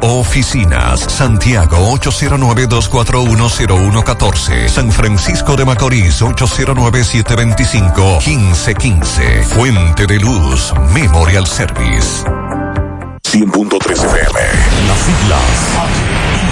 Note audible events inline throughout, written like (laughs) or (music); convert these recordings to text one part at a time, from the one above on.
oficinas. Santiago 809-241-0114. San Francisco de Macorís 809-725-1515. Fuente de Luz Memorial Service. 100.3 FM. Las siglas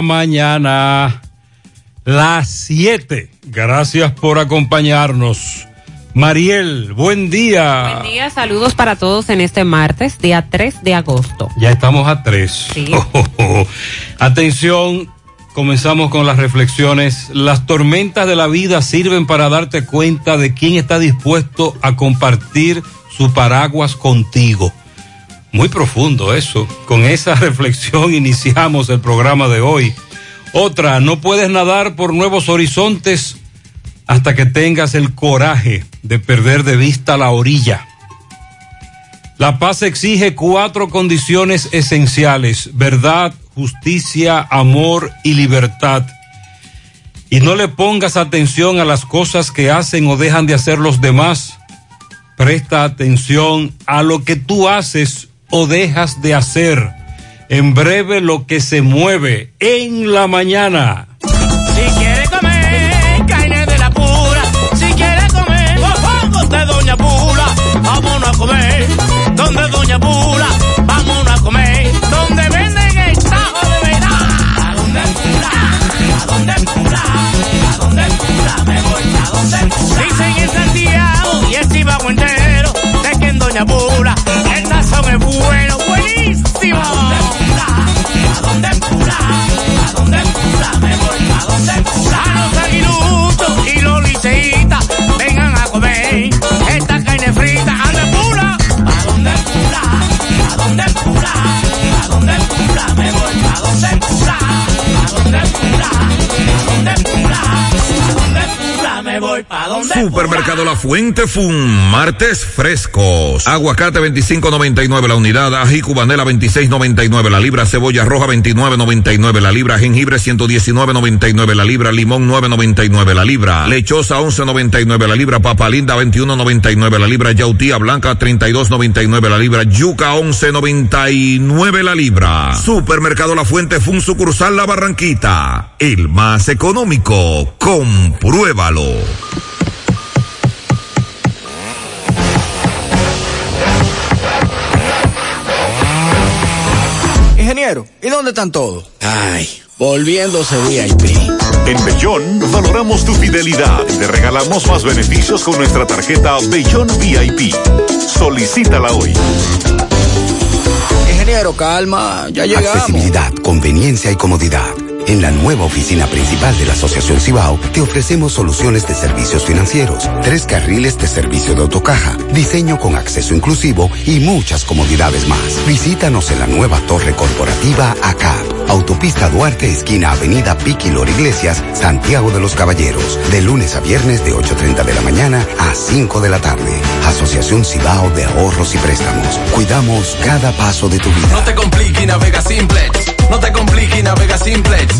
La mañana, las 7. Gracias por acompañarnos. Mariel, buen día. Buen día, saludos para todos en este martes, día 3 de agosto. Ya estamos a 3. Sí. (laughs) Atención, comenzamos con las reflexiones. Las tormentas de la vida sirven para darte cuenta de quién está dispuesto a compartir su paraguas contigo. Muy profundo eso. Con esa (laughs) reflexión iniciamos el programa de hoy. Otra, no puedes nadar por nuevos horizontes hasta que tengas el coraje de perder de vista la orilla. La paz exige cuatro condiciones esenciales, verdad, justicia, amor y libertad. Y no le pongas atención a las cosas que hacen o dejan de hacer los demás. Presta atención a lo que tú haces o dejas de hacer. En breve lo que se mueve en la mañana. Si quiere comer carne de la pura, si quiere comer mofongo de Doña Pula, vámonos a comer donde Doña Pula, vámonos a comer donde venden el tajo de verdad. ¿A dónde Pula? ¿A dónde Pula? ¿A dónde Pula? Me voy a donde Pula. Dicen en Santiago y el Chivago entero de que en Doña Pula el tazón es bueno, buenísimo. ¿A dónde Pula? ¿A dónde Pula? ¿A dónde Pula? Me voy a donde Pula. A los aguiluchos y los liceitas vengan a comer esta carne frita. ¿A dónde Pula? ¿A dónde Pula? ¿A dónde Pula? ¿A dónde Pula? Me voy a donde Pula. ¿A dónde Pula? ¿A dónde Pula? ¿A dónde Pula? Supermercado La Fuente Fun, martes frescos. Aguacate 25.99 la unidad, ají cubanela 26.99 la libra, cebolla roja 29.99 la libra, jengibre 119.99 la libra, limón 9.99 la libra, lechosa 11.99 la libra, papa linda 21.99 la libra, yautía blanca 32.99 la libra, yuca 11.99 la libra. Supermercado La Fuente Fun sucursal La Barranquita, el más económico. Compruébalo. Ingeniero, ¿y dónde están todos? Ay, volviéndose VIP. En Bellón valoramos tu fidelidad y te regalamos más beneficios con nuestra tarjeta Bellón VIP. Solicítala hoy. Ingeniero, calma, ya llegamos. Accesibilidad, conveniencia y comodidad. En la nueva oficina principal de la Asociación Cibao te ofrecemos soluciones de servicios financieros, tres carriles de servicio de autocaja, diseño con acceso inclusivo y muchas comodidades más. Visítanos en la nueva torre corporativa ACAP, Autopista Duarte, esquina Avenida Piqui Lor Iglesias, Santiago de los Caballeros, de lunes a viernes de 8.30 de la mañana a 5 de la tarde. Asociación Cibao de Ahorros y Préstamos. Cuidamos cada paso de tu vida. No te compliques y navega simplex. No te compliques y navega simplex.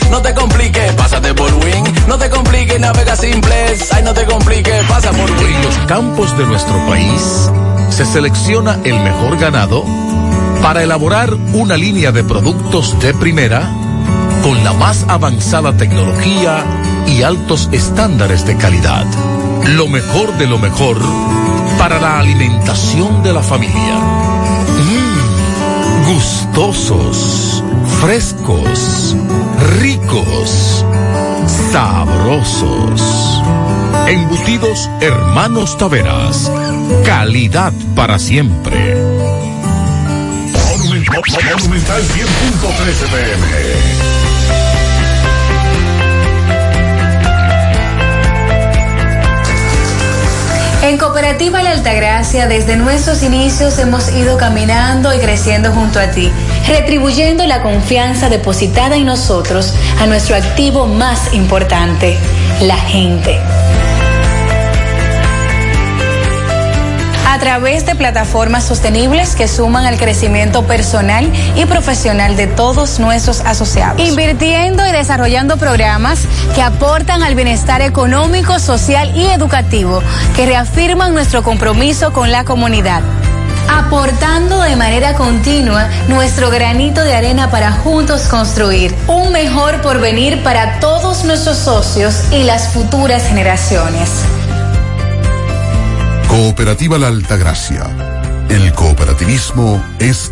No te compliques, pásate por Win. No te compliques, navega simplex. Ay, no te compliques, pasa por Win. En los campos de nuestro país se selecciona el mejor ganado para elaborar una línea de productos de primera con la más avanzada tecnología y altos estándares de calidad. Lo mejor de lo mejor para la alimentación de la familia. Mmm, gustosos, frescos, ricos, sabrosos. Embutidos Hermanos Taveras. Calidad para siempre. Monumental 100.13 pm. En Cooperativa La Altagracia, desde nuestros inicios hemos ido caminando y creciendo junto a ti, retribuyendo la confianza depositada en nosotros a nuestro activo más importante, la gente. a través de plataformas sostenibles que suman al crecimiento personal y profesional de todos nuestros asociados. Invirtiendo y desarrollando programas que aportan al bienestar económico, social y educativo, que reafirman nuestro compromiso con la comunidad aportando de manera continua nuestro granito de arena para juntos construir un mejor porvenir para todos nuestros socios y las futuras generaciones. Cooperativa La Altagracia. El cooperativismo es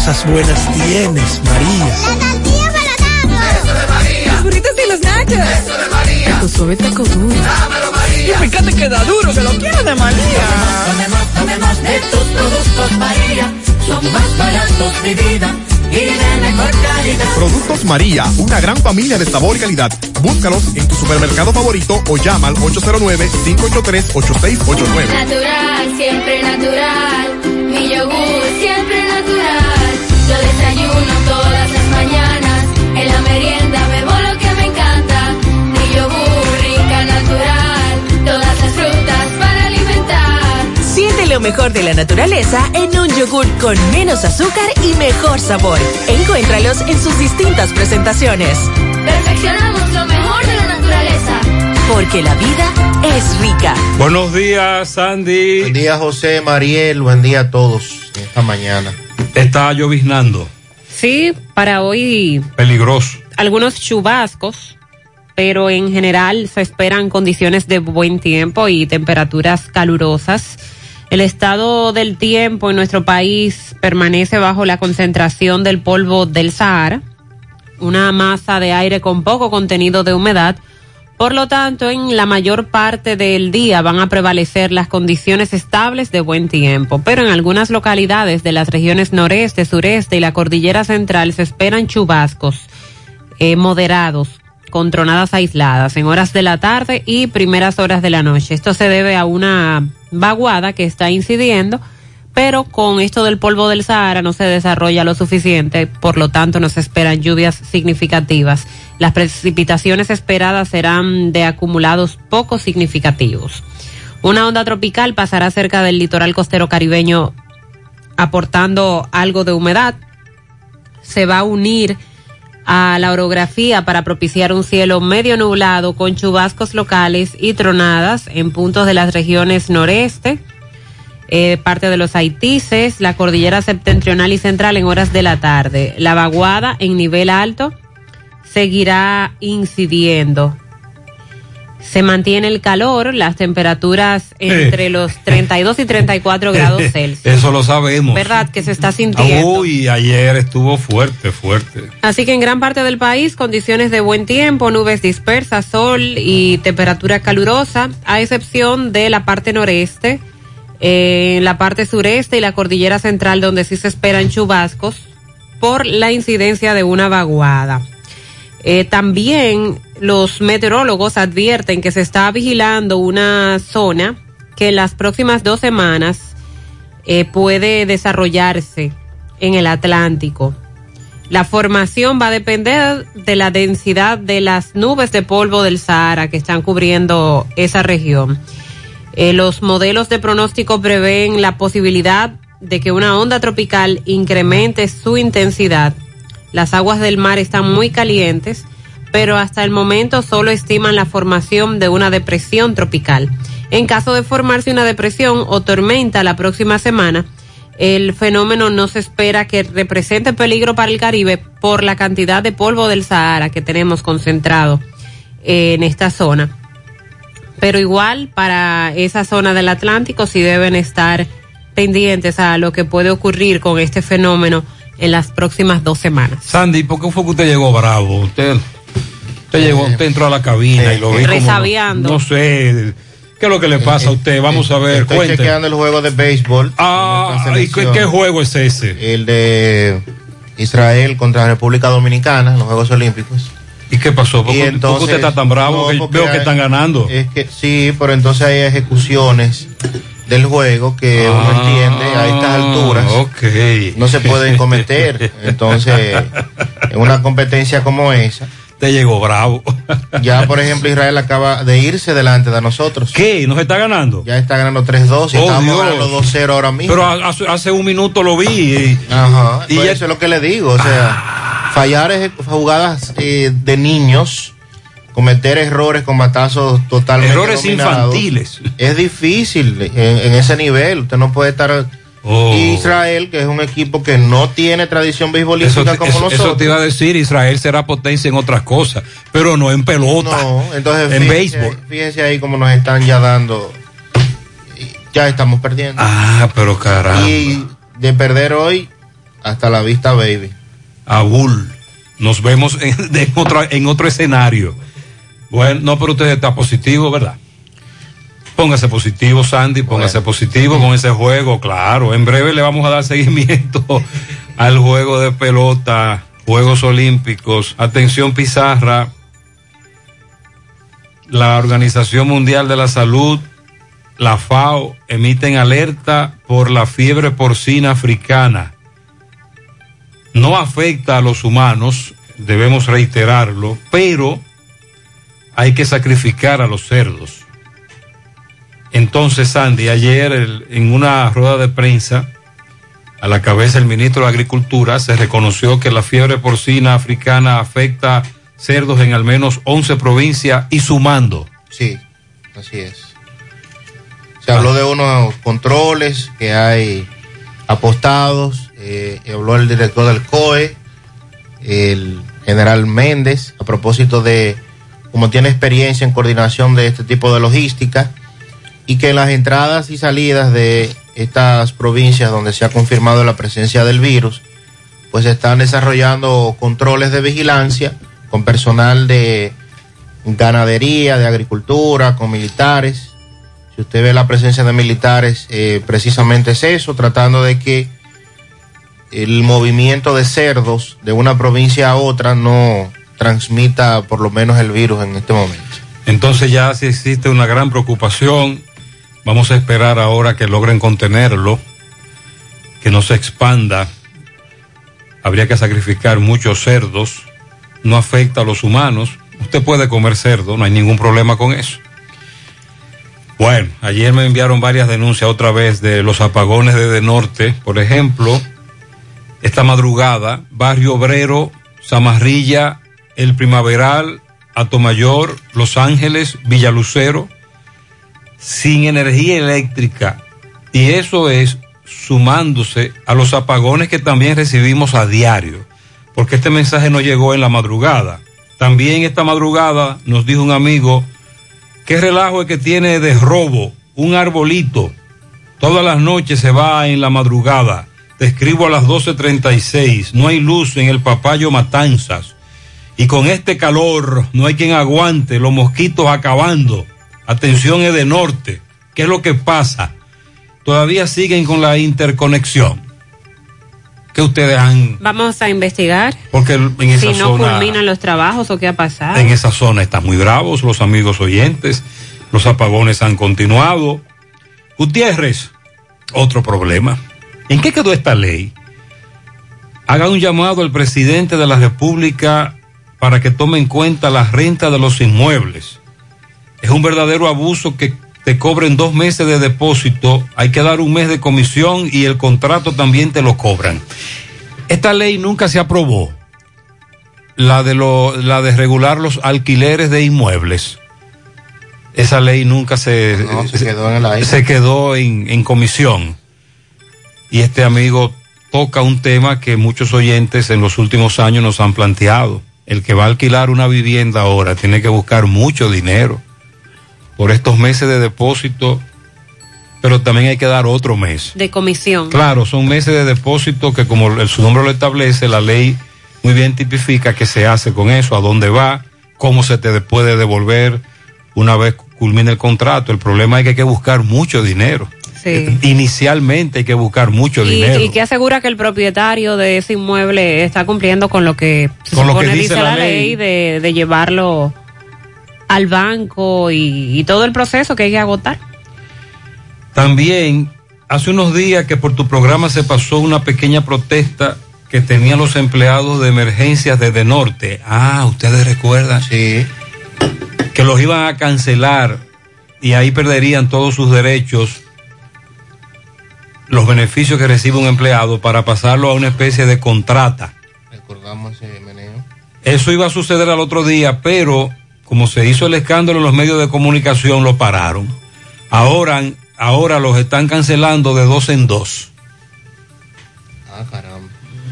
cosas buenas tienes, María. La tortilla para Eso de María. Los burritos y los nachos. Eso de María. Tu suave taco duro. Dámelo, María. Y fíjate que da duro, que lo quiero de María. Tomemos, tomemos de tus productos, María. Son más baratos de vida. Y de mejor calidad. Productos María, una gran familia de sabor y calidad. Búscalos en tu supermercado favorito o llama al 809-583-8689. Natural, siempre natural. Lo mejor de la naturaleza en un yogur con menos azúcar y mejor sabor. Encuéntralos en sus distintas presentaciones. Perfeccionamos lo mejor de la naturaleza. Porque la vida es rica. Buenos días, Sandy. Buen día, José, Mariel. Buen día a todos esta mañana. Está lloviznando. Sí, para hoy. Peligroso. Algunos chubascos, pero en general se esperan condiciones de buen tiempo y temperaturas calurosas. El estado del tiempo en nuestro país permanece bajo la concentración del polvo del Sahara, una masa de aire con poco contenido de humedad. Por lo tanto, en la mayor parte del día van a prevalecer las condiciones estables de buen tiempo, pero en algunas localidades de las regiones noreste, sureste y la cordillera central se esperan chubascos eh, moderados con tronadas aisladas en horas de la tarde y primeras horas de la noche. Esto se debe a una vaguada que está incidiendo, pero con esto del polvo del Sahara no se desarrolla lo suficiente, por lo tanto nos esperan lluvias significativas. Las precipitaciones esperadas serán de acumulados poco significativos. Una onda tropical pasará cerca del litoral costero caribeño aportando algo de humedad. Se va a unir a la orografía para propiciar un cielo medio nublado con chubascos locales y tronadas en puntos de las regiones noreste, eh, parte de los Haitises, la cordillera septentrional y central en horas de la tarde. La vaguada en nivel alto seguirá incidiendo. Se mantiene el calor, las temperaturas entre los 32 y 34 (laughs) grados Celsius. Eso lo sabemos. ¿Verdad? Que se está sintiendo. Uy, ayer estuvo fuerte, fuerte. Así que en gran parte del país, condiciones de buen tiempo, nubes dispersas, sol y temperatura calurosa, a excepción de la parte noreste, eh, la parte sureste y la cordillera central, donde sí se esperan chubascos por la incidencia de una vaguada. Eh, también los meteorólogos advierten que se está vigilando una zona que en las próximas dos semanas eh, puede desarrollarse en el Atlántico. La formación va a depender de la densidad de las nubes de polvo del Sahara que están cubriendo esa región. Eh, los modelos de pronóstico prevén la posibilidad de que una onda tropical incremente su intensidad. Las aguas del mar están muy calientes, pero hasta el momento solo estiman la formación de una depresión tropical. En caso de formarse una depresión o tormenta la próxima semana, el fenómeno no se espera que represente peligro para el Caribe por la cantidad de polvo del Sahara que tenemos concentrado en esta zona. Pero igual para esa zona del Atlántico sí deben estar pendientes a lo que puede ocurrir con este fenómeno en las próximas dos semanas. Sandy, ¿por qué fue que usted llegó bravo? Usted, usted llegó, usted entró a la cabina y lo vi como, Resabiando. no sé, ¿qué es lo que le pasa a usted? Vamos a ver, Estoy cuente. chequeando el juego de béisbol. Ah, ¿y qué, juego es ese? El de Israel contra República Dominicana, los Juegos Olímpicos. ¿Y qué pasó? ¿Por Y qué- por qué entonces- usted está tan bravo? no, Que porque veo que hay- están ganando. Es que sí, pero entonces hay ejecuciones del juego que uno entiende a estas alturas Ah, no se pueden cometer. Entonces, en una competencia como esa, Te llegó bravo. ya por ejemplo Israel acaba de irse delante de nosotros. ¿Qué? ¿Nos está ganando? Ya está ganando 3-2 y Oh, estamos ganando 2-0 ahora mismo. Pero ha- hace, hace un minuto lo vi. y- Ajá, Y pues ya- eso es lo que le digo, o sea, fallar eje- jugadas eh, de niños, cometer errores con matazos totalmente Errores infantiles. Es difícil en, en ese nivel, usted no puede estar Oh. Israel, que es un equipo que no tiene tradición Eso, beisbolística te- como eso- nosotros. eso te iba a decir, Israel será potencia en otras cosas, pero no en pelota. No, entonces en fíjese, béisbol. fíjese ahí como nos están ya dando, ya estamos perdiendo. Ah, pero caramba. Y de perder hoy, hasta la vista, baby. Abul. Nos vemos en, de otra- en otro escenario. Bueno, no, pero usted está positivo, ¿verdad? Póngase positivo, Sandy, póngase positivo con ese juego, claro. En breve le vamos a dar (laughs) seguimiento al juego de pelota, Juegos Olímpicos. Atención, Pizarra. La Organización Mundial de la Salud, la FAO, emiten alerta por la fiebre porcina africana no afecta a los humanos, debemos reiterarlo, pero hay que sacrificar a los cerdos. Entonces, Sandy, ayer en una rueda de prensa, a la cabeza del ministro de Agricultura, se reconoció que la fiebre porcina africana afecta cerdos en al menos 11 provincias y sumando. Sí, así es. Se habló de unos controles que hay apostados, eh, habló el director del COE, el general Méndez, a propósito de cómo tiene experiencia en coordinación de este tipo de logística, y que en las entradas y salidas de estas provincias donde se ha confirmado la presencia del virus, pues están desarrollando controles de vigilancia con personal de ganadería, de agricultura, con militares. Si usted ve la presencia de militares, eh, precisamente es eso, tratando de que el movimiento de cerdos de una provincia a otra no transmita por lo menos el virus en este momento. Entonces ya si existe una gran preocupación, vamos a esperar ahora que logren contenerlo, que no se expanda. Habría que sacrificar muchos cerdos, no afecta a los humanos. Usted puede comer cerdo, no hay ningún problema con eso. Bueno, ayer me enviaron varias denuncias otra vez de los apagones de, de norte. Por ejemplo, esta madrugada, Barrio Obrero, Zamarrilla, El Primaveral, Atomayor, Los Ángeles, Villalucero, sin energía eléctrica. Y eso es sumándose a los apagones que también recibimos a diario, porque este mensaje no llegó en la madrugada. También esta madrugada nos dijo un amigo, qué relajo es que tiene de robo un arbolito. Todas las noches se va en la madrugada. Te escribo a las 12.36. No hay luz en el papayo Matanzas. Y con este calor no hay quien aguante. Los mosquitos acabando. Atención es de norte. ¿Qué es lo que pasa? Todavía siguen con la interconexión. que ustedes han... Vamos a investigar Porque en esa si no zona... culminan los trabajos o qué ha pasado. En esa zona están muy bravos los amigos oyentes. Los apagones han continuado. Gutiérrez, otro problema. ¿En qué quedó esta ley? Haga un llamado al presidente de la República para que tome en cuenta la renta de los inmuebles. Es un verdadero abuso que te cobren dos meses de depósito, hay que dar un mes de comisión y el contrato también te lo cobran. Esta ley nunca se aprobó la de lo, la de regular los alquileres de inmuebles. Esa ley nunca se, No, se quedó en el aire. se quedó en, en comisión. Y este amigo toca un tema que muchos oyentes en los últimos años nos han planteado. El que va a alquilar una vivienda ahora tiene que buscar mucho dinero por estos meses de depósito, pero también hay que dar otro mes. De comisión. Claro, son meses de depósito que como el- su nombre lo establece, la ley muy bien tipifica qué se hace con eso, a dónde va, cómo se te puede devolver una vez culmine el contrato. El problema es que hay que buscar mucho dinero. Sí. Inicialmente hay que buscar mucho Y, dinero. y que asegura que el propietario de ese inmueble está cumpliendo con lo que se Con lo que dice dice la la ley, ley. de, de llevarlo al banco y, y todo el proceso que hay que agotar. También, hace unos días que por tu programa se pasó una pequeña protesta que tenían los empleados de emergencias desde Norte. Ah, ustedes recuerdan. Sí. Que los iban a cancelar y ahí perderían todos sus derechos, los beneficios que recibe un empleado para pasarlo a una especie de contrata. Recordamos ese meneo. Eso iba a suceder al otro día, pero como se hizo el escándalo en los medios de comunicación, lo pararon. Ahora, ahora los están cancelando de dos en dos. Ah, caramba.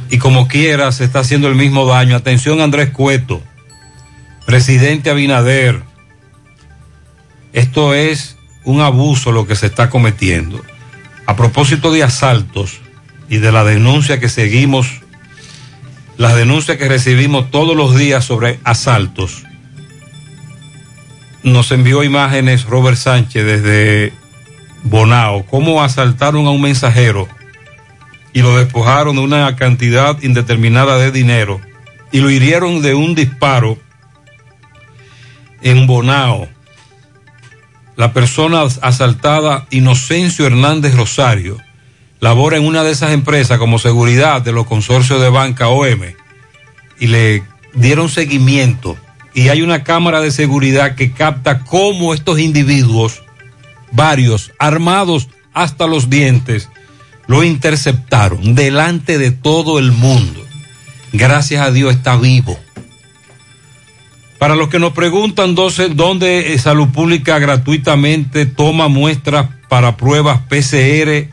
Y como quiera, se está haciendo el mismo daño. Atención, Andrés Cueto, presidente Abinader. Esto es un abuso lo que se está cometiendo. A propósito de asaltos y de la denuncia que seguimos, las denuncias que recibimos todos los días sobre asaltos, nos envió imágenes Robert Sánchez desde Bonao, cómo asaltaron a un mensajero y lo despojaron de una cantidad indeterminada de dinero y lo hirieron de un disparo en Bonao. La persona asaltada, Inocencio Hernández Rosario, labora en una de esas empresas como seguridad de los consorcios de banca OM y le dieron seguimiento y hay una cámara de seguridad que capta cómo estos individuos, varios, armados hasta los dientes, lo interceptaron delante de todo el mundo. Gracias a Dios está vivo. Para los que nos preguntan dónde, eh, Salud Pública gratuitamente toma muestras para pruebas PCR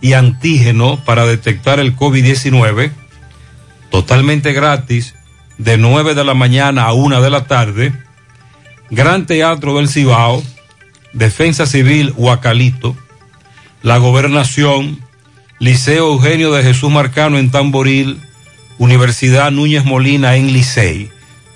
y antígeno para detectar el COVID-19, totalmente gratis, de 9 de la mañana a 1 de la tarde, Gran Teatro del Cibao, Defensa Civil Huacalito, la Gobernación, Liceo Eugenio de Jesús Marcano en Tamboril, Universidad Núñez Molina en Licey.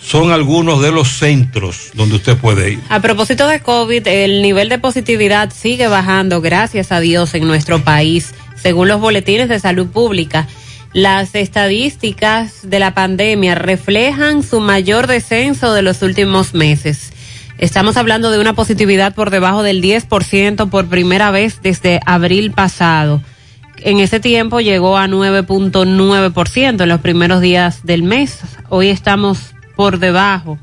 Son algunos de los centros donde usted puede ir. A propósito de COVID, el nivel de positividad sigue bajando, gracias a Dios, en nuestro país, según los boletines de salud pública. Las estadísticas de la pandemia reflejan su mayor descenso de los últimos meses. Estamos hablando de una positividad por debajo del 10% por primera vez desde abril pasado. En ese tiempo llegó a 9.9% en los primeros días del mes. Hoy estamos por debajo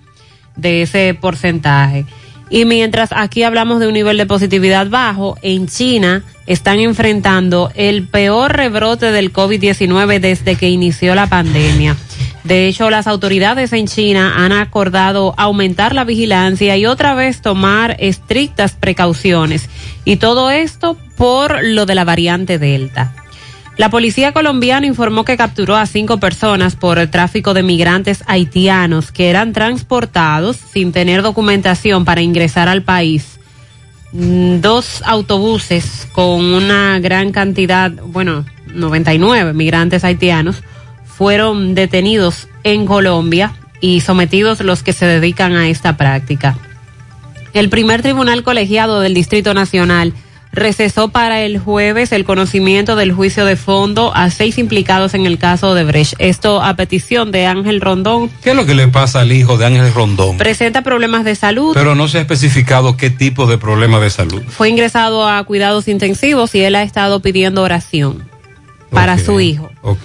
de ese porcentaje. Y mientras aquí hablamos de un nivel de positividad bajo, en China están enfrentando el peor rebrote del COVID-19 desde que inició la pandemia. De hecho, las autoridades en China han acordado aumentar la vigilancia y otra vez tomar estrictas precauciones. Y todo esto por lo de la variante Delta. La policía colombiana informó que capturó a cinco personas por el tráfico de migrantes haitianos que eran transportados sin tener documentación para ingresar al país. Mm, Dos autobuses con una gran cantidad, bueno, 99 migrantes haitianos fueron detenidos en Colombia y sometidos los que se dedican a esta práctica. El primer tribunal colegiado del Distrito Nacional recesó para el jueves el conocimiento del juicio de fondo a seis implicados en el caso de Brecht. Esto a petición de Ángel Rondón. ¿Qué es lo que le pasa al hijo de Ángel Rondón? Presenta problemas de salud. Pero no se ha especificado qué tipo de problema de salud. Fue ingresado a cuidados intensivos y él ha estado pidiendo oración para su hijo. Ok.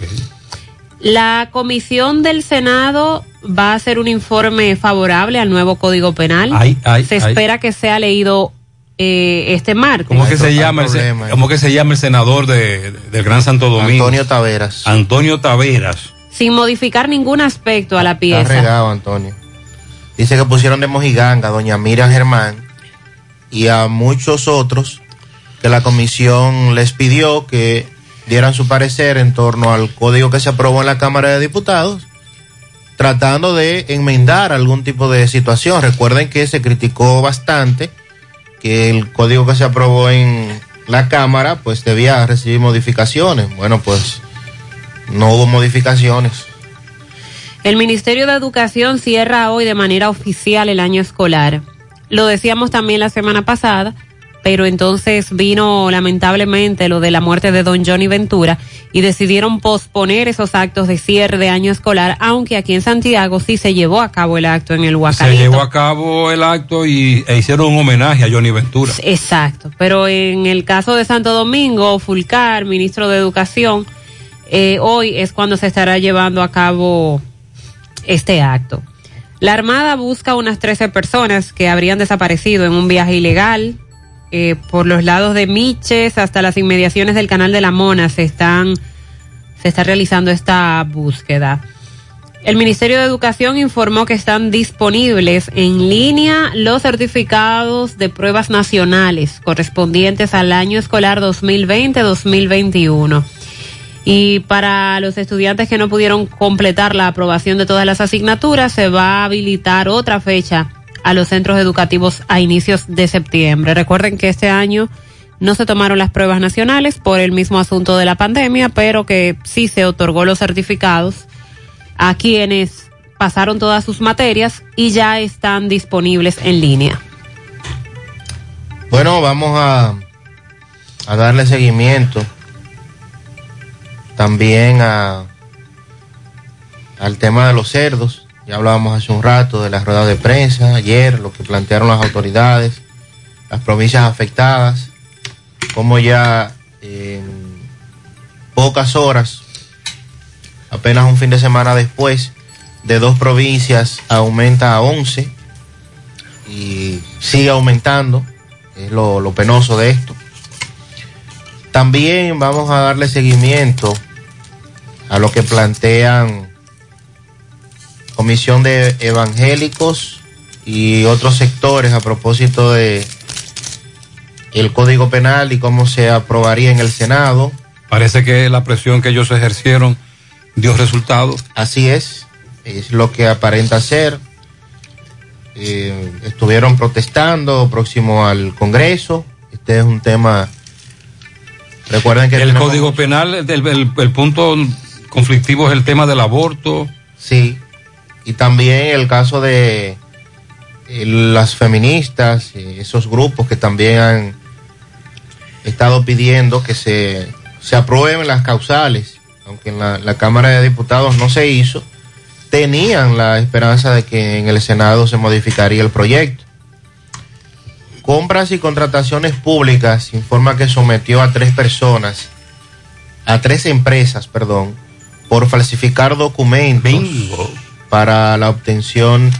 La comisión del Senado va a hacer un informe favorable al nuevo Código Penal. Ay, ay, se ay. espera que sea leído eh, este martes. ¿Cómo que se llama el, cómo que se llama el senador de, del Gran Santo Domingo? Antonio Taveras. Antonio Taveras. Sin modificar ningún aspecto a la Está pieza. regado, Antonio. Dice que pusieron de mojiganga a doña Miriam Germán y a muchos otros que la comisión les pidió que dieran su parecer en torno al código que se aprobó en la Cámara de Diputados, tratando de enmendar algún tipo de situación. Recuerden que se criticó bastante que el código que se aprobó en la Cámara pues debía recibir modificaciones. Bueno, pues no hubo modificaciones. El Ministerio de Educación cierra hoy de manera oficial el año escolar. Lo decíamos también la semana pasada, pero entonces vino lamentablemente lo de la muerte de don Johnny Ventura y decidieron posponer esos actos de cierre de año escolar, aunque aquí en Santiago sí se llevó a cabo el acto en el Se Huacalito. llevó a cabo el acto y e hicieron un homenaje a Johnny Ventura. Exacto, pero en el caso de Santo Domingo, Fulcar, ministro de Educación, eh, hoy es cuando se estará llevando a cabo este acto. La Armada busca unas 13 personas que habrían desaparecido en un viaje ilegal eh, por los lados de Miches hasta las inmediaciones del Canal de la Mona. Se están se está realizando esta búsqueda. El Ministerio de Educación informó que están disponibles en línea los certificados de pruebas nacionales correspondientes al año escolar 2020-2021. Y para los estudiantes que no pudieron completar la aprobación de todas las asignaturas, se va a habilitar otra fecha a los centros educativos a inicios de septiembre. Recuerden que este año no se tomaron las pruebas nacionales por el mismo asunto de la pandemia, pero que sí se otorgó los certificados a quienes pasaron todas sus materias y ya están disponibles en línea. Bueno, vamos a, a darle seguimiento también a, al tema de los cerdos. Ya hablábamos hace un rato de las ruedas de prensa, ayer, lo que plantearon las autoridades, las provincias afectadas, como ya en pocas horas, apenas un fin de semana después, de dos provincias aumenta a 11 y sigue aumentando, es lo, lo penoso de esto. También vamos a darle seguimiento a lo que plantean Comisión de Evangélicos y otros sectores a propósito de el Código Penal y cómo se aprobaría en el Senado. Parece que la presión que ellos ejercieron dio resultado. Así es, es lo que aparenta ser. Eh, estuvieron protestando próximo al Congreso. Este es un tema. Recuerden que el tenemos- Código Penal, el, el- el punto conflictivo es el tema del aborto. Sí, y también el caso de eh, las feministas, eh, esos grupos que también han estado pidiendo que se, se aprueben las causales, aunque en la, la Cámara de Diputados no se hizo, tenían la esperanza de que en el Senado se modificaría el proyecto. Compras y contrataciones públicas informa que sometió a tres personas, a tres empresas, perdón, por falsificar documentos para la obtención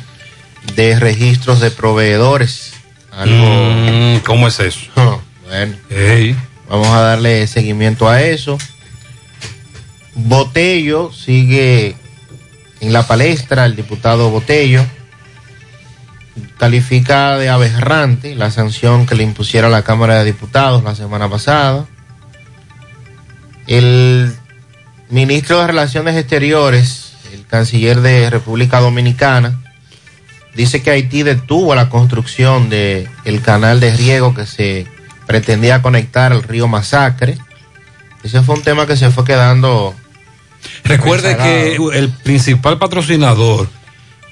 de registros de proveedores. Algo. Mm, ¿Cómo es eso? (laughs) bueno. Vamos a darle seguimiento a eso. Botello sigue en la palestra, el diputado Botello califica de aberrante la sanción que le impusiera la Cámara de Diputados la semana pasada. El ministro de Relaciones Exteriores, canciller de República Dominicana, dice que Haití detuvo la construcción del el canal de riego que se pretendía conectar al río Masacre. Ese fue un tema que se fue quedando. Recuerde que el principal patrocinador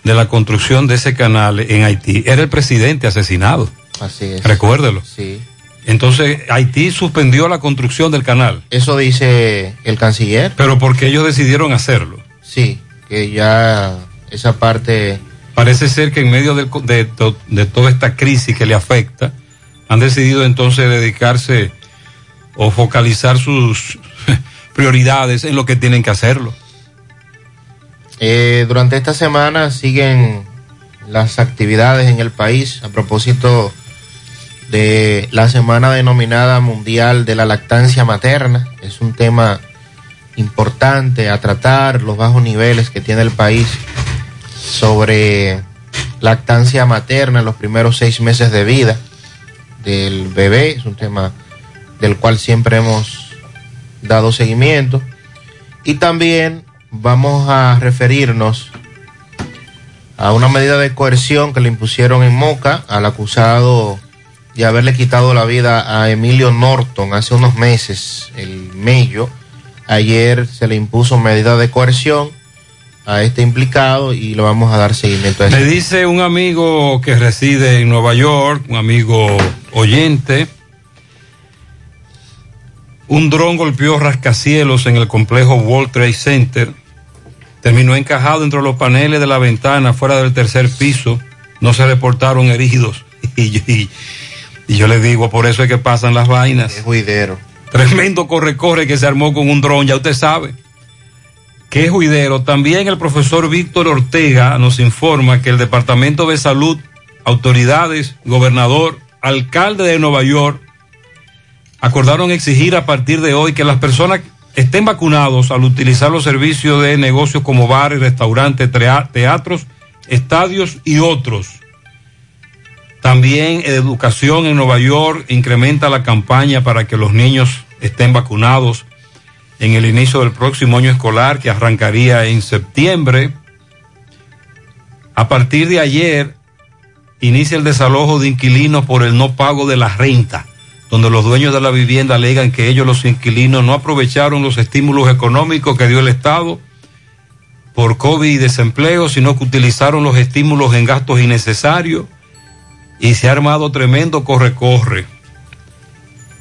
de la construcción de ese canal en Haití era el presidente asesinado. Así es. Recuérdelo. Sí. Entonces, Haití suspendió la construcción del canal. Eso dice el canciller. Pero porque ellos decidieron hacerlo. Sí, que ya esa parte... Parece ser que en medio de, to- de toda esta crisis que le afecta, han decidido entonces dedicarse o focalizar sus (laughs) prioridades en lo que tienen que hacerlo. Eh, durante esta semana siguen las actividades en el país a propósito de la semana denominada Mundial de la Lactancia Materna. Es un tema importante a tratar, los bajos niveles que tiene el país sobre lactancia materna en los primeros seis meses de vida del bebé. Es un tema del cual siempre hemos dado seguimiento. Y también vamos a referirnos a una medida de coerción que le impusieron en Moca al acusado de haberle quitado la vida a Emilio Norton hace unos meses, el Mello. Ayer se le impuso medida de coerción a este implicado y le vamos a dar seguimiento a Me dice un amigo que reside en Nueva York, un amigo oyente, un dron golpeó rascacielos en el complejo World Trade Center, terminó encajado entre los paneles de la ventana fuera del tercer piso, no se reportaron heridos. (laughs) Y, yo- y- y yo le digo, por eso es que pasan las vainas. Es juidero. Tremendo corre-corre que se armó con un dron, ya usted sabe. Qué juidero. También el profesor Víctor Ortega nos informa que el Departamento de Salud, autoridades, gobernador, alcalde de Nueva York, acordaron exigir a partir de hoy que las personas estén vacunados al utilizar los servicios de negocios como bares, restaurantes, teatros, estadios y otros. También Educación en Nueva York incrementa la campaña para que los niños estén vacunados en el inicio del próximo año escolar que arrancaría en septiembre. A partir de ayer inicia el desalojo de inquilinos por el no pago de la renta, donde los dueños de la vivienda alegan que ellos los inquilinos no aprovecharon los estímulos económicos que dio el Estado por COVID y desempleo, sino que utilizaron los estímulos en gastos innecesarios y se ha armado tremendo corre-corre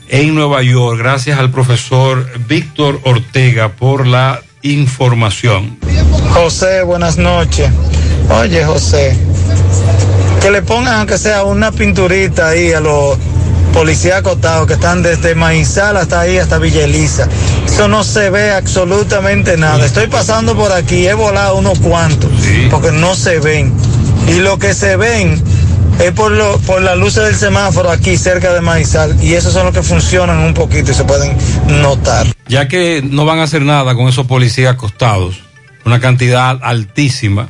en Nueva York, gracias al profesor Víctor Ortega por la información. José, buenas noches. Oye, José, que le pongan aunque sea una pinturita ahí a los policías acotados que están desde Maizal hasta ahí, hasta Villa Elisa. Eso no se ve absolutamente nada. Estoy pasando por aquí, he volado unos cuantos, porque no se ven. Y lo que se ven es por, lo, por las luces del semáforo aquí cerca de Maizal. Y esos son los que funcionan un poquito y se pueden notar. Ya que no van a hacer nada con esos policías acostados, una cantidad altísima,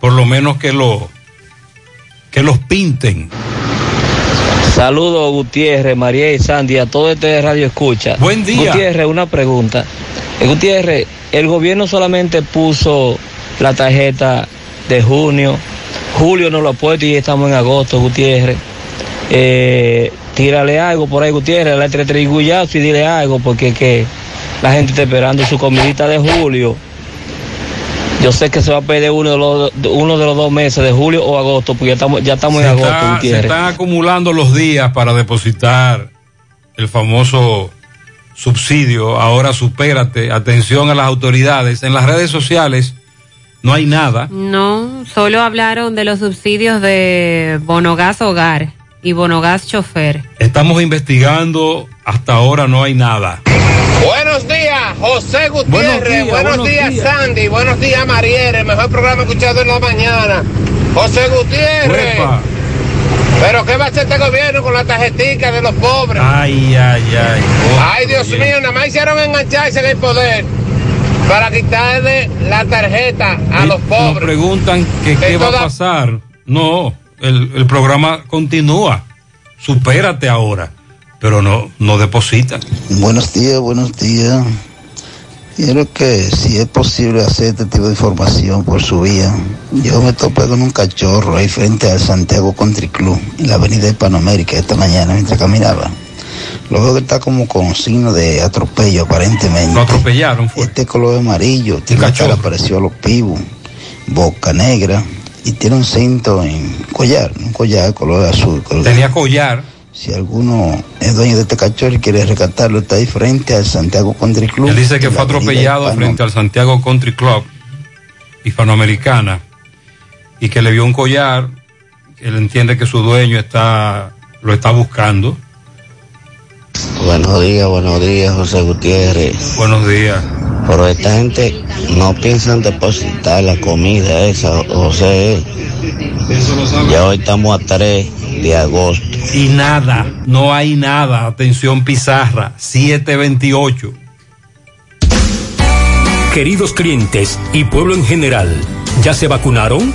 por lo menos que lo que los pinten. Saludos Gutiérrez, María y Sandy, a todo este radio escucha. Buen día. Gutiérrez, una pregunta. Eh, Gutiérrez, el gobierno solamente puso la tarjeta de junio, julio no lo ha puesto y estamos en agosto, Gutiérrez. Eh, tírale algo por ahí, Gutiérrez, la entretrigullazo y dile algo, porque que la gente está esperando su comidita de julio. Yo sé que se va a perder uno de los, uno de los dos meses, de julio o agosto, porque ya estamos, ya estamos en agosto, está- se están acumulando los días para depositar el famoso subsidio. Ahora supérate. Atención a las autoridades. En las redes sociales no hay nada. No, solo hablaron de los subsidios de Bonogas Hogar y Bonogas Chofer. Estamos investigando. Hasta ahora no hay nada. Buenos días, José Buenos Gutiérrez. días, Buenos, buenos días, días. Sandy. Buenos días, Mariere. El mejor programa escuchado en la mañana. José Gutiérrez. Uepa. Pero ¿qué va a hacer este gobierno con la tarjetica de los pobres? Ay, ay, ay. Ay, Dios mío, nada más hicieron engancharse en el poder para quitarle la tarjeta a los Nos pobres. preguntan que qué va a pasar. No, el, el programa continúa. Supérate ahora. Pero no, no depositan. Buenos días, buenos días. Quiero que si es posible hacer este tipo de información por su vía. Yo me topé con un cachorro ahí frente al Santiago Country Club, en la avenida Hispanoamérica, esta mañana mientras caminaba. Lo veo que está como con signo de atropello aparentemente. Lo atropellaron, fue. Este color amarillo, tiene cara parecido a los pibos, boca negra y tiene un cinto en collar, un collar color azul. color- Tenía collar. Si alguno es dueño de este cachorro y quiere rescatarlo, está ahí frente al Santiago Country Club. Él dice que fue atropellado frente al Santiago Country Club hispanoamericana y que le vio un collar. Él entiende que su dueño está lo está buscando. Buenos días, buenos días, José Gutiérrez. Buenos días. Pero esta gente no piensan depositar la comida esa, José. Ya hoy estamos a 3 de agosto. Y nada, no hay nada. Atención Pizarra, 728. Queridos clientes y pueblo en general, ¿ya se vacunaron?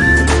Thank you.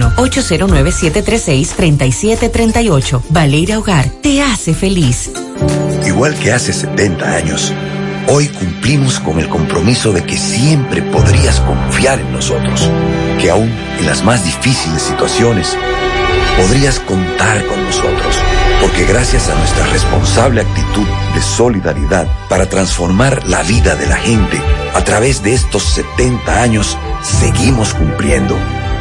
809-736-3738. Valeira Hogar, te hace feliz. Igual que hace 70 años, hoy cumplimos con el compromiso de que siempre podrías confiar en nosotros, que aún en las más difíciles situaciones podrías contar con nosotros, porque gracias a nuestra responsable actitud de solidaridad para transformar la vida de la gente, a través de estos 70 años seguimos cumpliendo,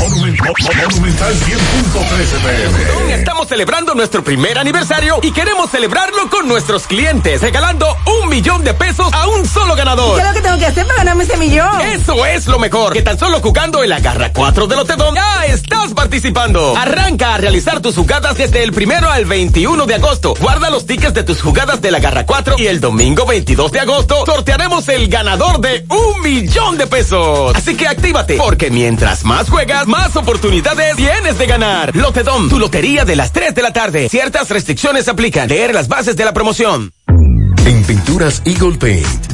Monumental 100.13 pm. Estamos celebrando nuestro primer aniversario y queremos celebrarlo con nuestros clientes, regalando un millón de pesos a un solo ganador. ¿Qué es lo que tengo que hacer para ganarme ese millón? Eso es lo mejor, que tan solo jugando en la garra 4 de Lotedom ya estás participando. Arranca a realizar tus jugadas desde el primero al 21 de agosto. Guarda los tickets de tus jugadas de la garra 4 y el domingo 22 de agosto sortearemos el ganador de un millón de pesos. Así que actívate, porque mientras más juegas, más oportunidades tienes de ganar. Lotedom, tu lotería de las 3 de la tarde. Ciertas restricciones aplican. Leer las bases de la promoción. En Pinturas Eagle Paint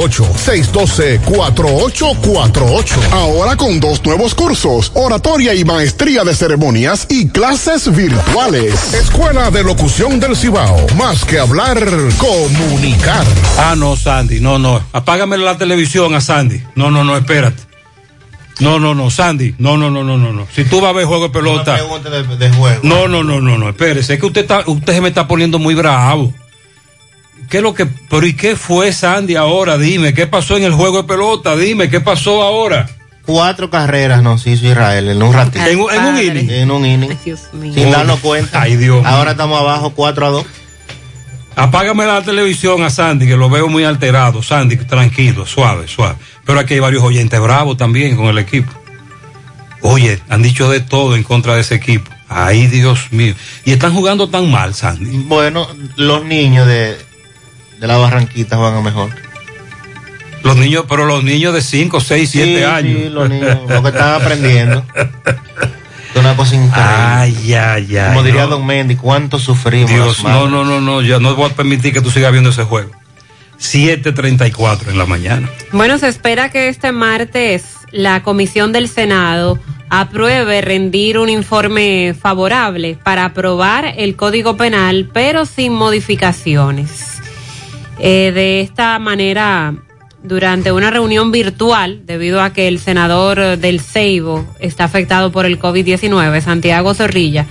612-4848. Ahora con dos nuevos cursos, oratoria y maestría de ceremonias y clases virtuales. Escuela de Locución del Cibao. Más que hablar, comunicar. Ah, no, Sandy, no, no. Apágame la televisión a Sandy. No, no, no, espérate. No, no, no, Sandy. No, no, no, no, no, no. Si tú vas a ver juego de pelota. De, de juego. No, no, no, no, no, espérese. Es que usted está, usted se me está poniendo muy bravo. ¿Qué es lo que, pero y qué fue Sandy ahora? Dime, ¿qué pasó en el juego de pelota? Dime, ¿qué pasó ahora? Cuatro carreras nos hizo Israel en un ratito. En, un- en un inning. En un inning. Sin darnos cuenta. Ay, Dios mío. Ahora estamos abajo 4 a 2. Apágame la televisión a Sandy, que lo veo muy alterado. Sandy, tranquilo, suave, suave. Pero aquí hay varios oyentes bravos también con el equipo. Oye, han dicho de todo en contra de ese equipo. Ay, Dios mío. Y están jugando tan mal, Sandy. Bueno, los niños de, de la Barranquita juegan mejor. Los niños, pero los niños de 5, 6, 7 Sí, años. sí, los niños, lo que están aprendiendo. Es (laughs) una cosa increíble. Ay, ay, ay. Como diría no. Don Mendy, ¿cuánto sufrimos? Dios, las no, no, no, no, ya no voy a permitir que tú sigas viendo ese juego. 7.34 en la mañana. Bueno, se espera que este martes la Comisión del Senado apruebe rendir un informe favorable para aprobar el Código Penal, pero sin modificaciones. Eh, de esta manera, durante una reunión virtual, debido a que el senador del Ceibo está afectado por el COVID-19, Santiago Zorrilla,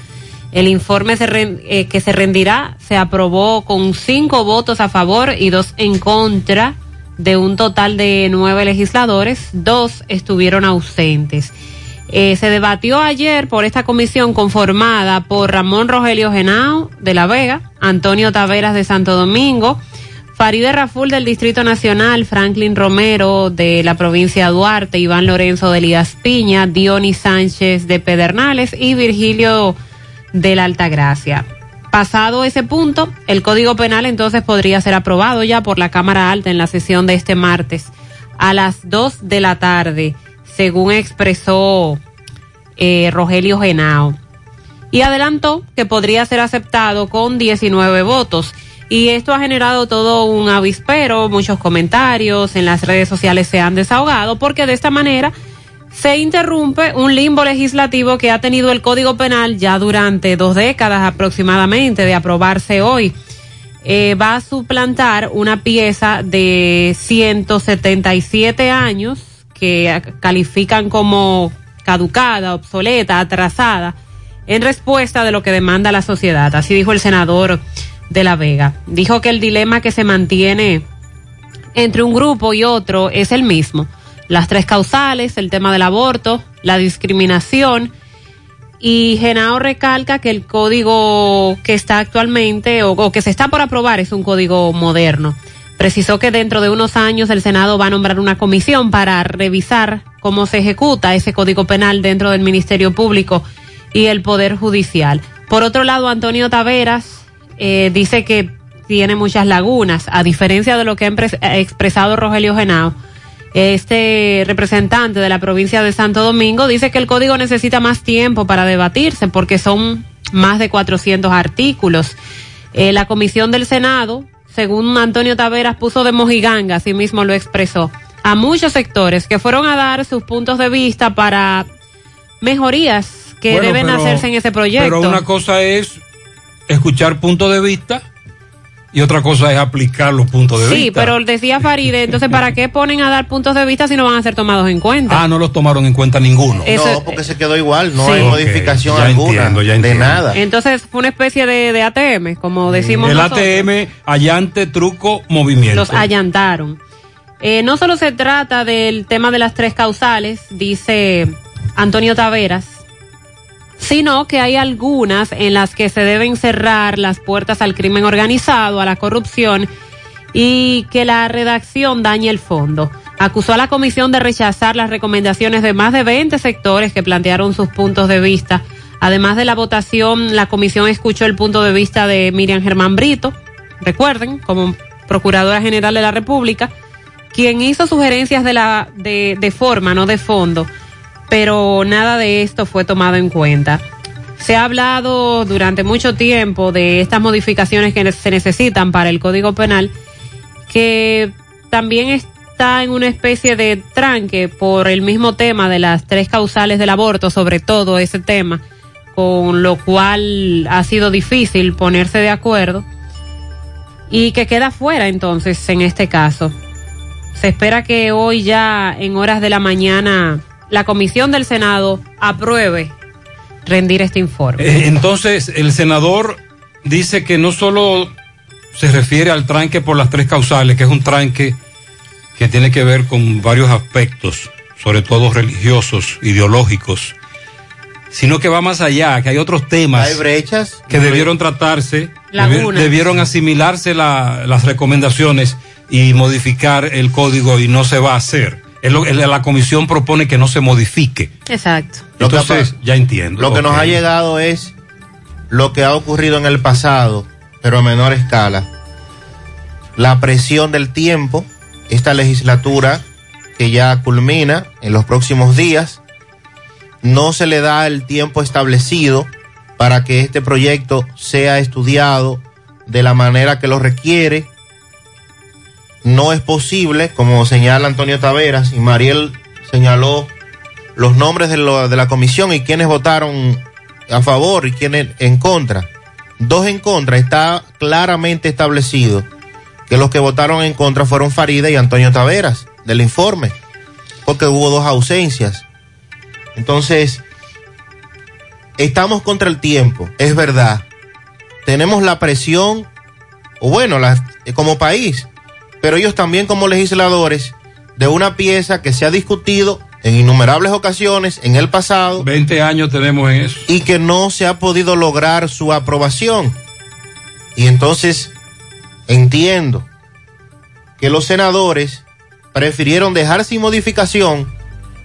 el informe se eh, que se rendirá se aprobó con cinco votos a favor y dos en contra de un total de nueve legisladores, dos estuvieron ausentes. Eh, se debatió ayer por esta comisión conformada por Ramón Rogelio Genao de La Vega, Antonio Taveras de Santo Domingo, Faride Raful del Distrito Nacional, Franklin Romero de la provincia de Duarte, Iván Lorenzo de Elías Piña, Dionis Sánchez de Pedernales y Virgilio de la Altagracia. Pasado ese punto, el Código Penal entonces podría ser aprobado ya por la Cámara Alta en la sesión de este martes a las 2 de la tarde, según expresó eh, Rogelio Genao. Y adelantó que podría ser aceptado con 19 votos. Y esto ha generado todo un avispero, muchos comentarios, en las redes sociales se han desahogado, porque de esta manera se interrumpe un limbo legislativo que ha tenido el Código Penal ya durante dos décadas aproximadamente de aprobarse hoy. Eh, va a suplantar una pieza de 177 años que califican como caducada, obsoleta, atrasada, en respuesta de lo que demanda la sociedad. Así dijo el senador de La Vega. Dijo que el dilema que se mantiene entre un grupo y otro es el mismo. Las tres causales, el tema del aborto, la discriminación. Y Genao recalca que el código que está actualmente o, o que se está por aprobar es un código moderno. Precisó que dentro de unos años el Senado va a nombrar una comisión para revisar cómo se ejecuta ese código penal dentro del Ministerio Público y el Poder Judicial. Por otro lado, Antonio Taveras eh, dice que tiene muchas lagunas, a diferencia de lo que ha expresado Rogelio Genao. Este representante de la provincia de Santo Domingo dice que el código necesita más tiempo para debatirse porque son más de 400 artículos. Eh, la comisión del Senado, según Antonio Taveras, puso de mojiganga, así mismo lo expresó, a muchos sectores que fueron a dar sus puntos de vista para mejorías que Bueno, deben pero- hacerse en ese proyecto. Pero una cosa es escuchar punto de vista y otra cosa es aplicar los puntos de Sí, vista. pero decía Faride, entonces, ¿para qué ponen a dar puntos de vista si no van a ser tomados en cuenta? Ah, no los tomaron en cuenta ninguno. Eso- no, porque se quedó igual, no Sí. hay modificación ya alguna entiendo, ya de entiendo. nada. Entonces fue una especie de, de ATM, como decimos El nosotros. ATM, allante, truco, movimiento. Los allantaron. Eh, no solo se trata del tema de las tres causales, dice Antonio Taveras, sino que hay algunas en las que se deben cerrar las puertas al crimen organizado, a la corrupción y que la redacción dañe el fondo. Acusó a la comisión de rechazar las recomendaciones de más de 20 sectores que plantearon sus puntos de vista. Además de la votación, la comisión escuchó el punto de vista de Miriam Germán Brito, recuerden, como Procuradora General de la República, quien hizo sugerencias de, la, de, de forma, no de fondo, pero nada de esto fue tomado en cuenta. Se ha hablado durante mucho tiempo de estas modificaciones que se necesitan para el Código Penal, que también está en una especie de tranque por el mismo tema de las tres causales del aborto, sobre todo ese tema, con lo cual ha sido difícil ponerse de acuerdo y que queda fuera entonces en este caso. Se espera que hoy ya en horas de la mañana la comisión del Senado apruebe rendir este informe. Eh, entonces, el senador dice que no solo se refiere al tranque por las tres causales, que es un tranque que tiene que ver con varios aspectos, sobre todo religiosos, ideológicos, sino que va más allá, que hay otros temas Hay brechas que debieron tratarse, debieron asimilarse la- las recomendaciones y modificar el código y no se va a hacer. Es lo- la comisión propone que no se modifique. Exacto. Lo que Entonces, ya entiendo. Lo que nos ha llegado es lo que ha ocurrido en el pasado, pero a menor escala. La presión del tiempo, esta legislatura que ya culmina en los próximos días, no se le da el tiempo establecido para que este proyecto sea estudiado de la manera que lo requiere. No es posible, como señala Antonio Taveras y Mariel señaló los nombres de, lo- de la comisión y quienes votaron a favor y quienes en contra. Dos en contra, está claramente establecido que los que votaron en contra fueron Farida y Antonio Taveras del informe, porque hubo dos ausencias. Entonces, estamos contra el tiempo, es verdad. Tenemos la presión, o bueno, como país, pero ellos también como legisladores, de una pieza que se ha discutido en innumerables ocasiones en el pasado. 20 años tenemos en eso. Y que no se ha podido lograr su aprobación. Y entonces entiendo que los senadores prefirieron dejar sin modificación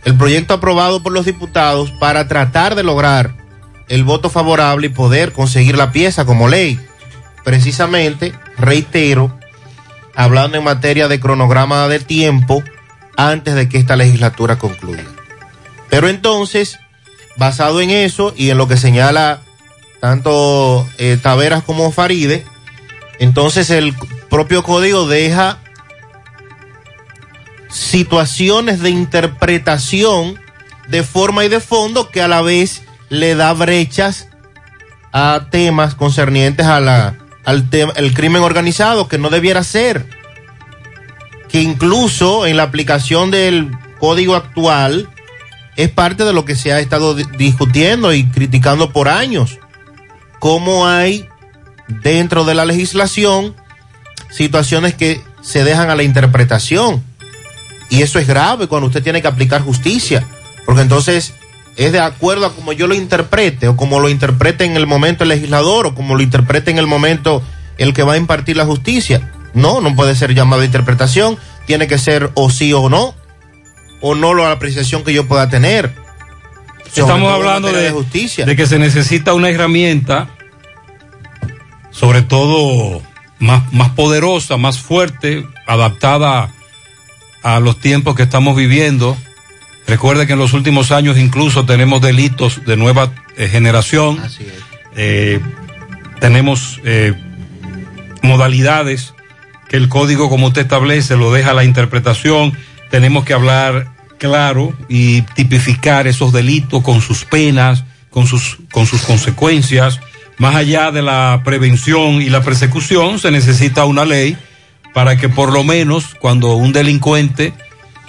el proyecto aprobado por los diputados para tratar de lograr el voto favorable y poder conseguir la pieza como ley. Precisamente, reitero, hablando en materia de cronograma de tiempo antes de que esta legislatura concluya. Pero entonces, basado en eso y en lo que señala tanto eh, Taveras como Faride, entonces el propio código deja situaciones de interpretación de forma y de fondo que a la vez le da brechas a temas concernientes a la, el crimen organizado que no debiera ser. Que incluso en la aplicación del código actual es parte de lo que se ha estado di- discutiendo y criticando por años. Cómo hay dentro de la legislación situaciones que se dejan a la interpretación. Y eso es grave cuando usted tiene que aplicar justicia, porque entonces es de acuerdo a como yo lo interprete, o como lo interprete en el momento el legislador, o como lo interprete en el momento el que va a impartir la justicia. No, no puede ser llamado a interpretación, tiene que ser o sí o no, o no la apreciación que yo pueda tener. Estamos hablando materia de, justicia. de que se necesita una herramienta, sobre todo más, más poderosa, más fuerte, adaptada a los tiempos que estamos viviendo. Recuerde que en los últimos años incluso tenemos delitos de nueva eh, generación. Eh, tenemos eh, modalidades que el código, como usted establece, lo deja a la interpretación. Tenemos que hablar claro y tipificar esos delitos con sus penas, con sus, con sus consecuencias, Más allá de la prevención y la persecución, se necesita una ley para que por lo menos cuando un delincuente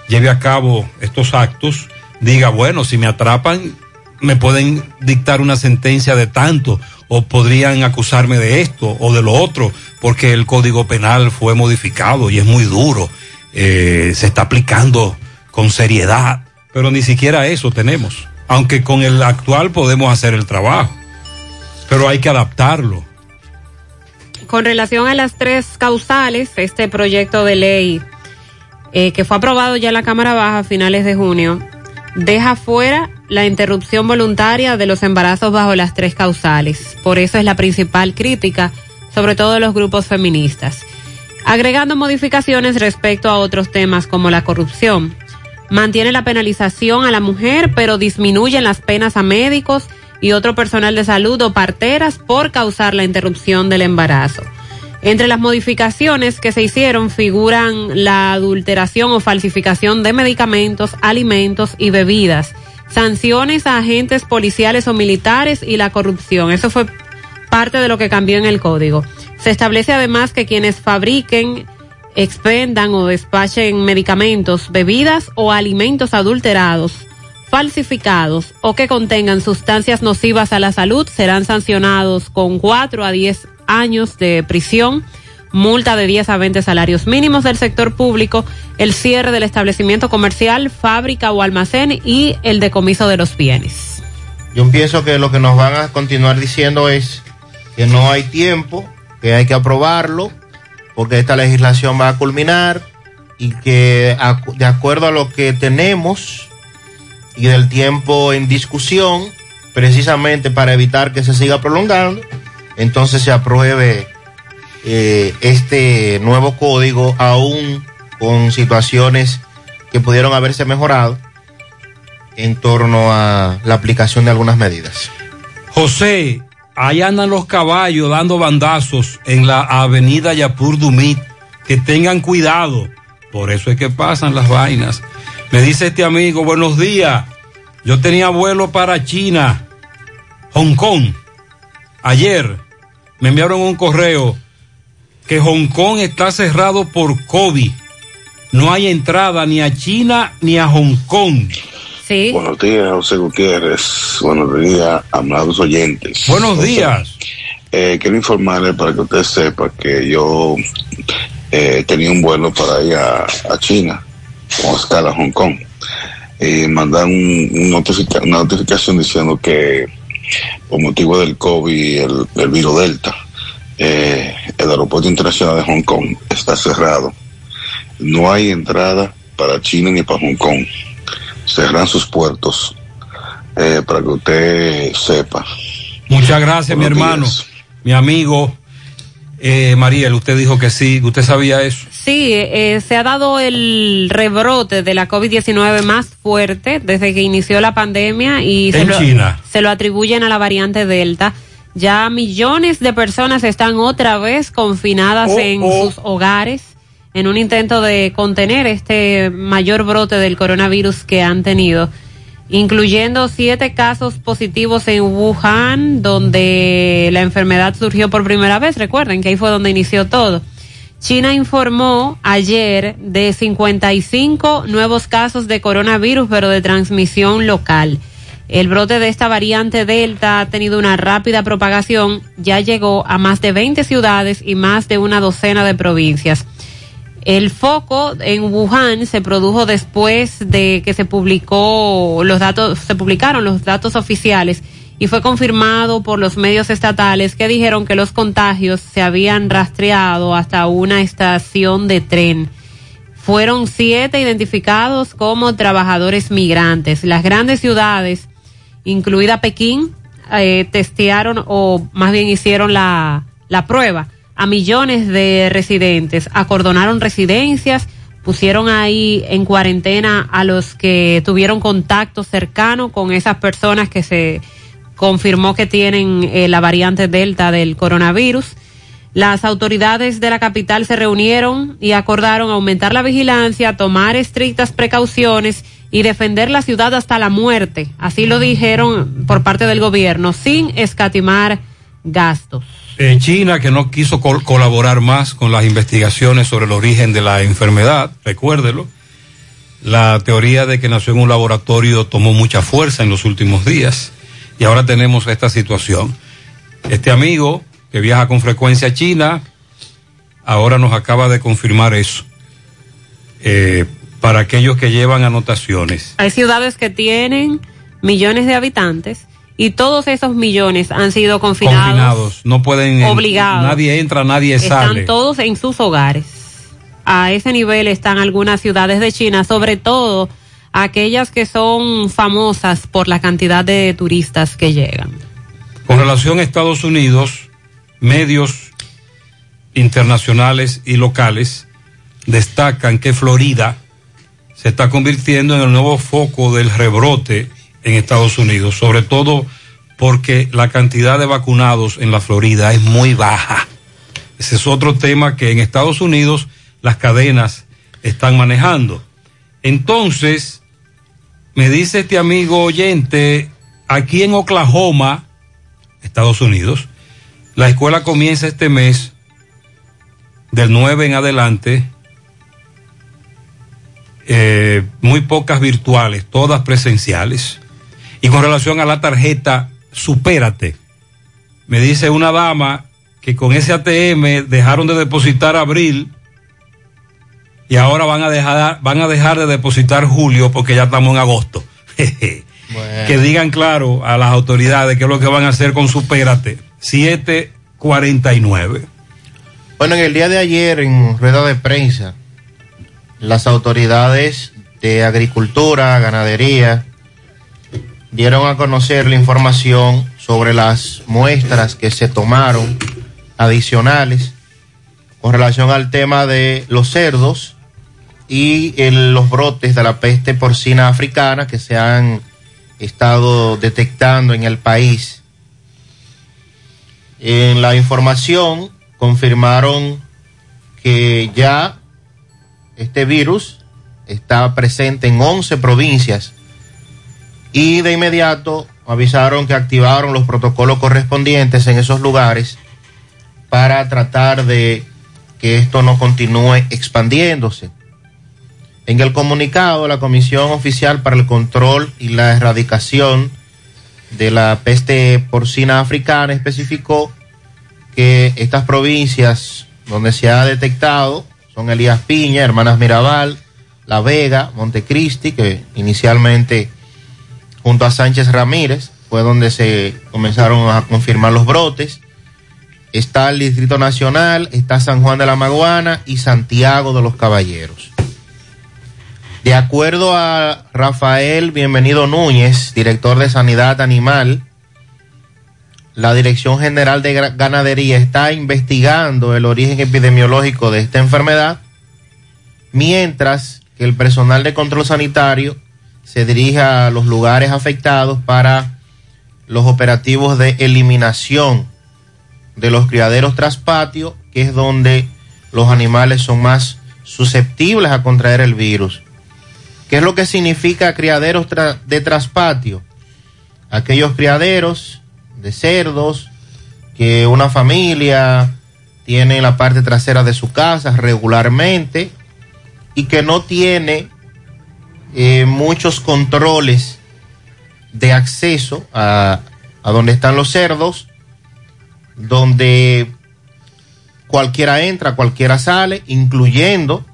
lleve a cabo estos actos, diga, bueno, si me atrapan, me pueden dictar una sentencia de tanto o podrían acusarme de esto o de lo otro, porque el Código Penal fue modificado y es muy duro, eh, se está aplicando con seriedad, pero ni siquiera eso tenemos, aunque con el actual podemos hacer el trabajo, pero hay que adaptarlo. Con relación a las tres causales, este proyecto de ley eh, que fue aprobado ya en la Cámara Baja a finales de junio, deja fuera la interrupción voluntaria de los embarazos bajo las tres causales. Por eso es la principal crítica, sobre todo de los grupos feministas. Agregando modificaciones respecto a otros temas como la corrupción. Mantiene la penalización a la mujer, pero disminuyen las penas a médicos y otro personal de salud o parteras por causar la interrupción del embarazo. Entre las modificaciones que se hicieron figuran la adulteración o falsificación de medicamentos, alimentos y bebidas, sanciones a agentes policiales o militares y la corrupción. Eso fue parte de lo que cambió en el código. Se establece además que quienes fabriquen, expendan o despachen medicamentos, bebidas o alimentos adulterados, falsificados o que contengan sustancias nocivas a la salud serán sancionados con 4 a 10 años de prisión, multa de 10 a 20 salarios mínimos del sector público, el cierre del establecimiento comercial, fábrica o almacén y el decomiso de los bienes. Yo pienso que lo que nos van a continuar diciendo es que no hay tiempo, que hay que aprobarlo, porque esta legislación va a culminar y que de acuerdo a lo que tenemos y del tiempo en discusión, precisamente para evitar que se siga prolongando, entonces se apruebe eh, este nuevo código aún con situaciones que pudieron haberse mejorado en torno a la aplicación de algunas medidas. José, ahí andan los caballos dando bandazos en la avenida Yapur Dumit. Que tengan cuidado. Por eso es que pasan las vainas. Me dice este amigo, buenos días. Yo tenía vuelo para China, Hong Kong. Ayer me enviaron un correo que Hong Kong está cerrado por COVID. No hay entrada ni a China ni a Hong Kong. Sí. Buenos días, José Gutiérrez. Buenos días, amados oyentes. Buenos días. Eh, quiero informarle para que usted sepa que yo eh, tenía un vuelo para ir a, a China, con escala a Hong Kong. Y mandaron un, una notificación diciendo que por motivo del COVID, el, el virus Delta, eh, el aeropuerto internacional de Hong Kong está cerrado. No hay entrada para China ni para Hong Kong. Cerran sus puertos eh, para que usted sepa. Muchas gracias, mi hermano, días. mi amigo. Eh, Mariel, usted dijo que sí, usted sabía eso. Sí, eh, se ha dado el rebrote de la COVID-19 más fuerte desde que inició la pandemia y se En lo, China. se lo atribuyen a la variante Delta. Ya millones de personas están otra vez confinadas Oh, en oh. sus hogares en un intento de contener este mayor brote del coronavirus que han tenido, incluyendo siete casos positivos en Wuhan, donde la enfermedad surgió por primera vez. Recuerden que ahí fue donde inició todo. China informó ayer de 55 nuevos casos de coronavirus, pero de transmisión local. El brote de esta variante Delta ha tenido una rápida propagación, ya llegó a más de 20 ciudades y más de una docena de provincias. El foco en Wuhan se produjo después de que se publicó los datos, se publicaron los datos oficiales y fue confirmado por los medios estatales que dijeron que los contagios se habían rastreado hasta una estación de tren. Fueron siete identificados como trabajadores migrantes. Las grandes ciudades, incluida Pekín, eh, testearon o más bien hicieron la, la prueba a millones de residentes, acordonaron residencias, pusieron ahí en cuarentena a los que tuvieron contacto cercano con esas personas que se confirmó que tienen eh, la variante Delta del coronavirus. Las autoridades de la capital se reunieron y acordaron aumentar la vigilancia, tomar estrictas precauciones y defender la ciudad hasta la muerte. Así lo dijeron por parte del gobierno, sin escatimar gastos. Eh, China, que no quiso col- colaborar más con las investigaciones sobre el origen de la enfermedad, recuérdelo. La teoría de que nació en un laboratorio tomó mucha fuerza en los últimos días y ahora tenemos esta situación. Este amigo que viaja con frecuencia a China, ahora nos acaba de confirmar eso. Eh, para aquellos que llevan anotaciones. Hay ciudades que tienen millones de habitantes y todos esos millones han sido confinados. Confinados, no pueden. Obligados. Nadie entra, nadie sale. Están todos en sus hogares. A ese nivel están algunas ciudades de China, sobre todo aquellas que son famosas por la cantidad de turistas que llegan. Con relación a Estados Unidos, medios internacionales y locales destacan que Florida se está convirtiendo en el nuevo foco del rebrote en Estados Unidos, sobre todo porque la cantidad de vacunados en la Florida es muy baja. Ese es otro tema que en Estados Unidos las cadenas están manejando. Entonces, me dice este amigo oyente, aquí en Oklahoma, Estados Unidos, la escuela comienza este mes, del 9 en adelante, eh, muy pocas virtuales, todas presenciales. Y con relación a la tarjeta, supérate. Me dice una dama que con ese ATM dejaron de depositar abril y ahora van a dejar, van a dejar de depositar julio porque ya estamos en agosto. (laughs) Que digan claro a las autoridades qué es lo que van a hacer con supérate. 749. Bueno, en el día de ayer, en rueda de prensa, las autoridades de agricultura, ganadería, dieron a conocer la información sobre las muestras que se tomaron adicionales con relación al tema de los cerdos y el- los brotes de la peste porcina africana que se han estado detectando en el país. En la información confirmaron que ya este virus está presente en 11 provincias y de inmediato avisaron que activaron los protocolos correspondientes en esos lugares para tratar de que esto no continúe expandiéndose. En el comunicado, la Comisión Oficial para el Control y la Erradicación de la Peste Porcina Africana especificó que estas provincias donde se ha detectado son Elías Piña, Hermanas Mirabal, La Vega, Montecristi, que inicialmente junto a Sánchez Ramírez fue donde se comenzaron a confirmar los brotes. Está el Distrito Nacional, está San Juan de la Maguana y Santiago de los Caballeros. De acuerdo a Rafael Bienvenido Núñez, director de Sanidad Animal, la Dirección General de Ganadería está investigando el origen epidemiológico de esta enfermedad, mientras que el personal de control sanitario se dirige a los lugares afectados para los operativos de eliminación de los criaderos tras patio, que es donde los animales son más susceptibles a contraer el virus. ¿Qué es lo que significa criaderos de traspatio? Aquellos criaderos de cerdos que una familia tiene en la parte trasera de su casa regularmente y que no tiene eh, muchos controles de acceso a, a donde están los cerdos, donde cualquiera entra, cualquiera sale, incluyendo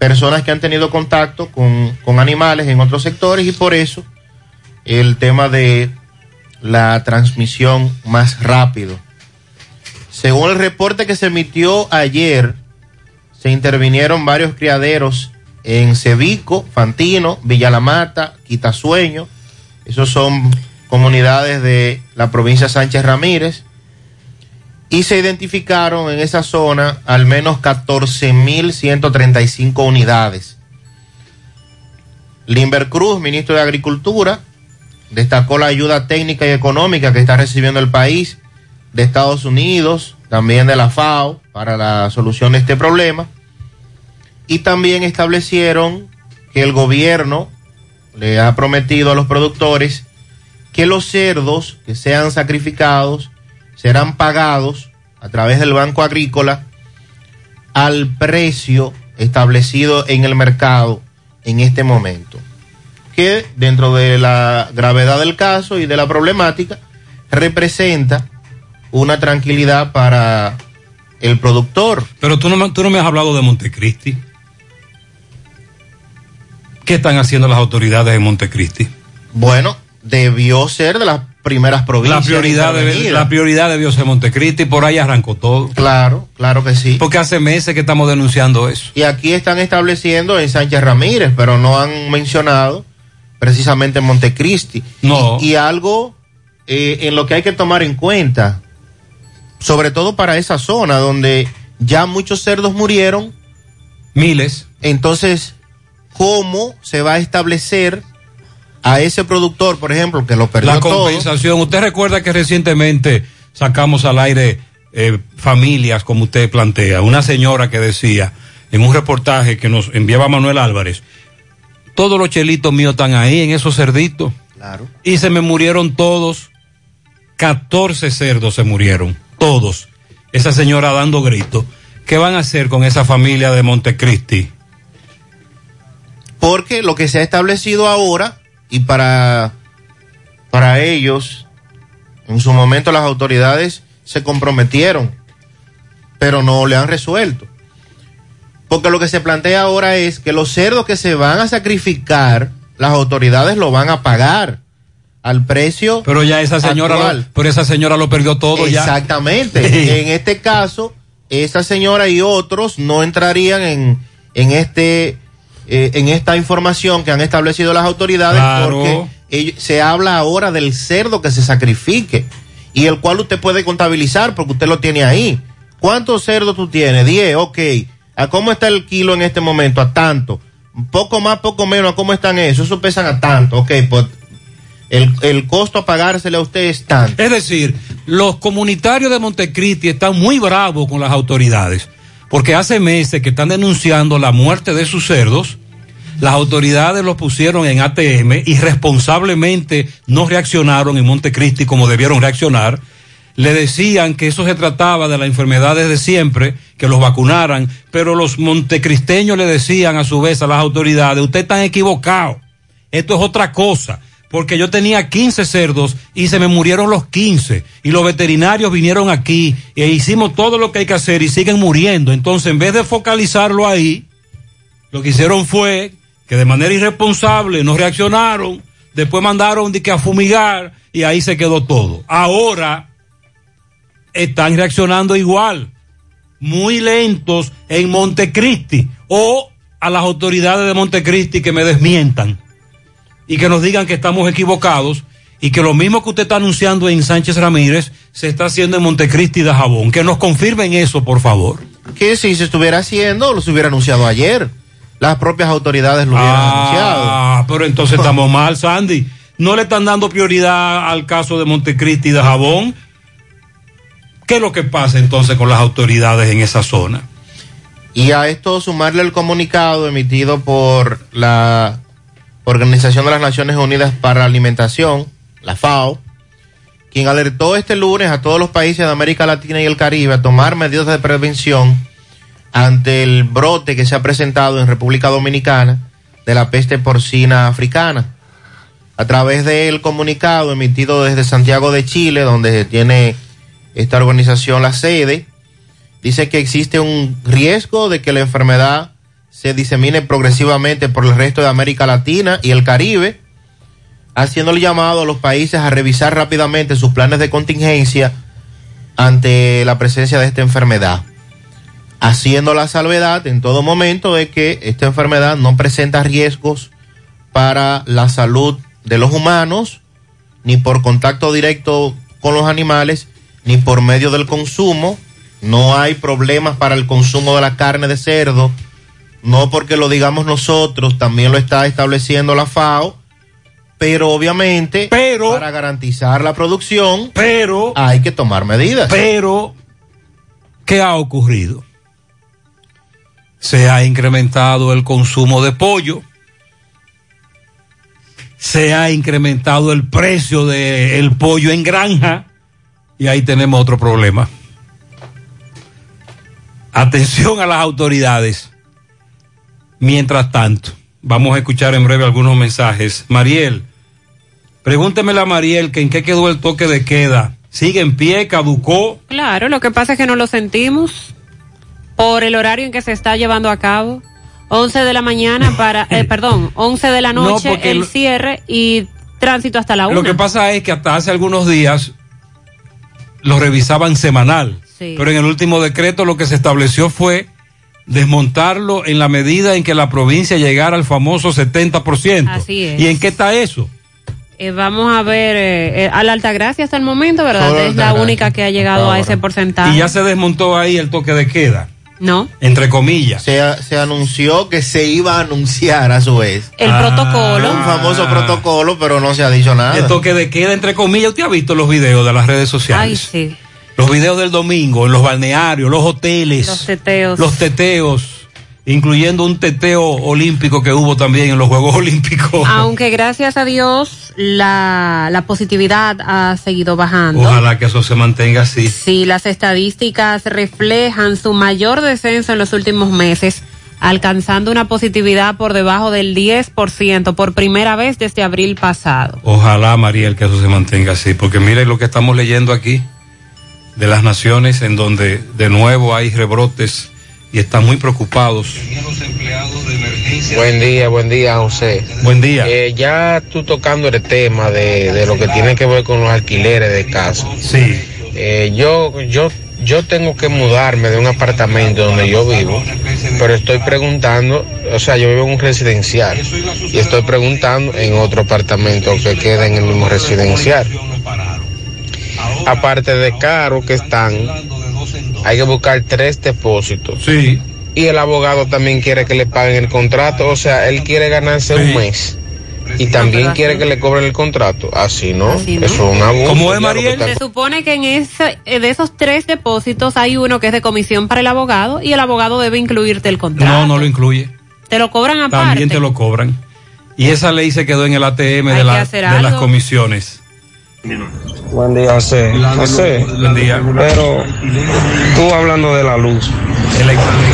personas que han tenido contacto con, con animales en otros sectores y por eso el tema de la transmisión más rápido. Según el reporte que se emitió ayer, se intervinieron varios criaderos en Cevico, Fantino, Villa La Mata, Quitasueño. Esos son comunidades de la provincia Sánchez Ramírez. Y se identificaron en esa zona al menos 14.135 unidades. Limber Cruz, ministro de Agricultura, destacó la ayuda técnica y económica que está recibiendo el país de Estados Unidos, también de la FAO, para la solución de este problema. Y también establecieron que el gobierno le ha prometido a los productores que los cerdos que sean sacrificados serán pagados a través del Banco Agrícola al precio establecido en el mercado en este momento. Que dentro de la gravedad del caso y de la problemática representa una tranquilidad para el productor. Pero tú no, me- tú no me has hablado de Montecristi. ¿Qué están haciendo las autoridades de Montecristi? Bueno, debió ser de las primeras La provincias. prioridad, debe- la prioridad debió ser Montecristi, por ahí arrancó todo. Claro, claro que sí. Porque hace meses que estamos denunciando eso. Y aquí están estableciendo en Sánchez Ramírez, pero no han mencionado precisamente Montecristi. No. Y, y algo eh, en lo que hay que tomar en cuenta, sobre todo para esa zona donde ya muchos cerdos murieron. Miles. Entonces, ¿cómo se va a establecer a ese productor, por ejemplo, que lo perdió La todo? compensación. Usted recuerda que recientemente sacamos al aire eh, familias, como usted plantea. Una señora que decía en un reportaje que nos enviaba Manuel Álvarez, todos los chelitos míos están ahí en esos cerditos. Claro. Y se me murieron todos. 14 cerdos se murieron. Todos. Esa señora dando grito. ¿Qué van a hacer con esa familia de Montecristi? Porque lo que se ha establecido ahora, y para, para ellos, en su momento las autoridades se comprometieron, pero no le han resuelto. Porque lo que se plantea ahora es que los cerdos que se van a sacrificar, las autoridades lo van a pagar al precio. Pero ya esa señora, lo, pero esa señora lo perdió todo ya. Exactamente. (laughs) En este caso, esa señora y otros no entrarían en, en este eh, en esta información que han establecido las autoridades Claro. porque se habla ahora del cerdo que se sacrifique y el cual usted puede contabilizar porque usted lo tiene ahí. ¿Cuántos cerdos tú tienes? 10, ok. ¿A cómo está el kilo en este momento? A tanto. Poco más, poco menos. ¿A cómo están esos? Eso pesan a tanto. Ok, pues el, el costo a pagársele a usted es tanto. Es decir, los comunitarios de Montecristi están muy bravos con las autoridades, porque hace meses que están denunciando la muerte de sus cerdos, las autoridades los pusieron en ATM y responsablemente no reaccionaron en Montecristi como debieron reaccionar. Le decían que eso se trataba de las enfermedades de siempre, que los vacunaran, pero los montecristeños le decían a su vez a las autoridades, ustedes están equivocados, esto es otra cosa porque yo tenía 15 cerdos y se me murieron los 15 y los veterinarios vinieron aquí e hicimos todo lo que hay que hacer y siguen muriendo. Entonces, en vez de focalizarlo ahí, lo que hicieron fue que de manera irresponsable no reaccionaron, después mandaron de que a fumigar y ahí se quedó todo. Ahora están reaccionando igual, muy lentos en Montecristi o a las autoridades de Montecristi que me desmientan y que nos digan que estamos equivocados y que lo mismo que usted está anunciando en Sánchez Ramírez se está haciendo en Montecristi de Jabón. Que nos confirmen eso, por favor. Que si se estuviera haciendo, lo se hubiera anunciado ayer. Las propias autoridades lo hubieran anunciado. Ah, pero entonces estamos mal, Sandy. No le están dando prioridad al caso de Montecristi de Jabón. ¿Qué es lo que pasa entonces con las autoridades en esa zona? Y a esto sumarle el comunicado emitido por la Organización de las Naciones Unidas para la Alimentación, la FAO, quien alertó este lunes a todos los países de América Latina y el Caribe a tomar medidas de prevención ante el brote que se ha presentado en República Dominicana de la peste porcina africana. A través del comunicado emitido desde Santiago de Chile, donde tiene esta organización la sede, dice que existe un riesgo de que la enfermedad se disemine progresivamente por el resto de América Latina y el Caribe, haciendo el llamado a los países a revisar rápidamente sus planes de contingencia ante la presencia de esta enfermedad, haciendo la salvedad en todo momento de que esta enfermedad no presenta riesgos para la salud de los humanos, ni por contacto directo con los animales, ni por medio del consumo. No hay problemas para el consumo de la carne de cerdo, no porque lo digamos nosotros, también lo está estableciendo la FAO, pero obviamente pero, para garantizar la producción, pero hay que tomar medidas. Pero, ¿qué ha ocurrido? Se ha incrementado el consumo de pollo, se ha incrementado el precio del pollo en granja y ahí tenemos otro problema. Atención a las autoridades. Mientras tanto, vamos a escuchar en breve algunos mensajes. Mariel, pregúntemela a Mariel que en qué quedó el toque de queda. ¿Sigue en pie? ¿Caducó? Claro, lo que pasa es que no lo sentimos por el horario en que se está llevando a cabo. 11 de la mañana (laughs) para, eh, perdón, 11 de la No, noche el cierre y tránsito hasta la 1. Lo que pasa es que hasta hace algunos días lo revisaban semanal. Sí. Pero en el último decreto lo que se estableció fue desmontarlo en la medida en que la provincia llegara al famoso 70%. Así es. ¿Y en qué está eso? Eh, vamos a ver, eh, eh, a la Altagracia hasta el momento, ¿verdad? Solo Es la única que ha llegado a ese porcentaje. Y ya se desmontó ahí el toque de queda, No, entre comillas. Se, se anunció que se iba a anunciar a su vez. el protocolo. Un famoso protocolo, pero no se ha dicho nada. El toque de queda, entre comillas. ¿Usted ha visto los videos de las redes Ay, sociales? sí. Los videos del domingo, en los balnearios, los hoteles. Los teteos. los teteos, incluyendo un teteo olímpico que hubo también en los Juegos (laughs) Olímpicos. Aunque gracias a Dios la, la positividad ha seguido bajando. Ojalá que eso se mantenga así. Sí, las estadísticas reflejan su mayor descenso en los últimos meses, alcanzando una positividad por debajo del 10% por primera vez desde abril pasado. Ojalá, Mariel, que eso se mantenga así, porque mire lo que estamos leyendo aquí de las naciones en donde de nuevo hay rebrotes y están muy preocupados. Buen día, buen día, José. Buen día. Eh, ya tú tocando el tema de, de lo que tiene que ver con los alquileres de casa. Sí. Eh, yo, yo, yo tengo que mudarme de un apartamento donde yo vivo, pero estoy preguntando, o sea, yo vivo en un residencial y estoy preguntando en otro apartamento que queda en el mismo residencial. Aparte de caro que están, hay que buscar tres depósitos. Sí. Y el abogado también quiere que le paguen el contrato, o sea, él quiere ganarse un mes. Y también quiere que le cobren el contrato. Así no, Así no. eso es un abuso. lo que está- Se supone que en ese, eh, de esos tres depósitos hay uno que es de comisión para el abogado y el abogado debe incluirte el contrato. No, no lo incluye. Te lo cobran aparte. También te lo cobran. Y esa ley se quedó en el ATM Hay de, la- de las comisiones. Buen día, José. José, Buen día. pero tú hablando de la luz,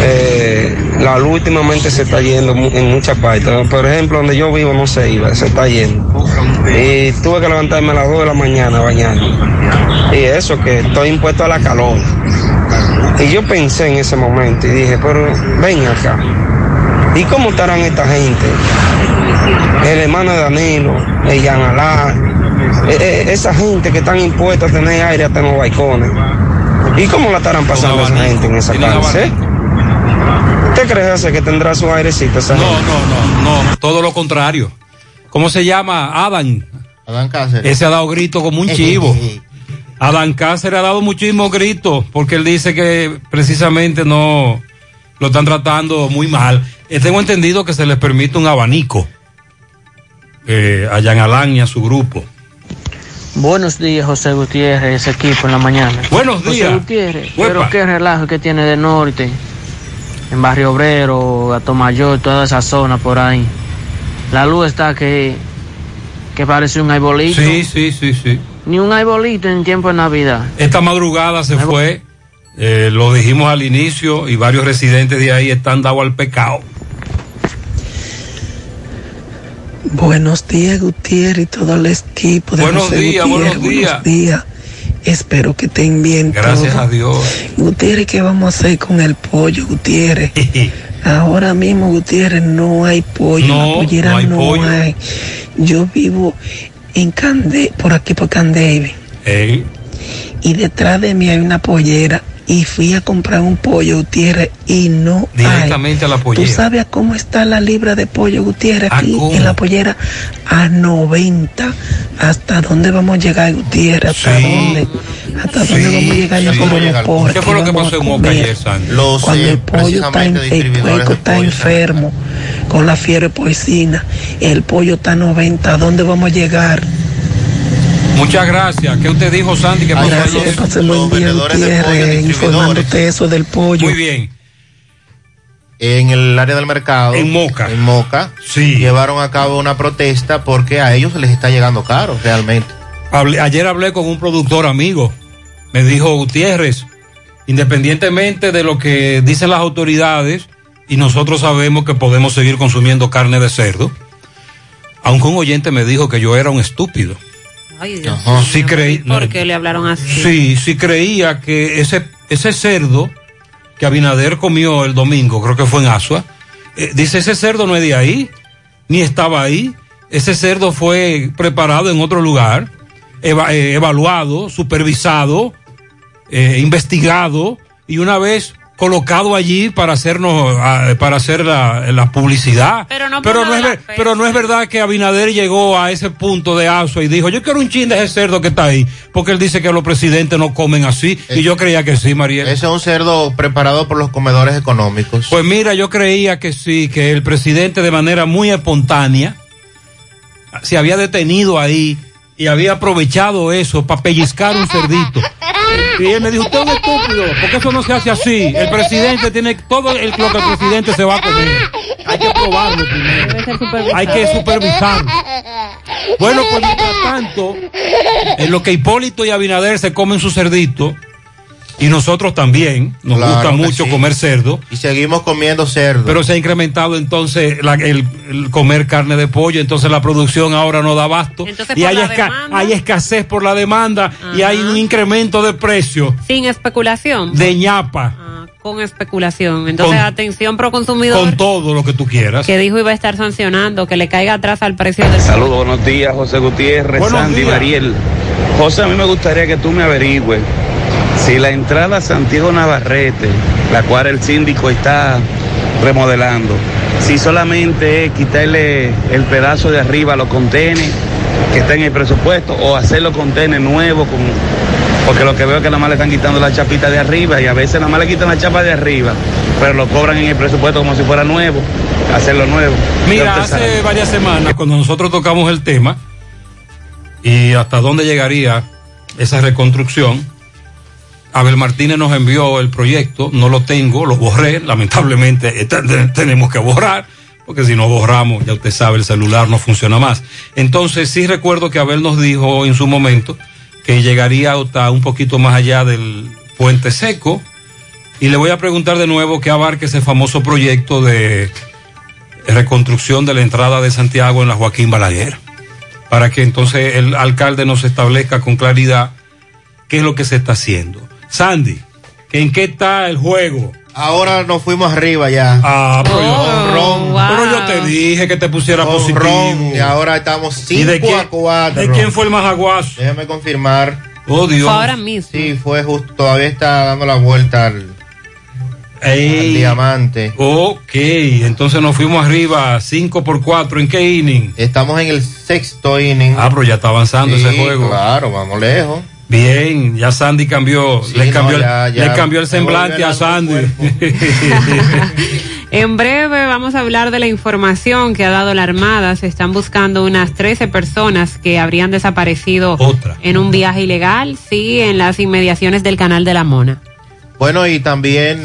eh, la luz últimamente se está yendo en muchas partes. Por ejemplo, donde yo vivo no se iba, se está yendo. Y tuve que levantarme a las 2 de la mañana a bañarme. Y eso que estoy impuesto a la calor. Y yo pensé en ese momento y dije, pero ven acá. ¿Y cómo estarán esta gente? El hermano de Danilo, el Yan Alá, eh, eh, esa gente que están impuestos a tener aire hasta en los balcones. ¿Y cómo la estarán pasando esa gente en esa cárcel? ¿Usted cree que tendrá su airecito esa No, gente? no, no, no, todo lo contrario. ¿Cómo se llama? Adán. Adán Cáceres. Ese ha dado grito como un (laughs) chivo. Adán Cáceres ha dado muchísimos gritos porque él dice que precisamente no lo están tratando muy mal. Eh, tengo entendido que se les permite un abanico eh, a Yan Alán y a su grupo. Buenos días, José Gutiérrez, ese equipo en la mañana. Buenos José días. Gutiérrez, Uepa. pero qué relajo que tiene de norte, en Barrio Obrero, Gato Mayor, toda esa zona por ahí. La luz está que, que parece un arbolito. Sí, sí, sí, sí. Ni un arbolito en tiempo de Navidad. Esta madrugada se fue, eh, lo dijimos al inicio, y varios residentes de ahí están dados al pecado. Buenos días, Gutiérrez y todo el equipo de Buenos José días, Gutiérrez. buenos días. días. Espero que estén bien Gracias a Dios. Gutiérrez, ¿qué vamos a hacer con el pollo, Gutiérrez? (laughs) Ahora mismo, Gutiérrez, no hay pollo. No, la pollera no hay no pollo. hay. Yo vivo en Cande, por aquí por Candeve. Ey, Y detrás de mí hay una pollera. Y fui a comprar un pollo, Gutiérrez, y no hay. directamente a la ¿Tú pollera. sabes a cómo está la libra de pollo, Gutiérrez, ¿A aquí cómo? en la pollera? A 90. ¿Hasta dónde vamos a llegar, Gutiérrez? ¿Hasta dónde? ¿Hasta dónde vamos a llegar? No comemos por ¿Qué fue lo que pasó en Moca ayer, Sandy? Cuando el pollo está, en- el puerco está enfermo con la fiebre porcina, el pollo está a 90, ¿a dónde vamos a llegar? Muchas gracias. ¿Qué usted dijo, Sandy? que pasó Gracias, ayer? que pase buen día, Gutiérrez, informándote eso del pollo. Muy bien. En el área del mercado. En Moca. En Moca. Sí. Llevaron a cabo una protesta porque a ellos les está llegando caro realmente. Hablé- ayer hablé con un productor amigo me dijo Gutiérrez, independientemente de lo que dicen las autoridades, y nosotros sabemos que podemos seguir consumiendo carne de cerdo, aunque un oyente me dijo que yo era un estúpido. Ay, Dios Sí creí, no, ¿Por qué le hablaron así? sí, sí creía que ese, ese cerdo que Abinader comió el domingo, creo que fue en Asua, eh, dice ese cerdo no es de ahí, ni estaba ahí, ese cerdo fue preparado en otro lugar, eva- eh, evaluado, supervisado, eh, investigado y una vez colocado allí para hacernos ah, para hacer la, la publicidad. Pero no, pero por no es ver- pero no es verdad que Abinader llegó a ese punto de aso y dijo yo quiero un chin de ese cerdo que está ahí porque él dice que los presidentes no comen así y yo creía que sí María Ese es un cerdo preparado por los comedores económicos. pues mira, yo creía que sí, que el presidente de manera muy espontánea se había detenido ahí y había aprovechado eso para pellizcar un cerdito. Y él me dijo, usted es un estúpido, porque eso no se hace así. El presidente tiene todo el, lo que el presidente se va a comer. Hay que probarlo primero. Hay que supervisarlo. Bueno, pues mientras tanto, en lo que Hipólito y Abinader se comen su cerdito, y nosotros también, nos Claro gusta mucho sí. comer cerdo. Y seguimos comiendo cerdo. Pero se ha incrementado entonces la- el, el comer carne de pollo, entonces la producción ahora no da abasto. Entonces, y hay, esca- demanda. hay escasez por la demanda y hay un incremento de precios Sin especulación. de ñapa Ah, con especulación. Entonces, Con- atención pro consumidor. con todo lo que tú quieras. que dijo iba a estar sancionando, que le caiga atrás al precio del Saludos, buenos días, José Gutiérrez, Buenos Sandy, días. Mariel. José, a mí me gustaría que tú me averigües si la entrada a Santiago Navarrete, la cual el síndico está remodelando, si solamente es quitarle el pedazo de arriba a los contenes que está en el presupuesto o hacer los contenes nuevos con porque lo que veo es que nada más le están quitando la chapita de arriba y a veces nada más le quitan la chapa de arriba, pero lo cobran en el presupuesto como si fuera nuevo, hacerlo nuevo. Mira, sabe. hace varias semanas cuando nosotros tocamos el tema y hasta dónde llegaría esa reconstrucción, Abel Martínez nos envió el proyecto, no lo tengo, lo borré, lamentablemente (laughs) te- tenemos que borrar, porque si no borramos, ya usted sabe, el celular no funciona más. Entonces sí recuerdo que Abel nos dijo en su momento que llegaría hasta un poquito más allá del puente seco, y le voy a preguntar de nuevo qué abarca ese famoso proyecto de reconstrucción de la entrada de Santiago en la Joaquín Balaguer, para que entonces el alcalde nos establezca con claridad qué es lo que se está haciendo. Sandy, ¿que ¿en qué está el juego? Ahora nos fuimos arriba ya. Ah, pero, yo, Ron, pero yo te dije que te pusiera Con positivo. ron, y ahora estamos ¿Y 5 de quién- a 4. de quién fue el más aguazo? Déjame confirmar. Oh, Dios. Fue ahora mismo. Sí, fue justo. Todavía está dando la vuelta al, Ey. al diamante. Ok, entonces nos fuimos arriba 5 por 4. ¿En qué inning? Estamos en el sexto inning. Ah, pero ya está avanzando Sí, ese juego. Claro, vamos lejos. Bien, ya Sandy cambió, Sí, le, no, cambió ya- el, ya le cambió el semblante a Sandy. (laughs) En breve vamos a hablar de la información que ha dado la Armada. Se están buscando unas 13 personas que habrían desaparecido en un viaje ilegal, sí, en las inmediaciones del canal de la Mona. Bueno, y también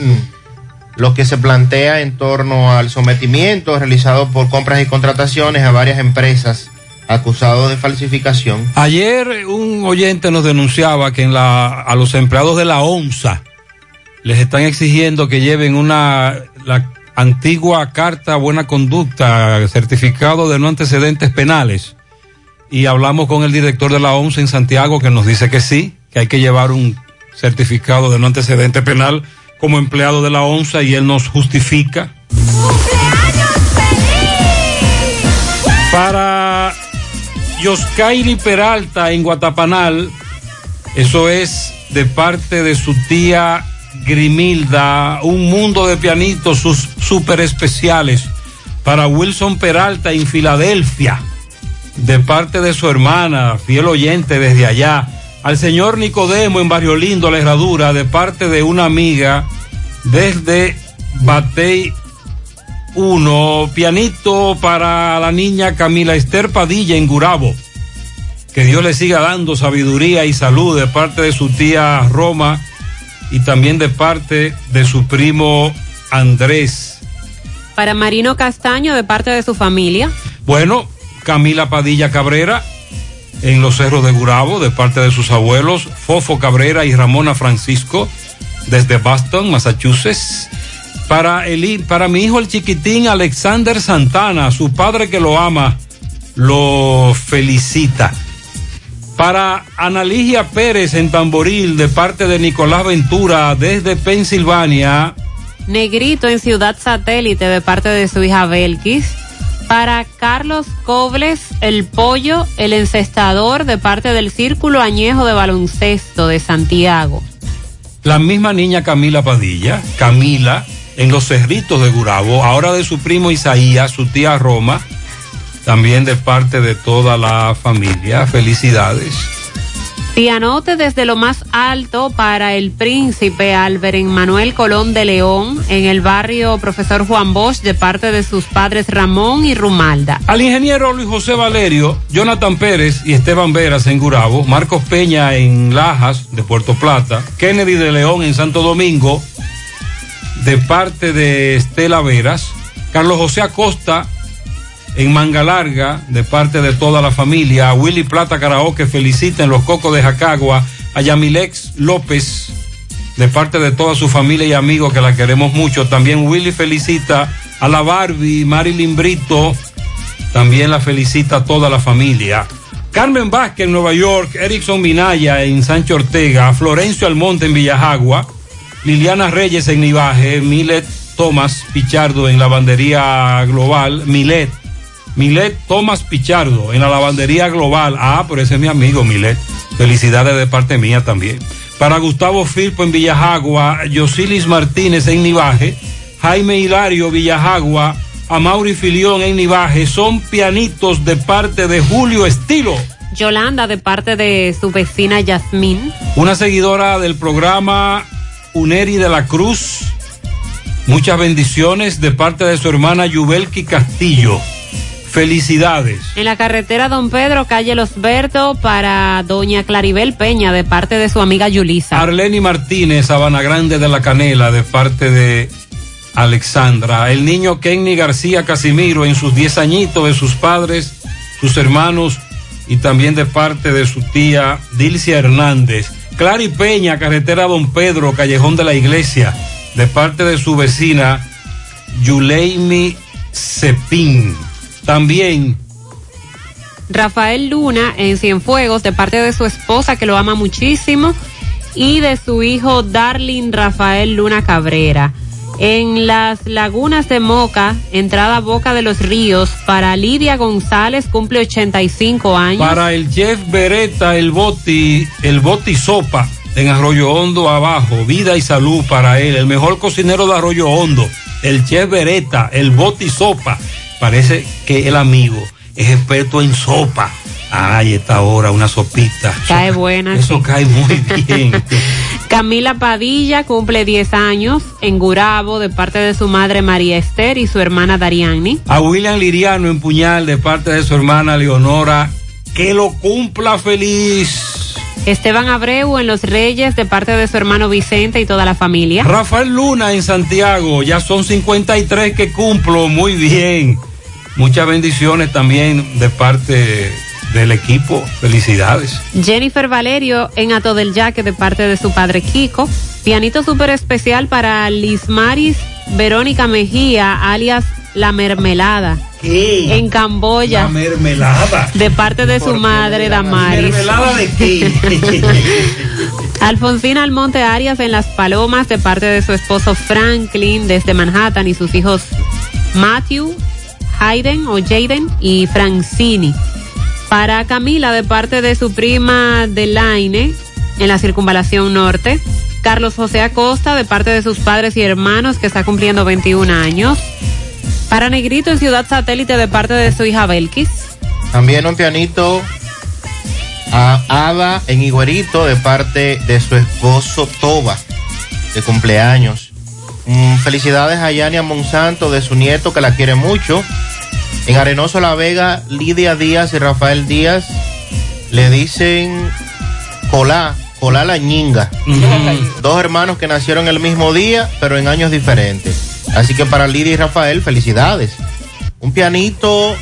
lo que se plantea en torno al sometimiento realizado por compras y contrataciones a varias empresas acusados de falsificación. Ayer un oyente nos denunciaba que en la, a los empleados de la ONSA les están exigiendo que lleven una la antigua carta buena conducta, certificado de no antecedentes penales. Y hablamos con el director de la ONSA en Santiago que nos dice que sí, que hay que llevar un certificado de no antecedente penal como empleado de la ONSA y él nos justifica. Para Yoskairi Peralta en Guatapanal, eso es de parte de su tía Grimilda, un mundo de pianitos sus super especiales. Para Wilson Peralta en Filadelfia, de parte de su hermana, fiel oyente desde allá. Al señor Nicodemo en Barrio Lindo, la herradura, de parte de una amiga desde Batey uno, pianito para la niña Camila Esther Padilla en Gurabo. Que Dios le siga dando sabiduría y salud de parte de su tía Roma y también de parte de su primo Andrés. Para Marino Castaño, de parte de su familia. Bueno, Camila Padilla Cabrera en los cerros de Gurabo de parte de sus abuelos Fofo Cabrera y Ramona Francisco desde Boston, Massachusetts. Para, el, para mi hijo el chiquitín Alexander Santana, su padre que lo ama, lo felicita. Para Analigia Pérez en Tamboril de parte de Nicolás Ventura desde Pensilvania. Negrito en Ciudad Satélite de parte de su hija Belkis. Para Carlos Cobles, el pollo, el encestador de parte del Círculo Añejo de Baloncesto de Santiago. La misma niña Camila Padilla, Camila, en los cerritos de Gurabo, ahora de su primo Isaías, su tía Roma, también de parte de toda la familia. Felicidades. Pianote desde lo más alto para el príncipe Albert Manuel Colón de León en el barrio Profesor Juan Bosch de parte de sus padres Ramón y Rumalda. Al ingeniero Luis José Valerio, Jonathan Pérez y Esteban Veras en Gurabo, Marcos Peña en Lajas de Puerto Plata, Kennedy de León en Santo Domingo de parte de Estela Veras, Carlos José Acosta en Manga Larga, de parte de toda la familia, a Willy Plata Karaoke felicita en los Cocos de Jacagua, a Yamilex López, de parte de toda su familia y amigos que la queremos mucho. También Willy felicita a la Barbie, Marilyn Brito, también la felicita toda la familia. Carmen Vázquez en Nueva York, Erickson Minaya en Sancho Ortega, Florencio Almonte en Villajagua, Liliana Reyes en Nivaje, Milet Tomás Pichardo en Lavandería Global, Milet Milet Tomás Pichardo en la lavandería global. Ah, pero ese es mi amigo Milet. Felicidades de parte mía también. Para Gustavo Firpo en Villajagua, Yosilis Martínez en Nivaje, Jaime Hilario Villajagua, Amaury Filión en Nivaje, son pianitos de parte de Julio Estilo. Yolanda de parte de su vecina Yasmín. Una seguidora del programa Uneri de la Cruz. Muchas bendiciones de parte de su hermana Yubelki Castillo. Felicidades. En la carretera Don Pedro, calle Los Bertos, para doña Claribel Peña, de parte de su amiga Yulisa. Arleni Martínez, Sabana Grande de la Canela, de parte de Alexandra. El niño Kenny García Casimiro, en sus 10 añitos, de sus padres, sus hermanos y también de parte de su tía Dilcia Hernández. Clary Peña, carretera Don Pedro, Callejón de la Iglesia, de parte de su vecina Yuleimi Cepín. También Rafael Luna en Cienfuegos, de parte de su esposa que lo ama muchísimo, y de su hijo Darling Rafael Luna Cabrera. En las lagunas de Moca, entrada Boca de los Ríos, para Lidia González, cumple 85 años. para el chef Beretta, el boti, el boti sopa en Arroyo Hondo abajo, vida y salud para él, el mejor cocinero de Arroyo Hondo, el chef Beretta, el boti sopa. Parece que el amigo es experto en sopa. Ay, esta hora una sopita. Cae buena. Eso sí. cae muy bien. (laughs) Camila Padilla cumple 10 años en Gurabo de parte de su madre María Esther y su hermana Dariani. A William Liriano en Puñal de parte de su hermana Leonora. Que lo cumpla feliz. Esteban Abreu en Los Reyes de parte de su hermano Vicente y toda la familia. Rafael Luna en Santiago. Ya son 53 que cumplo. Muy bien. Muchas bendiciones también de parte del equipo. Felicidades. Jennifer Valerio en Ato del Yaque de parte de su padre Kiko. Pianito súper especial para Lismaris Verónica Mejía, alias La Mermelada. ¿Qué? En Camboya. La mermelada. De parte de su madre Damaris. ¿Mermelada de qué? (laughs) Alfonsina Almonte Arias en Las Palomas de parte de su esposo Franklin desde Manhattan y sus hijos Matthew, Hayden o Jaden y Francini. Para Camila de parte de su prima Delaine en la circunvalación norte. Carlos José Acosta de parte de sus padres y hermanos que está cumpliendo 21 años. Para Negrito en Ciudad Satélite de parte de su hija Belkis. También un pianito a Ada en Iguerito de parte de su esposo Toba, de cumpleaños. Mm, felicidades a Yania Monsanto de su nieto que la quiere mucho. En Arenoso La Vega, Lidia Díaz y Rafael Díaz le dicen Colá, Colá la ñinga. Dos hermanos que nacieron el mismo día, pero en años diferentes. Así que para Lidia y Rafael, felicidades. Un pianito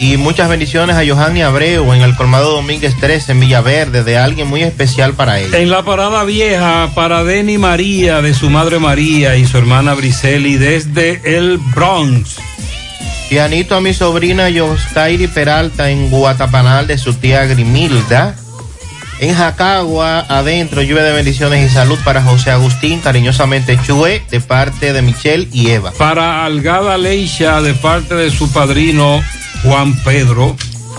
Y muchas bendiciones a Johanny Abreu en el Colmado Domínguez 13 en Villaverde, de alguien muy especial para ella. En la parada vieja, para Denny María, de su madre María y su hermana Briseli, desde el Bronx. Pianito a mi sobrina Yoskairi Peralta en Guatapanal de su tía Grimilda. En Jacagua, adentro, lluvia de bendiciones y salud para José Agustín, cariñosamente Chue, de parte de Michelle y Eva. Para Algada Leisha, de parte de su padrino Juan Pedro.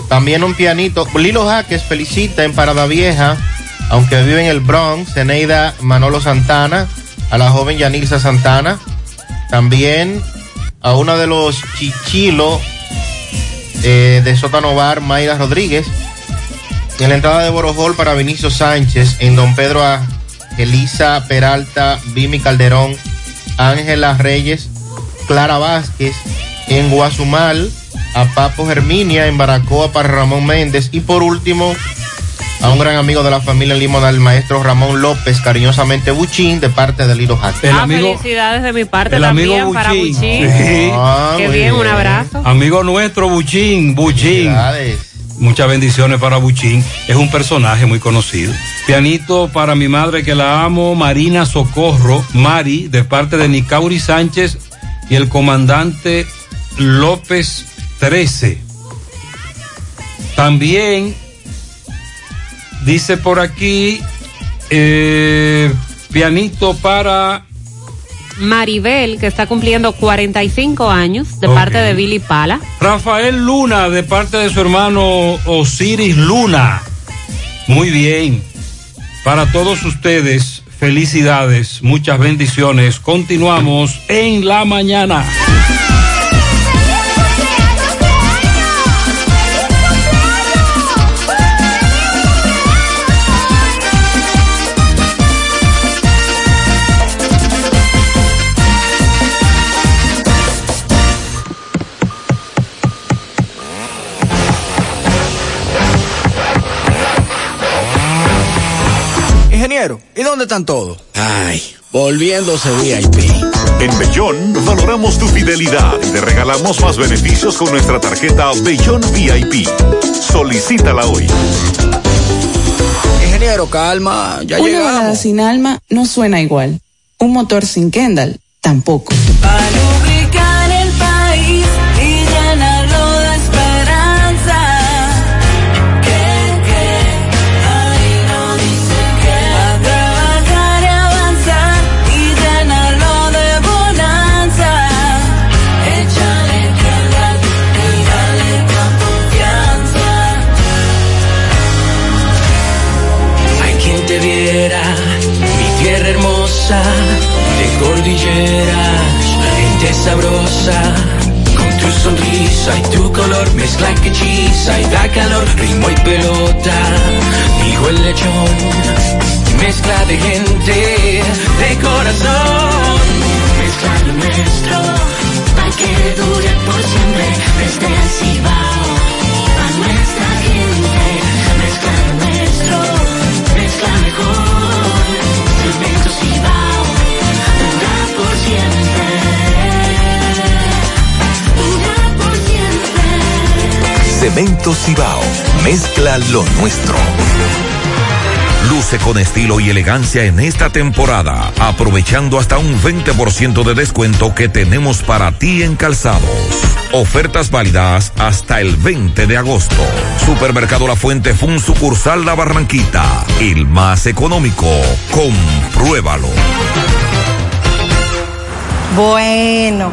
También un pianito. Lilo Jaques felicita en Parada Vieja, aunque vive en el Bronx, Eneida Manolo Santana, a la joven Yanilza Santana. También a uno de los chichilos eh, de Sótano Bar, Mayra Rodríguez. En la entrada de Borojol para Vinicio Sánchez, en Don Pedro a Elisa Peralta, Vimi Calderón, Ángela Reyes, Clara Vázquez, en Guazumal, a Papo Germinia, en Baracoa para Ramón Méndez y por último a un gran amigo de la familia Limonal, el maestro Ramón López, cariñosamente Buchín, de parte de Lilo Jaque. ah, felicidades de mi parte el también amigo para Buchín. Buchín. Sí. Ah, Qué bien, un abrazo. Amigo nuestro, Buchín, Buchín. Muchas bendiciones para Buchín. Es un personaje muy conocido. Pianito para mi madre que la amo, Marina Socorro, Mari, de parte de Nicauri Sánchez y el comandante López 13. También dice por aquí, eh, pianito para Maribel, que está cumpliendo 45 años, de parte de Billy Pala. Rafael Luna, de parte de su hermano Osiris Luna. Muy bien. Para todos ustedes, felicidades, muchas bendiciones. Continuamos en la mañana. ¿Y dónde están todos? Ay, volviéndose VIP. En Bellón valoramos tu fidelidad y te regalamos más beneficios con nuestra tarjeta Bellón VIP. Solicítala hoy. Ingeniero, calma, ya Una llegamos. balada sin alma no suena igual. Un motor sin Kendall tampoco. Para cordilleras, gente sabrosa. Con tu sonrisa y tu color, mezcla que hechiza y da calor, ritmo y pelota. Dijo el lechón, mezcla de gente, de corazón. Mezcla lo nuestro, pa' que dure por siempre, desde el Cibao, Cemento Cibao, mezcla lo nuestro. Luce con estilo y elegancia en esta temporada, aprovechando hasta un 20% de descuento que tenemos para ti en calzados. Ofertas válidas hasta el 20 de agosto. Supermercado La Fuente fue un sucursal La Barranquita, el más económico. Compruébalo. Bueno,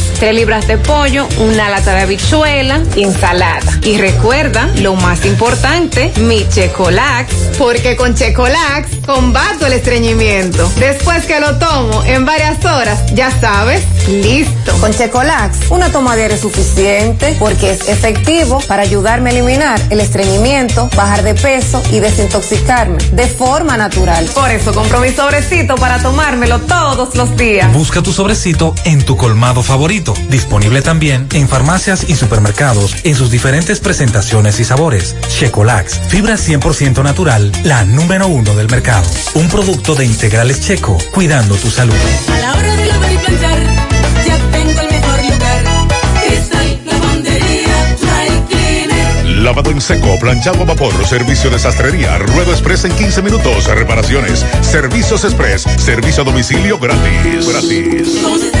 tres libras de pollo, una lata de habichuela y ensalada. Y recuerda, lo más importante, mi Checolax, porque con Checolax combato el estreñimiento. Después que lo tomo en varias horas, ya sabes, listo. Con Checolax, una toma diaria es suficiente porque es efectivo para ayudarme a eliminar el estreñimiento, bajar de peso y desintoxicarme de forma natural. Por eso compro mi sobrecito para tomármelo todos los días. Busca tu sobrecito en tu colmado favorito. Disponible también en farmacias y supermercados en sus diferentes presentaciones y sabores. Checolax, fibra 100% natural, la número uno del mercado. Un producto de integrales checo, cuidando tu salud. A la hora de lavar y planchar, ya tengo el mejor lugar. Cristal Lavandería Dry Cleaner. Lavado en seco, planchado a vapor, servicio de sastrería, ruedo express en 15 minutos, reparaciones, servicios express, servicio a domicilio gratis. Gratis.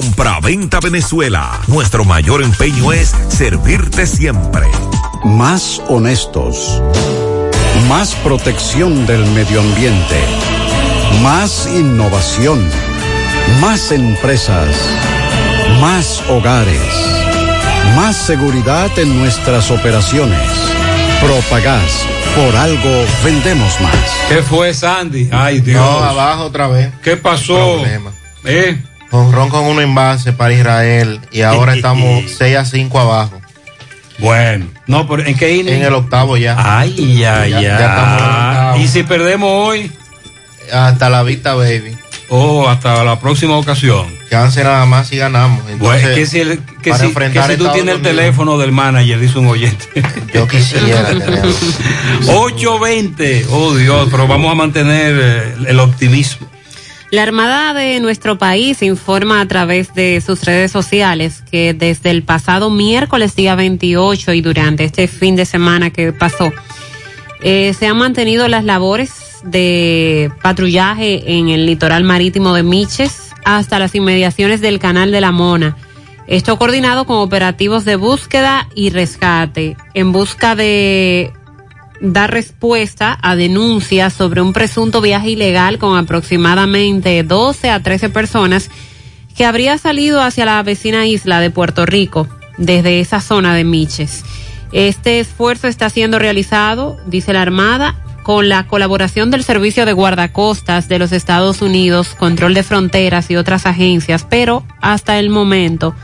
Compra-venta Venezuela. Nuestro mayor empeño es servirte siempre. Más honestos. Más protección del medio ambiente. Más innovación. Más empresas. Más hogares. Más seguridad en nuestras operaciones. Propagás. Por algo vendemos más. ¿Qué fue, Sandy? Ay, Dios. No, abajo otra vez. ¿Qué pasó? Problema. ¿Eh? Honrón con un envase para Israel y ahora (laughs) estamos 6 a 5 abajo. Bueno, no, pero ¿en qué inning? En el octavo ya. Ay. Ya- ya el octavo. ¿Y si perdemos hoy? Hasta la vista, baby. Oh, hasta la próxima ocasión. Chance nada más si ganamos. Bueno, que si, el- que si- enfrentar que si tú tienes el teléfono del manager, dice un oyente. (laughs) Yo quisiera (laughs) tenerlo. 820. Oh, Dios, pero vamos a mantener eh, el optimismo. La Armada de nuestro país informa a través de sus redes sociales que desde el pasado miércoles día 28 y durante este fin de semana que pasó, eh, se han mantenido las labores de patrullaje en el litoral marítimo de Miches hasta las inmediaciones del Canal de la Mona. Esto coordinado con operativos de búsqueda y rescate en busca de dar respuesta a denuncias sobre un presunto viaje ilegal con aproximadamente 12 a 13 personas que habría salido hacia la vecina isla de Puerto Rico desde esa zona de Miches. Este esfuerzo está siendo realizado, dice la Armada, con la colaboración del Servicio de Guardacostas de los Estados Unidos, Control de Fronteras y otras agencias, pero hasta el momento,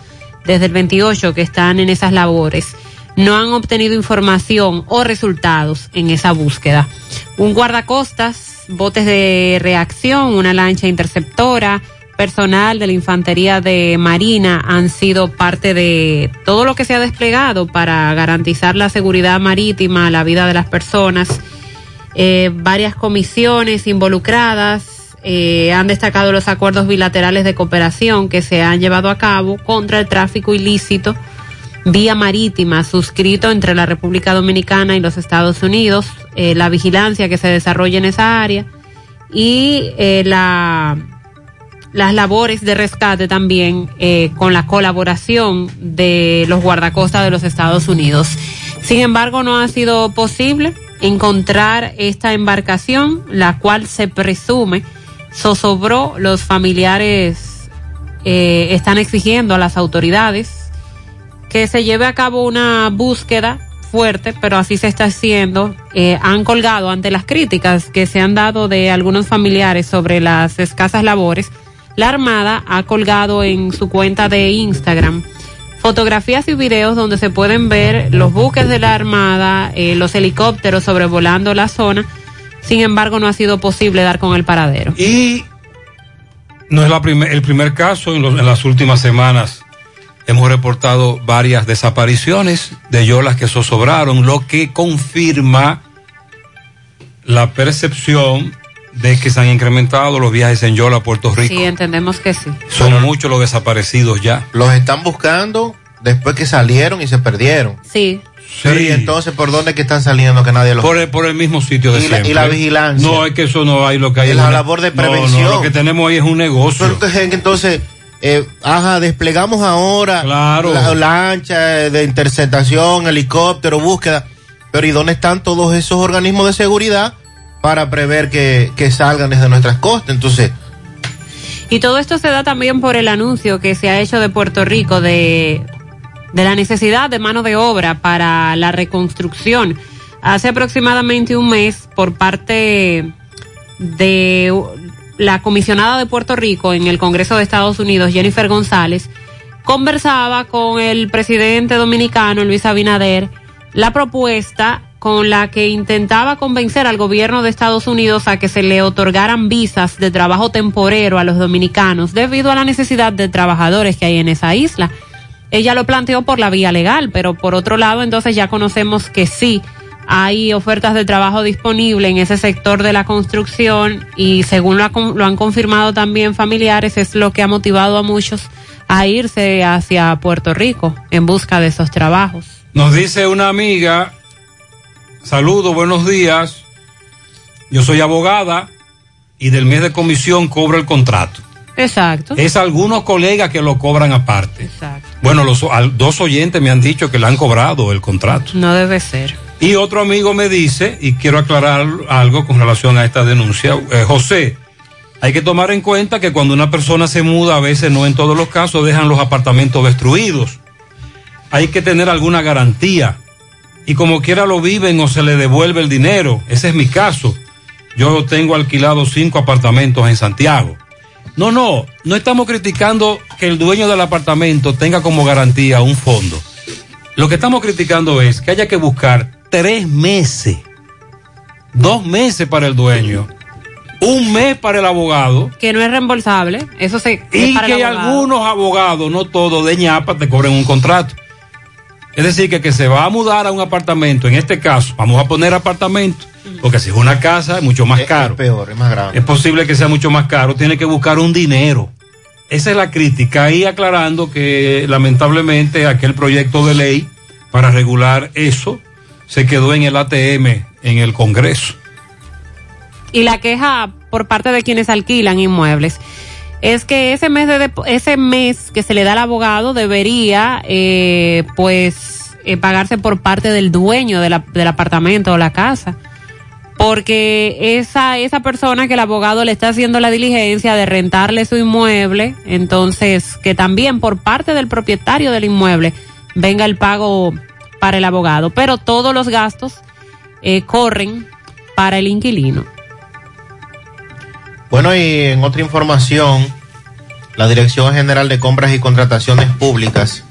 desde el 28 que están en esas labores, no han obtenido información o resultados en esa búsqueda. Un guardacostas, botes de reacción, una lancha interceptora, personal de la Infantería de Marina han sido parte de todo lo que se ha desplegado para garantizar la seguridad marítima, la vida de las personas. Eh, varias comisiones involucradas eh, han destacado los acuerdos bilaterales de cooperación que se han llevado a cabo contra el tráfico ilícito vía marítima suscrito entre la República Dominicana y los Estados Unidos, eh, la vigilancia que se desarrolla en esa área y eh, la, las labores de rescate también eh, con la colaboración de los guardacostas de los Estados Unidos. Sin embargo, no ha sido posible encontrar esta embarcación, la cual se presume zozobró. Los familiares eh, están exigiendo a las autoridades que se lleve a cabo una búsqueda fuerte, pero así se está haciendo. Eh, han colgado ante las críticas que se han dado de algunos familiares sobre las escasas labores. La Armada ha colgado en su cuenta de Instagram fotografías y videos donde se pueden ver los buques de la Armada, eh, los helicópteros sobrevolando la zona. Sin embargo, no ha sido posible dar con el paradero. Y no es la el primer caso en, los- en las últimas semanas. Hemos reportado varias desapariciones de yolas que zozobraron, lo que confirma la percepción de que se han incrementado los viajes en yola a Puerto Rico. Sí, entendemos que sí. Son muchos los desaparecidos ya. Los están buscando después que salieron y se perdieron. Sí. Pero y entonces, ¿por dónde que están saliendo que nadie los... Por el, por el mismo sitio de Y la- siempre. y la vigilancia. No, es que eso no hay lo que hay. Es la una- labor de No, no, prevención. lo que tenemos ahí es un negocio. Pero que- entonces, eh, ajá, desplegamos ahora la lancha de interceptación, helicóptero, búsqueda. Pero ¿y dónde están todos esos organismos de seguridad para prever que, que salgan desde nuestras costas? Entonces, Y todo esto se da también por el anuncio que se ha hecho de Puerto Rico de, de la necesidad de mano de obra para la reconstrucción. Hace aproximadamente un mes, por parte de la comisionada de Puerto Rico en el Congreso de Estados Unidos, Jennifer González, conversaba con el presidente dominicano, Luis Abinader, la propuesta con la que intentaba convencer al gobierno de Estados Unidos a que se le otorgaran visas de trabajo temporero a los dominicanos debido a la necesidad de trabajadores que hay en esa isla. Ella lo planteó por la vía legal, pero por otro lado entonces ya conocemos que sí hay ofertas de trabajo disponibles en ese sector de la construcción y según lo, ha lo han confirmado también familiares es lo que ha motivado a muchos a irse hacia Puerto Rico en busca de esos trabajos. Nos dice una amiga, saludos, buenos días. Yo soy abogada y del mes de comisión cobro el contrato. Exacto. Es algunos colegas que lo cobran aparte. Exacto. Bueno, los dos oyentes me han dicho que le han cobrado el contrato. No debe ser. Y otro amigo me dice, y quiero aclarar algo con relación a esta denuncia, eh, José, hay que tomar en cuenta que cuando una persona se muda, a veces no en todos los casos, dejan los apartamentos destruidos. Hay que tener alguna garantía. Y como quiera lo viven o se le devuelve el dinero. Ese es mi caso. Yo tengo alquilado cinco apartamentos en Santiago. No, no, no estamos criticando que el dueño del apartamento tenga como garantía un fondo. Lo que estamos criticando es que haya que buscar tres meses, dos meses para el dueño, un mes para el abogado Que no es reembolsable. Eso se. es y para el que abogado. algunos abogados, no todos, de ñapa te cobren un contrato. Es decir, que que se va a mudar a un apartamento, en este caso, vamos a poner apartamento, porque si es una casa es mucho más caro. es peor, es más grave. Es posible que sea mucho más caro, tiene que buscar un dinero. Esa es la crítica. Y aclarando que lamentablemente aquel proyecto de ley para regular eso se quedó en el ATM, en el Congreso. y la queja por parte de quienes alquilan inmuebles es que ese mes de ese mes que se le da al abogado debería eh, pues eh, pagarse por parte del dueño de la- del apartamento o la casa porque esa esa persona que el abogado le está haciendo la diligencia de rentarle su inmueble entonces que también por parte del propietario del inmueble venga el pago para el abogado pero todos los gastos eh, corren para el inquilino. Bueno, y en otra información, la Dirección General de Compras y Contrataciones Públicas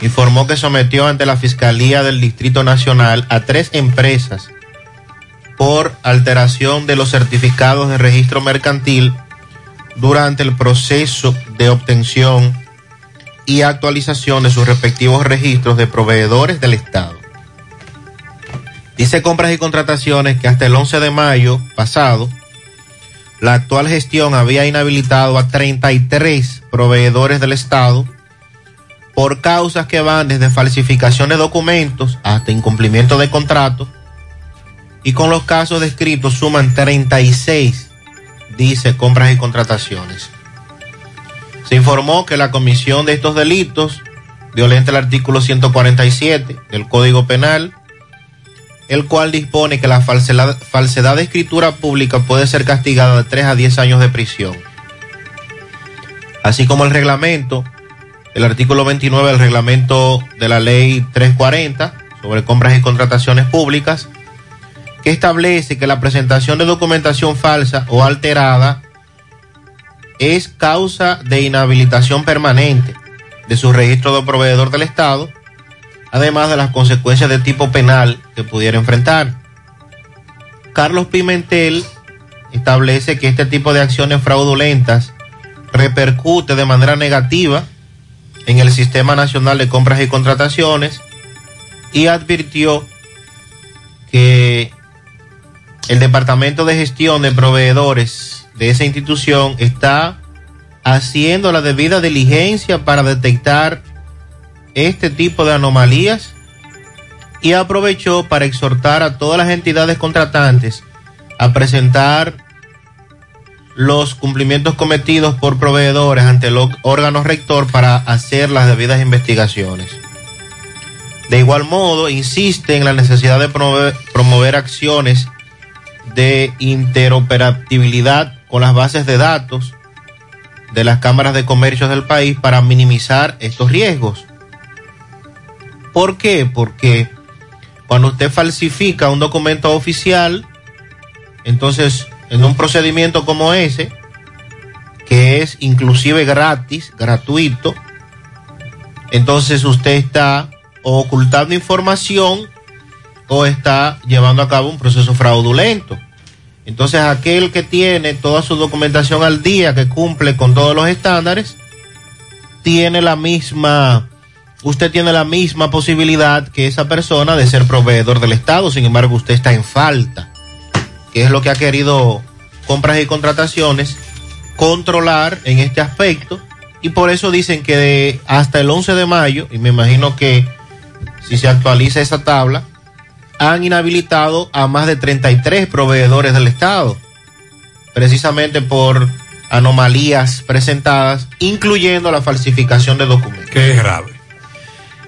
informó que sometió ante la Fiscalía del Distrito Nacional a tres empresas por alteración de los certificados de registro mercantil durante el proceso de obtención y actualización de sus respectivos registros de proveedores del Estado. Dice Compras y Contrataciones que hasta el 11 de mayo pasado, la actual gestión había inhabilitado a 33 proveedores del Estado por causas que van desde falsificación de documentos hasta incumplimiento de contratos y con los casos descritos suman 36, dice, compras y contrataciones. Se informó que la comisión de estos delitos violenta el artículo 147 del Código Penal, el cual dispone que la falsedad, falsedad de escritura pública puede ser castigada de 3 a 10 años de prisión. Así como el reglamento, el artículo 29 del reglamento de la ley 340 sobre compras y contrataciones públicas, que establece que la presentación de documentación falsa o alterada es causa de inhabilitación permanente de su registro de proveedor del Estado, además de las consecuencias de tipo penal que pudiera enfrentar. Carlos Pimentel establece que este tipo de acciones fraudulentas repercute de manera negativa en el Sistema Nacional de Compras y Contrataciones y advirtió que el Departamento de Gestión de Proveedores de esa institución está haciendo la debida diligencia para detectar este tipo de anomalías y aprovechó para exhortar a todas las entidades contratantes a presentar los cumplimientos cometidos por proveedores ante el órgano rector para hacer las debidas investigaciones. De igual modo, insiste en la necesidad de promover, promover acciones de interoperabilidad con las bases de datos de las cámaras de comercio del país para minimizar estos riesgos. ¿Por qué? Porque cuando usted falsifica un documento oficial, entonces en un procedimiento como ese, que es inclusive gratis, gratuito, entonces usted está ocultando información o está llevando a cabo un proceso fraudulento. Entonces aquel que tiene toda su documentación al día, que cumple con todos los estándares, tiene la misma, usted tiene la misma posibilidad que esa persona de ser proveedor del Estado, sin embargo usted está en falta, que es lo que ha querido compras y contrataciones controlar en este aspecto. Y por eso dicen que de hasta el 11 de mayo, y me imagino que si se actualiza esa tabla, han inhabilitado a más de 33 proveedores del Estado, precisamente por anomalías presentadas, incluyendo la falsificación de documentos. Qué grave.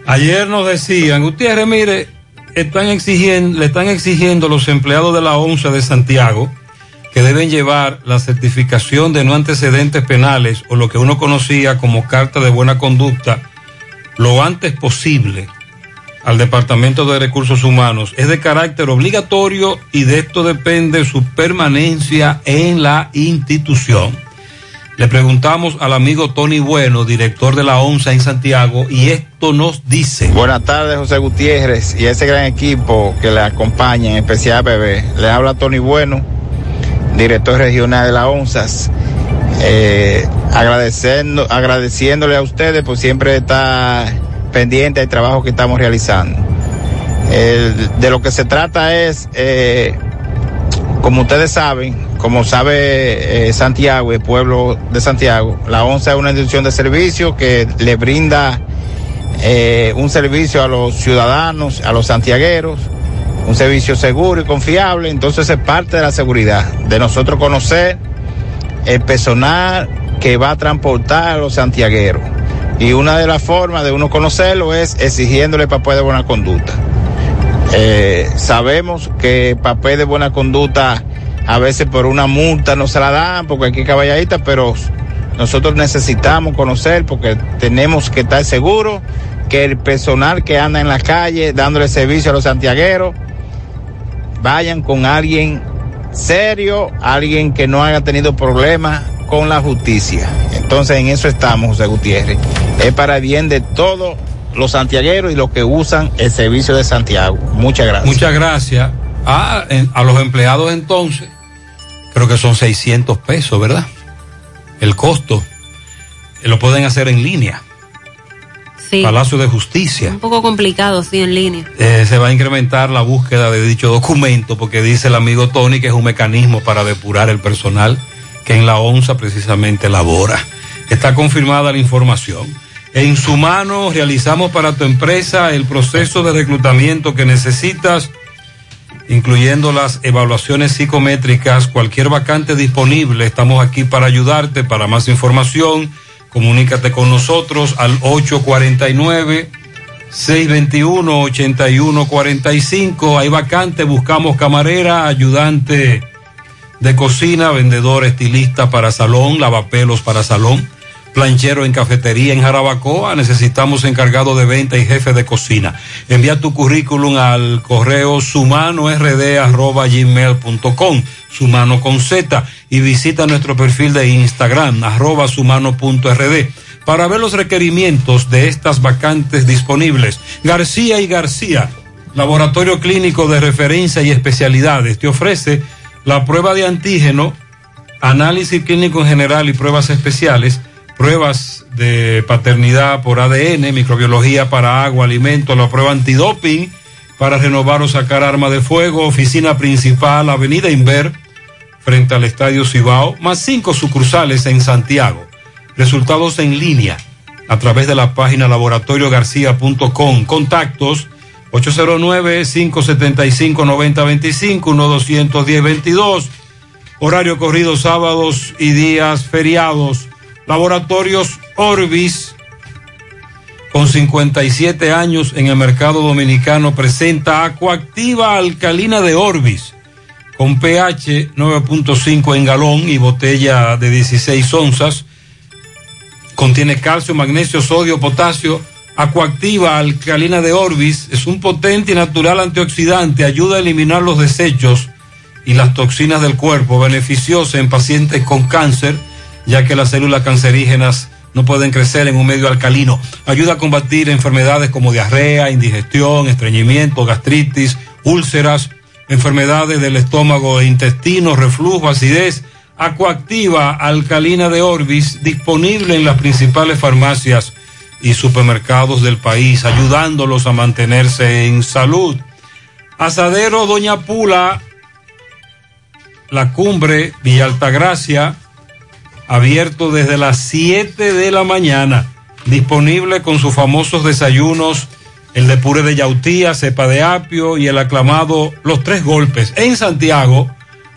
Ayer nos decían, Gutiérrez, mire, están exigiendo, le están exigiendo los empleados de la ONSA de Santiago que deben llevar la certificación de no antecedentes penales o lo que uno conocía como carta de buena conducta lo antes posible al Departamento de Recursos Humanos. Es de carácter obligatorio y de esto depende su permanencia en la institución. Le preguntamos al amigo Tony Bueno, director de la ONSA en Santiago, y esto nos dice. Buenas tardes, José Gutiérrez, y ese gran equipo que le acompaña, en especial Bebé. Le habla Tony Bueno, director regional de la ONSAS. Eh, agradeciendo, agradeciéndole a ustedes por siempre estar pendiente del trabajo que estamos realizando. De lo que se trata es, eh, como ustedes saben, como sabe eh, Santiago, el pueblo de Santiago, la ONSA es una institución de servicio que le brinda eh, un servicio a los ciudadanos, a los santiagueros, un servicio seguro y confiable, entonces es parte de la seguridad, de nosotros conocer el personal que va a transportar a los santiagueros. Y una de las formas de uno conocerlo es exigiéndole papel de buena conducta. Eh, sabemos que papel de buena conducta a veces por una multa no se la dan porque aquí caballadita, pero nosotros necesitamos conocer porque tenemos que estar seguros que el personal que anda en la calle dándole servicio a los santiagueros vayan con alguien serio, alguien que no haya tenido problemas con la justicia. Entonces en eso estamos, José Gutiérrez. Es para el bien de todos los santiagueros y los que usan el servicio de Santiago. Muchas gracias. Muchas gracias. Ah, en- a los empleados entonces, creo que son 600 pesos, ¿verdad? El costo. Eh, Lo pueden hacer en línea. Sí. Palacio de Justicia. Un poco complicado, sí, en línea. Eh, se va a incrementar la búsqueda de dicho documento porque dice el amigo Tony que es un mecanismo para depurar el personal que en la ONSA precisamente labora. Está confirmada la información. En su mano realizamos para tu empresa el proceso de reclutamiento que necesitas, incluyendo las evaluaciones psicométricas, cualquier vacante disponible. Estamos aquí para ayudarte. Para más información, comunícate con nosotros al 849. 621-8145. Hay vacante, buscamos camarera, ayudante de cocina, vendedor, estilista para salón, lavapelos para salón, planchero en cafetería en Jarabacoa. Necesitamos encargado de venta y jefe de cocina. Envía tu currículum al correo sumano.rd.gmail.com, sumano con Z, y visita nuestro perfil de Instagram, arroba sumano.rd para ver los requerimientos de estas vacantes disponibles. García y García, Laboratorio Clínico de Referencia y Especialidades, te ofrece la prueba de antígeno, análisis clínico en general y pruebas especiales, pruebas de paternidad por ADN, microbiología para agua, alimento, la prueba antidoping para renovar o sacar arma de fuego, oficina principal, Avenida Inver, frente al Estadio Cibao, más cinco sucursales en Santiago. Resultados en línea a través de la página laboratoriogarcía.com. Contactos 809-575-9025, 1-210-22. Horario corrido sábados y días feriados. Laboratorios Orbis, con 57 años en el mercado dominicano, presenta Acuactiva Alcalina de Orbis, con pH 9.5 en galón y botella de 16 onzas Contiene calcio, magnesio, sodio, potasio. Acuactiva alcalina de Orbis es un potente y natural antioxidante. Ayuda a eliminar los desechos y las toxinas del cuerpo. Beneficiosa en pacientes con cáncer, ya que las células cancerígenas no pueden crecer en un medio alcalino. Ayuda a combatir enfermedades como diarrea, indigestión, estreñimiento, gastritis, úlceras, enfermedades del estómago e intestino, reflujo, acidez Acuactiva Alcalina de Orbis, disponible en las principales farmacias y supermercados del país, ayudándolos a mantenerse en salud. Asadero Doña Pula, La Cumbre, Villa Altagracia, abierto desde las 7 de la mañana, disponible con sus famosos desayunos, el de puré de yautía, cepa de apio y el aclamado Los Tres Golpes en Santiago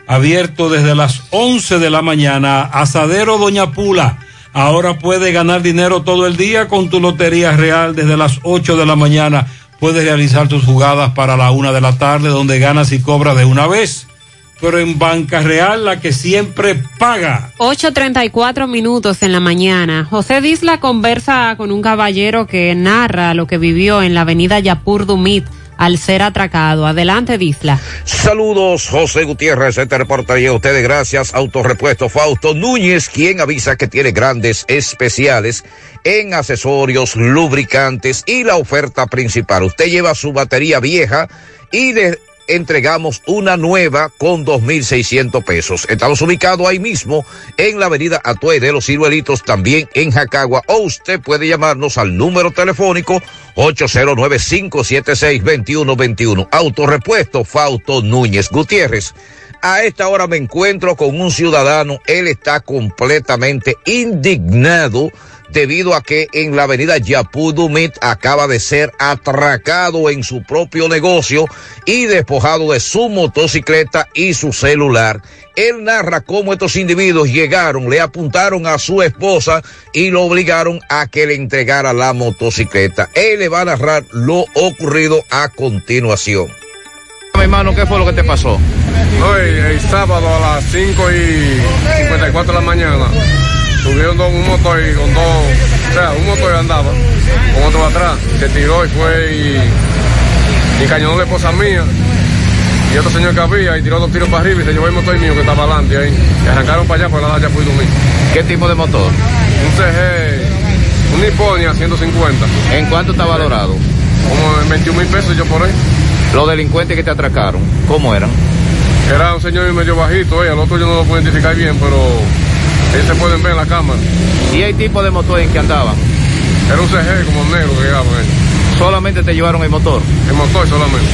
abierto desde las 11 de la mañana. Asadero Doña Pula. Ahora puede ganar dinero todo el día con tu Lotería Real desde las 8 de la mañana. Puedes realizar tus jugadas para la una de la tarde donde ganas y cobras de una vez. Pero en Banca Real la que siempre paga. 8.34 minutos en la mañana. José Disla conversa con un caballero que narra lo que vivió en la avenida Yapur Dumit al ser atracado. Adelante, Disla. Saludos, José Gutiérrez, este reportaría a ustedes gracias, Autorepuesto Fausto Núñez, quien avisa que tiene grandes especiales en accesorios, lubricantes y la oferta principal. Usted lleva su batería vieja y de entregamos una nueva con 2.600 pesos. Estamos ubicados ahí mismo en la avenida Atue de los Ciruelitos, también en Jacagua. O usted puede llamarnos al número telefónico 809-576-2121. Autorepuesto Fausto Núñez Gutiérrez. A esta hora me encuentro con un ciudadano. Él está completamente indignado debido a que en la avenida Yapudumit acaba de ser atracado en su propio negocio y despojado de su motocicleta y su celular. Él narra cómo estos individuos llegaron, le apuntaron a su esposa y lo obligaron a que le entregara la motocicleta. Él le va a narrar lo ocurrido a continuación. Mi hermano, ¿qué fue lo que te pasó? Hoy, el sábado a las 5 y 54 de la mañana, subieron dos- un motor y con dos, o sea, un motor andaba con otro atrás, se tiró y fue y, y cañonó la esposa mía y otro señor que había y tiró dos tiros para arriba y se llevó el motor mío que estaba adelante ahí. Y arrancaron para allá, por la ya fui dormir. ¿Qué tipo de motor? Un CG, un Nipponia 150. ¿En cuánto está valorado? Como en 21 mil pesos yo por ahí. Los delincuentes que te atracaron, ¿cómo eran? Era un señor medio bajito, eh, al otro yo no lo puedo identificar bien, pero ellos se pueden ver en la cámara. ¿Y el tipo de motor en que andaban? Era un CG como negro que llegaban ellos. Solamente te llevaron el motor. El motor solamente.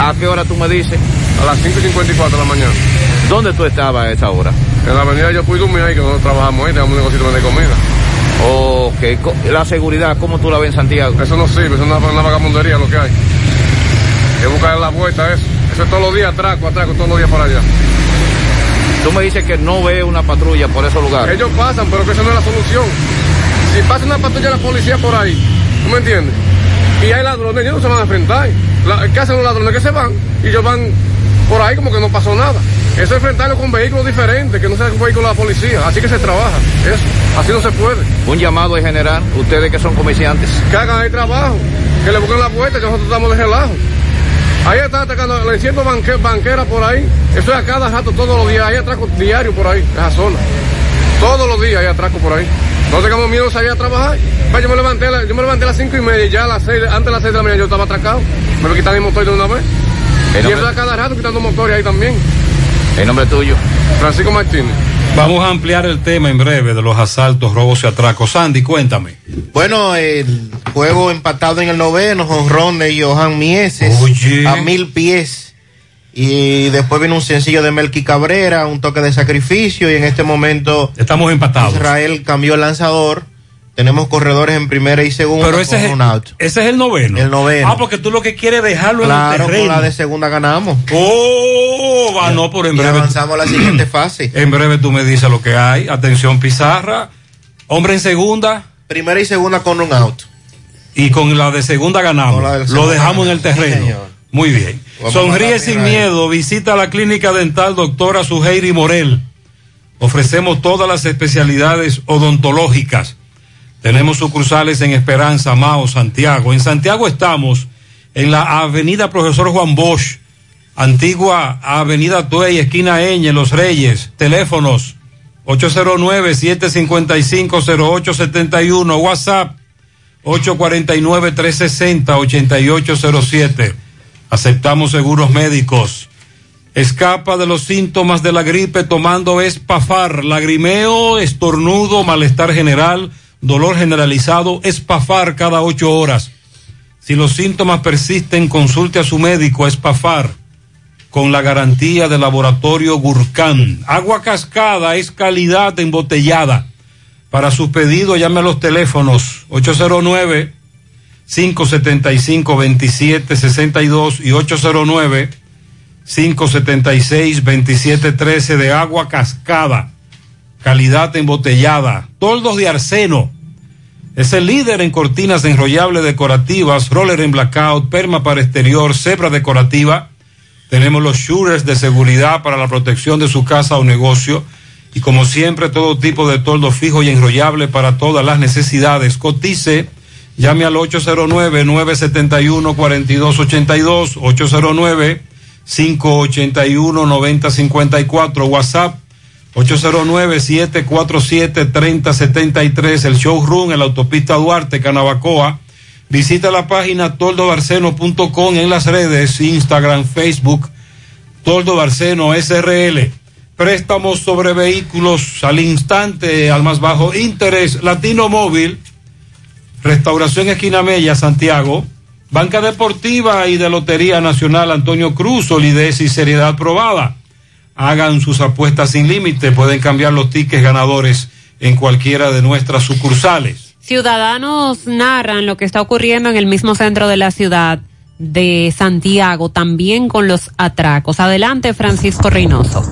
¿A qué hora tú me dices? A las 5 y 54 de la mañana. ¿Dónde tú estabas a esa hora? En la avenida yo fui dormir ahí, que nosotros trabajamos ahí, tenemos un negocio de comida. Ok, la seguridad, ¿cómo tú la ves en Santiago? Eso no sirve, eso es una, una vagabundería lo que hay. Hay que buscar la vuelta a eso. Eso es todos los días atraco, atraco, todos los días para allá. Tú me dices que no ves una patrulla por esos lugares. Ellos pasan, pero que esa no es la solución. Si pasa una patrulla de la policía por ahí, ¿tú me entiendes? Y hay ladrones, ellos no se van a enfrentar. La- ¿Qué hacen los ladrones? Que se van y ellos van por ahí como que no pasó nada. Eso es enfrentarlo con vehículos diferentes, que no sean vehículos de la policía. Así que se trabaja. Eso, así no se puede. Un llamado en general, ustedes que son comerciantes. Que hagan ahí trabajo, que le busquen la vuelta, que nosotros estamos de relajo. Ahí están atacando, le enciendo banque, banquera por ahí. Eso es a cada rato, todos los días. Hay atraco diario por ahí, esa zona. Todos los días hay atraco por ahí. No tengamos miedo de salir a trabajar. Yo me levanté, yo me levanté a las cinco y media y ya a las seis, antes de las seis de la mañana yo estaba atracado. Me lo quitan el motor de una vez. El Y nombre- eso es a cada rato quitando motores ahí también. El nombre tuyo. Francisco Martínez. Vamos a ampliar el tema en breve de los asaltos, robos y atracos. Sandy, cuéntame. Bueno, el juego empatado en el noveno, jonrón de Johan Mieses a mil pies. Y después vino un sencillo de Melky Cabrera, un toque de sacrificio. Y en este momento Estamos empatados. Israel cambió el lanzador. Tenemos corredores en primera y segunda Pero ese con es, un out. ese es el noveno. El noveno. Ah, porque tú lo que quieres es dejarlo en el Claro, con terreno. la de segunda ganamos. Oh, va, no, por en Y breve. avanzamos a la siguiente fase. (clears throat) En breve tú me dices lo que hay. Atención, Pizarra. Hombre en segunda. Primera y segunda con un out. Y con la de segunda ganamos. Lo dejamos en el. Sí, terreno. Muy bien. Vamos Sonríe sin miedo. Visita la clínica dental doctora Suheiri Morel. Ofrecemos todas las especialidades odontológicas. Tenemos sucursales en Esperanza, Mao, Santiago. En Santiago estamos en la avenida Profesor Juan Bosch, antigua avenida Tuey, esquina Eñe, Los Reyes. Teléfonos 809-755-0871, WhatsApp 849-360-8807. Aceptamos seguros médicos. Escapa de los síntomas de la gripe tomando espafar, lagrimeo, estornudo, malestar general, dolor generalizado, espafar cada ocho horas. Si los síntomas persisten, consulte a su médico, espafar, con la garantía del laboratorio Gurkhan. Agua cascada es calidad embotellada. Para sus pedidos, llame a los teléfonos 809 575 2762 y 809 576-2713 de agua cascada, calidad embotellada, toldos de arseno. Es el líder en cortinas enrollables decorativas, roller en blackout, perma para exterior, cebra decorativa. Tenemos los shooters de seguridad para la protección de su casa o negocio. Y como siempre, todo tipo de toldo fijo y enrollable para todas las necesidades. Cotice, llame al 809-971-4282, 809 581-9054, WhatsApp 809-747-3073, el showroom en la autopista Duarte, Canabacoa. Visita la página toldobarceno.com en las redes, Instagram, Facebook, Toldo Barceno SRL. Préstamos sobre vehículos al instante, al más bajo interés, Latino Móvil, Restauración Esquina Mella, Santiago. Banca Deportiva y de Lotería Nacional Antonio Cruz, solidez y seriedad probada. Hagan sus apuestas sin límite, pueden cambiar los tickets ganadores en cualquiera de nuestras sucursales. Ciudadanos narran lo que está ocurriendo en el mismo centro de la ciudad de Santiago, también con los atracos. Adelante, Francisco Reynoso.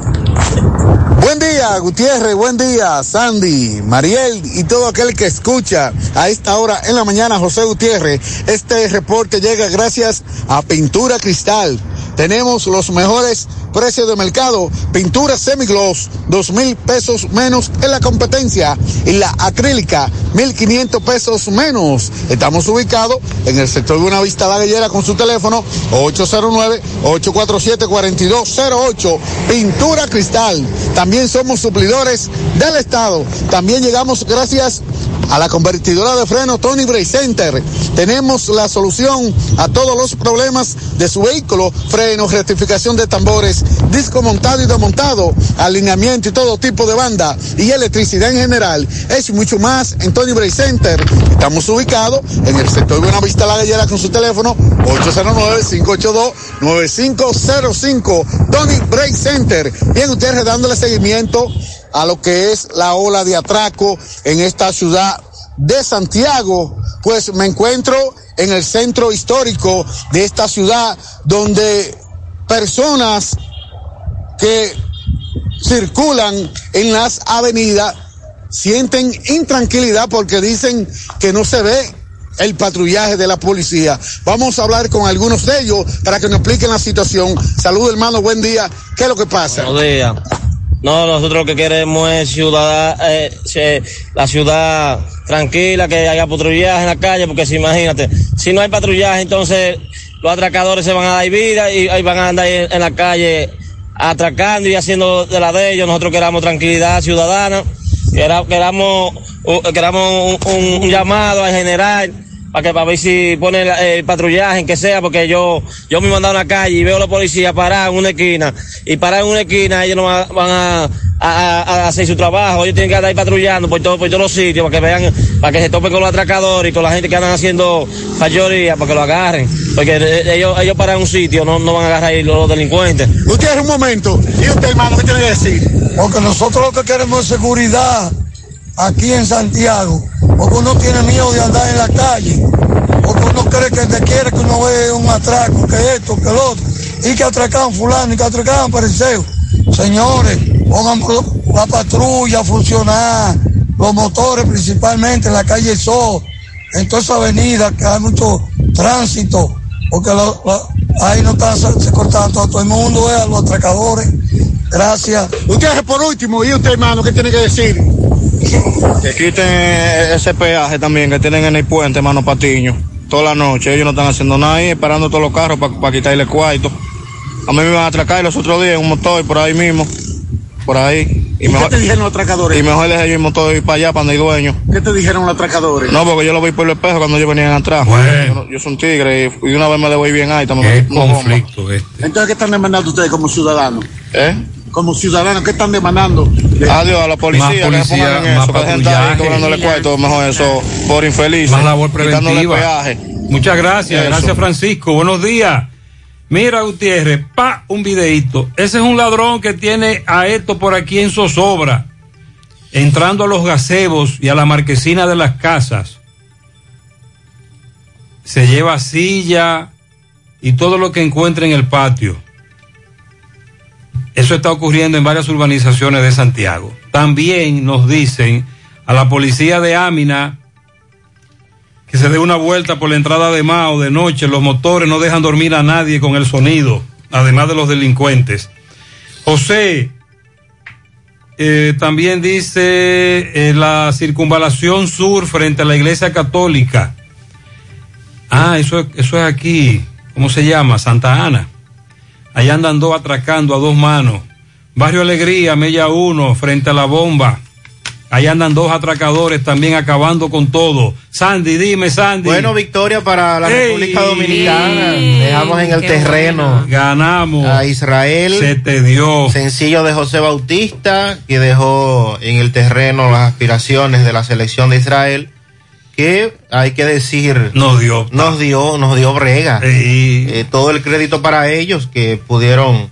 Buen día, Gutiérrez, buen día, Sandy, Mariel y todo aquel que escucha a esta hora en la mañana, José Gutiérrez. Este reporte llega gracias a Pintura Cristal. Tenemos los mejores precios de mercado. Pintura semigloss, dos mil pesos menos en la competencia. Y la acrílica, mil quinientos pesos menos. Estamos ubicados en el sector de una vista la gallera con su teléfono 809-847-4208. Pintura Cristal. También somos suplidores del Estado. También llegamos gracias a la convertidora de freno Tony Bray Center. Tenemos la solución a todos los problemas de su vehículo, freno, rectificación de tambores, disco montado y desmontado, alineamiento y todo tipo de banda y electricidad en general. Es mucho más en Tony Bray Center. Estamos ubicados en el sector Buenavista La Gallera con su teléfono 809-582-9505. Tony Bray Center. Bien, ustedes dándole seguimiento a lo que es la ola de atraco en esta ciudad de Santiago, pues me encuentro en el centro histórico de esta ciudad donde personas que circulan en las avenidas sienten intranquilidad porque dicen que no se ve el patrullaje de la policía. Vamos a hablar con algunos de ellos para que nos expliquen la situación. Saludos hermano, buen día. ¿Qué es lo que pasa? Buenos días. No, nosotros lo que queremos es ciudad, eh, la ciudad tranquila, que haya patrullaje en la calle, porque si imagínate, si no hay patrullaje, entonces los atracadores se van a dar vida y van a andar en la calle atracando y haciendo de la de ellos. Nosotros queramos tranquilidad ciudadana, quera- queramos, queramos un- un llamado al general para que para ver si pone el, el patrullaje en que sea, porque yo yo me he mandado a la calle y veo a los policías parados en una esquina y parados en una esquina ellos no va- van a, a- a- a hacer su trabajo, ellos tienen que andar ahí patrullando por, todo, por todos los sitios para que vean, para que se topen con los atracadores y con la gente que andan haciendo mayoría para que lo agarren, porque eh, ellos ellos paran en un sitio, no, no van a agarrar ahí los delincuentes. Usted un momento, y usted hermano, ¿qué tiene que decir? Porque nosotros lo que queremos es seguridad aquí en Santiago. Porque uno tiene miedo de andar en la calle. Porque uno cree que te quiere que uno ve un atraco, que esto, que lo otro. Y que atracan fulano, y que atracan pareceo. Señores, pongan la patrulla a funcionar. Los motores principalmente en la calle Sol. En toda esa avenida que hay mucho tránsito. Porque ahí no están se, se cortan todo, el mundo, eh, a los atracadores. Gracias. Usted por último, y usted hermano, ¿qué tiene que decir? Que quiten ese peaje también que tienen en el puente, mano Patiño. Toda la noche. Ellos no están haciendo nada ahí, esperando todos los carros para quitarle cuarto. A mí me van a atracar los otros días en un motor por ahí mismo. Por ahí. ¿Y qué te dijeron los atracadores? Y mejor dejé yo el motor ir para allá, para donde hay dueño. ¿Qué te dijeron los atracadores? No, porque yo lo vi por el espejo cuando ellos venían atrás. Yo, no- yo soy un tigre y, y una vez me debo ir bien ahí. También Qué conflicto este. Entonces, ¿qué están demandando ustedes como ciudadanos? ¿Eh? Como ciudadanos, ¿qué están demandando? Adiós a la policía, Más que se policía, pongan en más eso, que dejen de estar ahí patrullaje. cobrándole cuarto, mejor eso, por infeliz. Más labor preventiva. peaje. Muchas gracias, Eso. gracias Francisco. Buenos días. Mira, Gutiérrez, pa, un videito. Ese es un ladrón que tiene a esto por aquí en zozobra, entrando a los gazebos y a la marquesina de las casas. Se lleva silla y todo lo que encuentra en el patio. Eso está ocurriendo en varias urbanizaciones de Santiago. También nos dicen a la policía de Ámina que se dé una vuelta por la entrada de Mao de noche. Los motores no dejan dormir a nadie con el sonido, además de los delincuentes. José, eh, también dice eh, la circunvalación sur frente a la iglesia católica. Ah, eso, eso es aquí. ¿Cómo se llama? Santa Ana. Allá andan dos atracando a dos manos. Barrio Alegría, Mella 1, frente a la bomba. Allá andan dos atracadores también acabando con todo. Sandy, dime, Sandy. Bueno, victoria para la Ey. República Dominicana. Dejamos en el terreno. Ganamos. A Israel. Se te dio. Sencillo de José Bautista, que dejó en el terreno las aspiraciones de la selección de Israel, que hay que decir. Nos dio. Nos dio, nos dio brega. Eh, todo el crédito para ellos que pudieron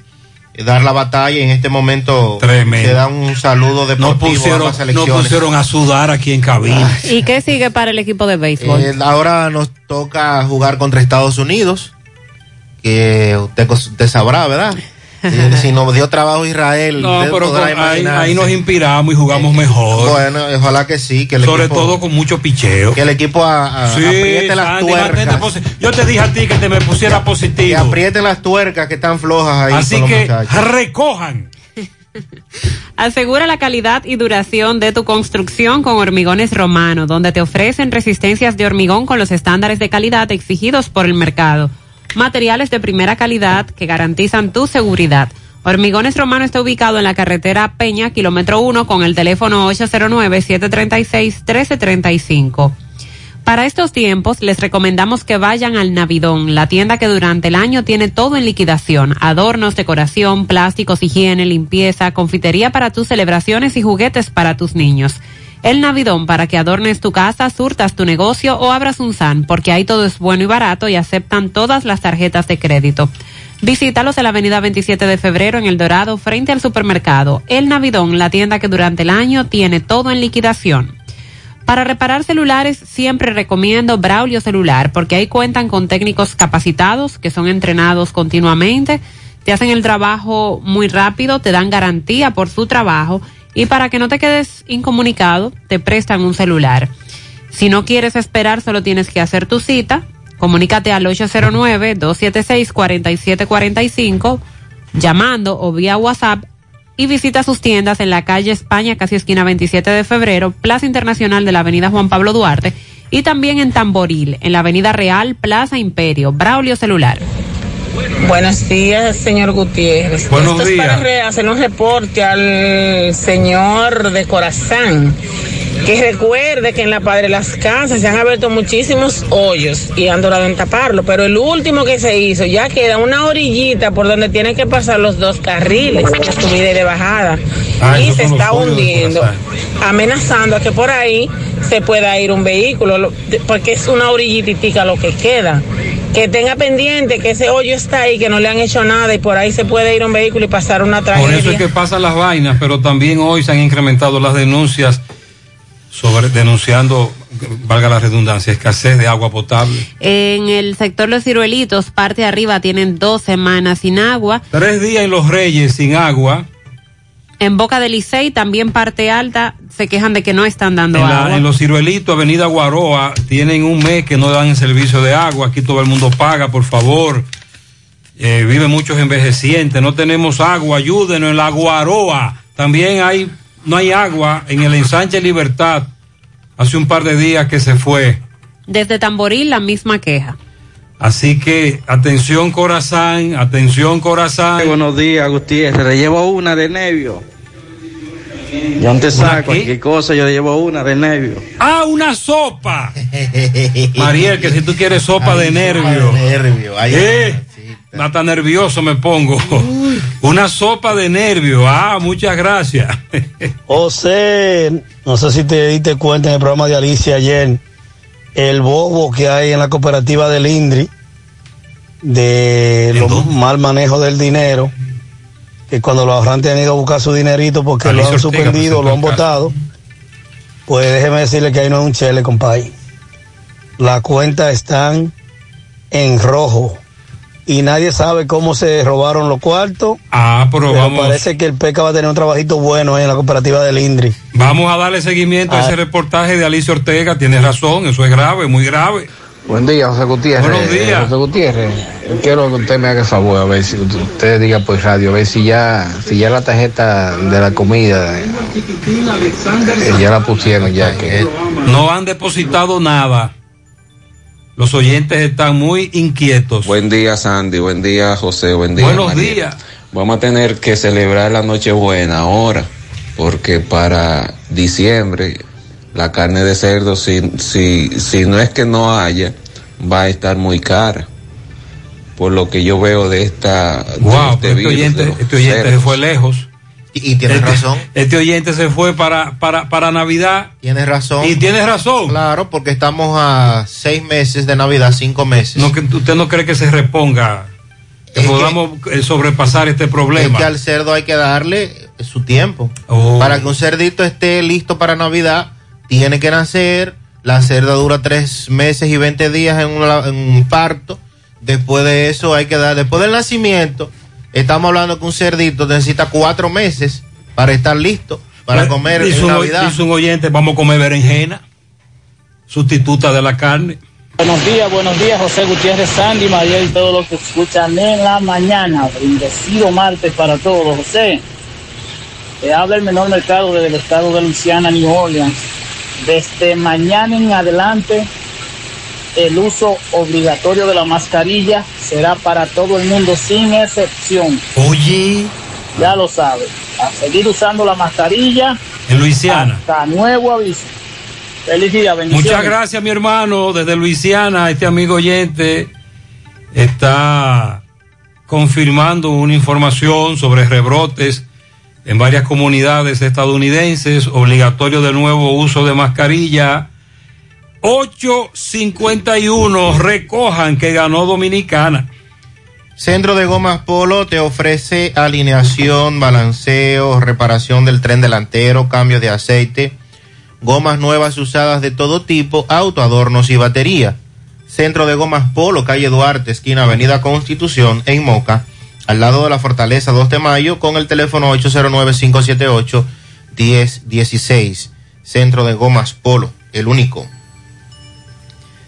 dar la batalla en este momento. Tremendo. Se da un saludo deportivo No a pusieron, ambas no selecciones. pusieron a sudar aquí en cabina. ¿Y qué sigue para el equipo de béisbol? Eh, ahora nos toca jugar contra Estados Unidos, que usted, usted sabrá, ¿verdad? Eh, si nos dio trabajo Israel, No, usted pero podrá con- ahí, nos inspiramos y jugamos mejor. Bueno, ojalá que sí, que el Sobre equipo, todo con mucho picheo. que el equipo a- a- Sí, apriete las Sandy, tuercas. Yo te dije a ti que te me pusiera Que positivo. apriete las tuercas que están flojas ahí. Así con los que muchachos. recojan. (laughs) Asegura la calidad y duración de tu construcción con Hormigones Romano, donde te ofrecen resistencias de hormigón con los estándares de calidad exigidos por el mercado. Materiales de primera calidad que garantizan tu seguridad. Hormigones Romano está ubicado en la carretera Peña, kilómetro 1, con el teléfono 809-736-1335. Para estos tiempos, les recomendamos que vayan al Navidón, la tienda que durante el año tiene todo en liquidación. Adornos, decoración, plásticos, higiene, limpieza, confitería para tus celebraciones y juguetes para tus niños. El Navidón para que adornes tu casa, surtas tu negocio o abras un SAN, porque ahí todo es bueno y barato y aceptan todas las tarjetas de crédito. Visítalos en la avenida 27 de febrero en El Dorado, frente al supermercado. El Navidón, la tienda que durante el año tiene todo en liquidación. Para reparar celulares siempre recomiendo Braulio Celular porque ahí cuentan con técnicos capacitados que son entrenados continuamente, te hacen el trabajo muy rápido, te dan garantía por su trabajo y para que no te quedes incomunicado te prestan un celular. Si no quieres esperar, solo tienes que hacer tu cita. Comunícate al 809-276-4745 llamando o vía WhatsApp y visita sus tiendas en la calle España, casi esquina 27 de febrero, Plaza Internacional de la Avenida Juan Pablo Duarte y también en Tamboril, en la Avenida Real, Plaza Imperio, Braulio Celular. Buenos días, señor Gutiérrez. Buenos Esto es días. para re- hacer un reporte al señor de Corazán. Que recuerde que en la Padre Las Casas se han abierto muchísimos hoyos y han durado en taparlo, pero el último que se hizo ya queda una orillita por donde tienen que pasar los dos carriles de subida y de bajada. Ah, y se está hundiendo, amenazando a que por ahí se pueda ir un vehículo, porque es una orillititica lo que queda. Que tenga pendiente que ese hoyo está ahí, que no le han hecho nada y por ahí se puede ir un vehículo y pasar una Por tragedia. eso es que pasan las vainas, pero también hoy se han incrementado las denuncias sobre denunciando, valga la redundancia, escasez de agua potable. En el sector Los Ciruelitos, parte de arriba, tienen dos semanas sin agua. Tres días en Los Reyes sin agua. En Boca del Licey, también parte alta, se quejan de que no están dando En, la- agua. en Los Ciruelitos, Avenida Guaroa, tienen un mes que no dan el servicio de agua. Aquí todo el mundo paga, por favor. Eh, viven muchos envejecientes, no tenemos agua, ayúdenos en la Guaroa. También hay, no hay agua en el ensanche Libertad. Hace un par de días que se fue. Desde Tamboril, la misma queja. Así que atención Corazán, atención Corazán. buenos días, Gutiérrez. Le llevo una de nervio. Yo antes saco cualquier cosa, yo le llevo una de nervio. Ah, una sopa. Mariel, que si tú quieres sopa de nervio. nervio, ay, Eh, hasta nervioso me pongo. Una sopa de nervio. Ah, muchas gracias. José, no sé si te diste cuenta en el programa de Alicia ayer, el bobo que hay en la cooperativa del INDRI, de los mal manejo del dinero, que cuando los ahorrantes han ido a buscar su dinerito porque lo Alicia han Ortega suspendido, lo han votado, pues déjeme decirle que ahí no es un chele, compadre. Las cuentas están en rojo y nadie sabe cómo se robaron los cuartos. Ah, pero, vamos, parece que el PECA va a tener un trabajito bueno ahí en la cooperativa del INDRI. vamos a darle seguimiento a ese reportaje de Alicia Ortega. Tienes razón, eso es grave, muy grave. Buen día, José Gutiérrez. Buenos días. José Gutiérrez, quiero que usted me haga el favor, a ver si usted diga por radio, a ver si ya, si ya la tarjeta de la comida, eh, ya la pusieron ya. Que... No han depositado nada. Los oyentes están muy inquietos. Buen día, Sandy. Buen día, José. Buen día. Buenos días. Vamos a tener que celebrar la Nochebuena ahora, porque para diciembre la carne de cerdo, si, si, si no es que no haya, va a estar muy cara. Por lo que yo veo de esta. Wow, este este virus oyente, este oyente se fue lejos. Y, y tienes Este- razón. Este oyente se fue para, para, para Navidad. Tienes razón. Y tienes razón. Claro, porque estamos a seis meses de Navidad, cinco meses. No, usted no cree que se reponga, que Es podamos eh, sobrepasar este Es problema. que al cerdo hay que darle su tiempo. Oh. Para que un cerdito esté listo para Navidad, tiene que nacer. La cerda dura tres meses y 20 días en, una- en un parto. Después de eso hay que dar, después del nacimiento, estamos hablando que un cerdito necesita cuatro meses para estar listo para comer dice en un, Navidad. dice un oyente, vamos a comer berenjena, sustituta de la carne. Buenos días, buenos días, José Gutiérrez, Sandy, María y todos los que escuchan en la mañana. Bendecido martes para todos, José. Te habla el menor mercado desde el estado de Luisiana, New Orleans. Desde mañana en adelante, el uso obligatorio de la mascarilla será para todo el mundo sin excepción. Oye. Ya lo sabe. A seguir usando la mascarilla. En Luisiana. Hasta nuevo aviso. Feliz día, bendiciones. Muchas gracias, mi hermano, desde Luisiana. Este amigo oyente está confirmando una información sobre rebrotes en varias comunidades estadounidenses, obligatorio de nuevo uso de mascarilla. 851, recojan que ganó Dominicana. Centro de Gomas Polo te ofrece alineación, balanceo, reparación del tren delantero, cambio de aceite, gomas nuevas usadas de todo tipo, auto, adornos y batería. Centro de Gomas Polo, calle Duarte, esquina Avenida Constitución, en Moca, al lado de la Fortaleza 2 de Mayo, con el teléfono 809-578-1016. Centro de Gomas Polo, el único.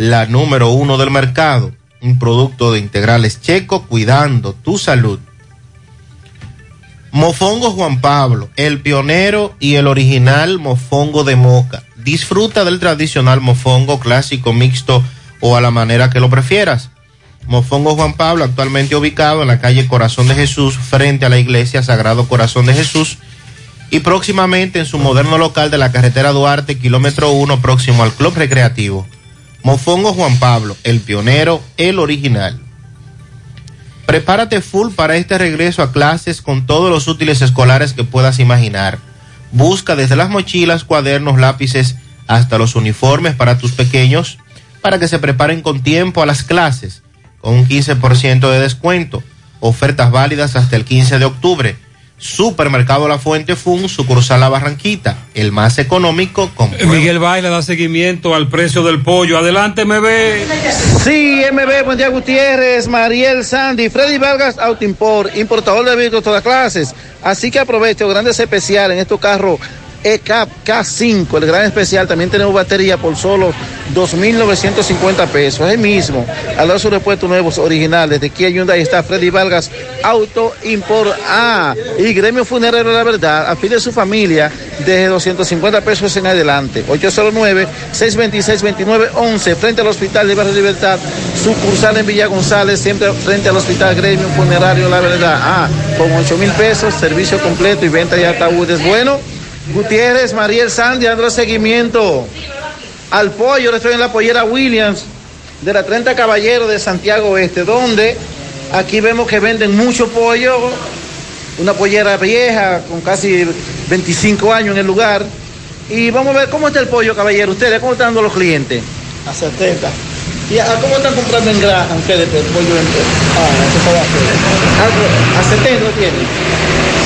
la número uno del mercado, un producto de integrales checo cuidando tu salud. Mofongo Juan Pablo, el pionero y el original mofongo de moca. Disfruta del tradicional mofongo clásico mixto o a la manera que lo prefieras. Mofongo Juan Pablo, actualmente ubicado en la calle Corazón de Jesús, frente a la iglesia Sagrado Corazón de Jesús, y próximamente en su moderno local de la carretera Duarte, kilómetro 1, próximo al Club Recreativo. Mofongo Juan Pablo, el pionero, el original. Prepárate full para este regreso a clases con todos los útiles escolares que puedas imaginar. Busca desde las mochilas, cuadernos, lápices, hasta los uniformes para tus pequeños, para que se preparen con tiempo a las clases, con un 15% de descuento. Ofertas válidas hasta el 15 de octubre. Supermercado La Fuente Fun, sucursal La Barranquita, el más económico. Con Miguel Baile da seguimiento al precio del pollo. Adelante, MB. Sí, MB, buen día Gutiérrez, Mariel Sandy, Freddy Vargas Autoimport, importador de vehículos de todas clases. Así que aprovecho grandes especiales en estos carros ECAP K5, el gran especial. También tenemos batería por solo 2.950 pesos. Es el mismo. Al lado de sus repuestos nuevos originales de Kia Hyundai está Freddy Vargas Auto Import A. Y Gremio Funerario La Verdad, afile su familia desde 250 pesos en adelante. 809-626-2911, frente al Hospital de Barrio Libertad, sucursal en Villa González, siempre frente al Hospital Gremio Funerario La Verdad. Ah, con 8 mil pesos, servicio completo y venta de ataúdes. Bueno. Gutiérrez, Mariel Sandy, dando seguimiento al pollo. Estoy en la pollera Williams de la 30 Caballero de Santiago Oeste, donde aquí vemos que venden mucho pollo, una pollera vieja con casi 25 años en el lugar. Y vamos a ver cómo está el pollo, caballero. Ustedes, ¿cómo están dando los clientes? A 70. ¿Y a, cómo están comprando en granja ustedes el pollo? En, ah, a 70 tienen.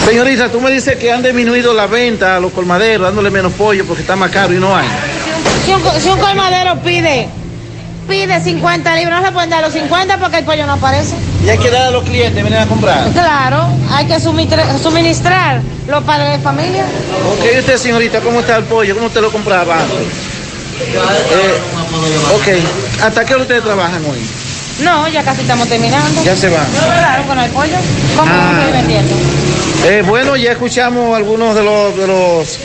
Señorita, tú me dices que han disminuido la venta a los colmaderos, dándole menos pollo porque está más caro y no hay. Si un, si un colmadero pide, pide 50 libras, no se pueden dar los 50 porque el pollo no aparece. Y hay que dar a los clientes, vienen a comprar. Claro, hay que suministrar, suministrar los padres de familia. Ok, ¿y usted, señorita, ¿cómo está el pollo? ¿Cómo usted lo compraba antes? Eh, ok, ¿hasta qué hora ustedes trabajan hoy? No, ya casi estamos terminando. Ya se van. Claro, con el pollo. ¿Cómo Ah. vamos a ir vendiendo? Eh, bueno, ya escuchamos algunos de los, de los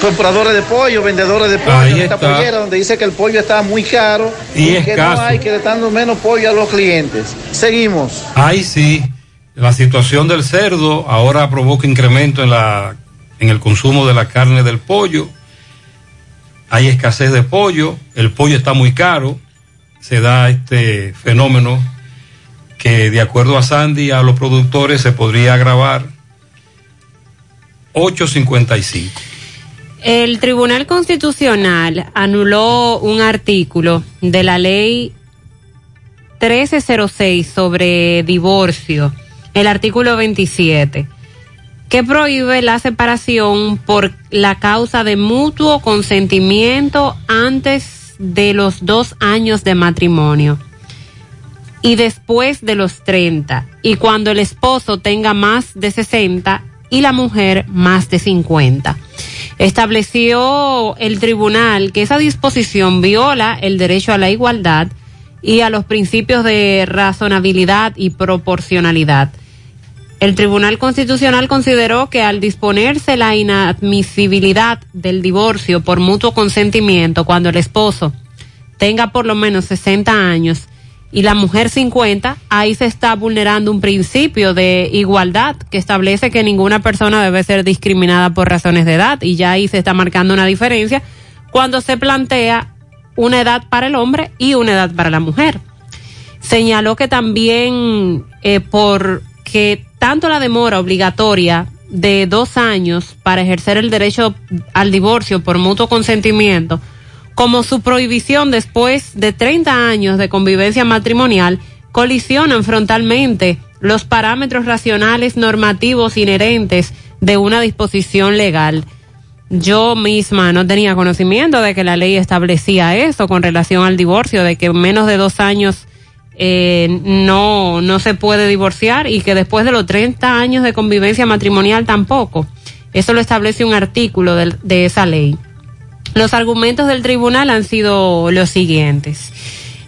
compradores de pollo, vendedores de pollo Ahí en esta está. pollera, donde dice que el pollo está muy caro Y que escaso. no hay, que le están dando menos pollo a los clientes. Seguimos. Ahí sí, la situación del cerdo ahora provoca incremento en, la, en el consumo de la carne del pollo. Hay escasez de pollo, el pollo está muy caro, se da este fenómeno que de acuerdo a Sandy, a los productores se podría agravar 8.55. El Tribunal Constitucional anuló un artículo de la ley 1306 sobre divorcio, el artículo 27, que prohíbe la separación por la causa de mutuo consentimiento antes de los dos años de matrimonio y después de los 30. Y cuando el esposo tenga más de 60, y la mujer más de 50. Estableció el tribunal que esa disposición viola el derecho a la igualdad y a los principios de razonabilidad y proporcionalidad. El Tribunal Constitucional consideró que al disponerse la inadmisibilidad del divorcio por mutuo consentimiento cuando el esposo tenga por lo menos 60 años y la mujer 50, ahí se está vulnerando un principio de igualdad que establece que ninguna persona debe ser discriminada por razones de edad y ya ahí se está marcando una diferencia cuando se plantea una edad para el hombre y una edad para la mujer. Señaló que también eh, porque tanto la demora obligatoria de dos años para ejercer el derecho al divorcio por mutuo consentimiento, como su prohibición después de 30 años de convivencia matrimonial, colisionan frontalmente los parámetros racionales normativos inherentes de una disposición legal. Yo misma no tenía conocimiento de que la ley establecía eso con relación al divorcio, de que menos de dos años eh, no, no se puede divorciar y que después de los 30 años de convivencia matrimonial tampoco. Eso lo establece un artículo de, esa ley. Los argumentos del tribunal han sido los siguientes.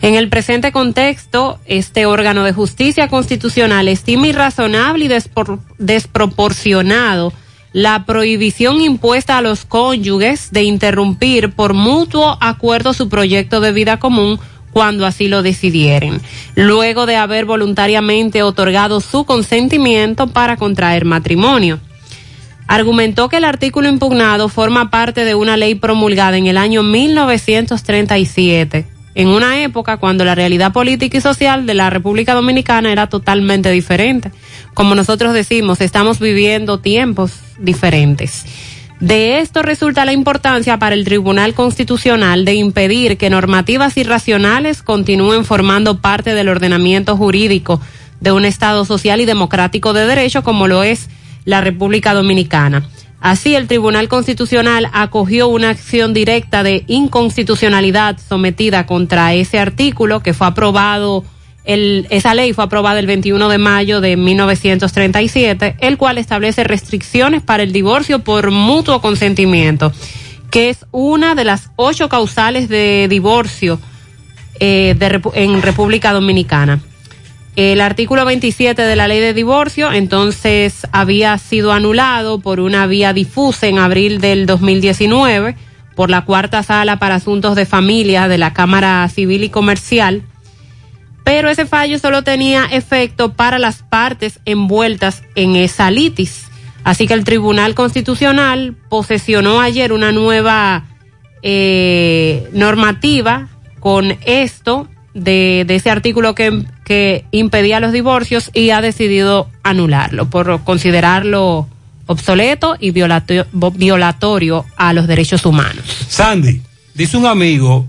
En el presente contexto, este órgano de justicia constitucional estima irrazonable y despro- desproporcionado la prohibición impuesta a los cónyuges de interrumpir por mutuo acuerdo su proyecto de vida común cuando así lo decidieren, luego de haber voluntariamente otorgado su consentimiento para contraer matrimonio. Argumentó que el artículo impugnado forma parte de una ley promulgada en el año 1937, en una época cuando la realidad política y social de la República Dominicana era totalmente diferente. Como nosotros decimos, estamos viviendo tiempos diferentes. De esto resulta la importancia para el Tribunal Constitucional de impedir que normativas irracionales continúen formando parte del ordenamiento jurídico de un Estado social y democrático de derecho como lo es la República Dominicana. Así, el Tribunal Constitucional acogió una acción directa de inconstitucionalidad sometida contra ese artículo que fue aprobado, esa ley fue aprobada el 21 de mayo de 1937, el cual establece restricciones para el divorcio por mutuo consentimiento, que es una de las ocho causales de divorcio eh, de en República Dominicana. El artículo 27 de la ley de divorcio entonces había sido anulado por una vía difusa en abril del 2019 por la cuarta sala para asuntos de familia de la Cámara Civil y Comercial, pero ese fallo solo tenía efecto para las partes envueltas en esa litis. Así que el Tribunal Constitucional posesionó ayer una nueva eh, normativa con esto de, ese artículo que, impedía los divorcios y ha decidido anularlo por considerarlo obsoleto y violato- violatorio a los derechos humanos. Sandy, dice un amigo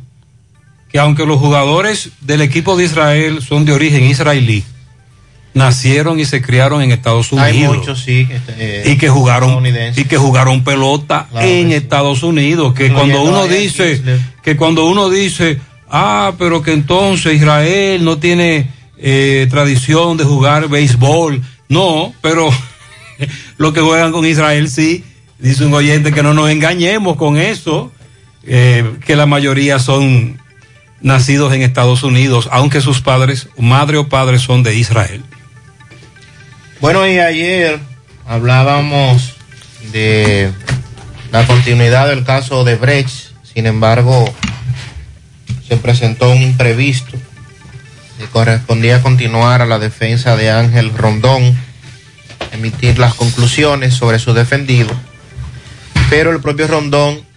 que aunque los jugadores del equipo de Israel son de origen israelí, nacieron y se criaron en Estados Unidos. Hay muchos, sí. este, eh, y que jugaron y que jugaron pelota Claro en sí. Estados Unidos que cuando uno dice que cuando uno dice ah pero que entonces Israel no tiene eh, tradición de jugar béisbol no pero (laughs) lo que juegan con Israel sí dice un oyente que no nos engañemos con eso eh, que la mayoría son nacidos en Estados Unidos aunque sus padres madre o padre son de Israel. Bueno, y ayer hablábamos de la continuidad del caso de Brecht, sin embargo, se presentó un imprevisto que correspondía continuar a la defensa de Ángel Rondón, emitir las conclusiones sobre su defendido, pero el propio Rondón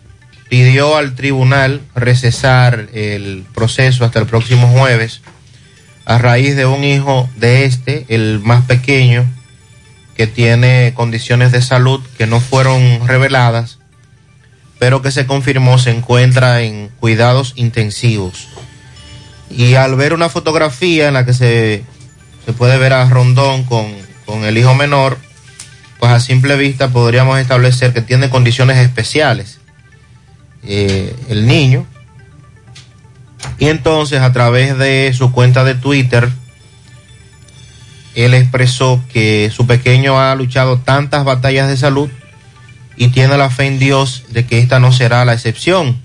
pidió al tribunal recesar el proceso hasta el próximo jueves a raíz de un hijo de este, el más pequeño, que tiene condiciones de salud que no fueron reveladas, pero que se confirmó se encuentra en cuidados intensivos. Y al ver una fotografía en la que se, puede ver a Rondón con el hijo menor, pues a simple vista podríamos establecer que tiene condiciones especiales eh, el niño. Y entonces a través de su cuenta de Twitter él expresó que su pequeño ha luchado tantas batallas de salud y tiene la fe en Dios de que esta no será la excepción.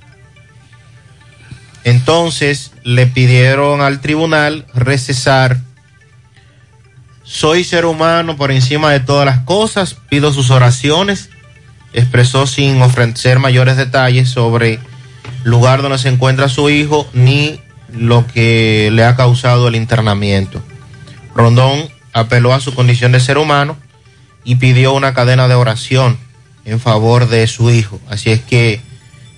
Entonces le pidieron al tribunal recesar. Soy ser humano por encima de todas las cosas, pido sus oraciones. Expresó sin ofrecer mayores detalles sobre lugar donde se encuentra su hijo ni lo que le ha causado el internamiento. Rondón apeló a su condición de ser humano y pidió una cadena de oración en favor de su hijo. Así es que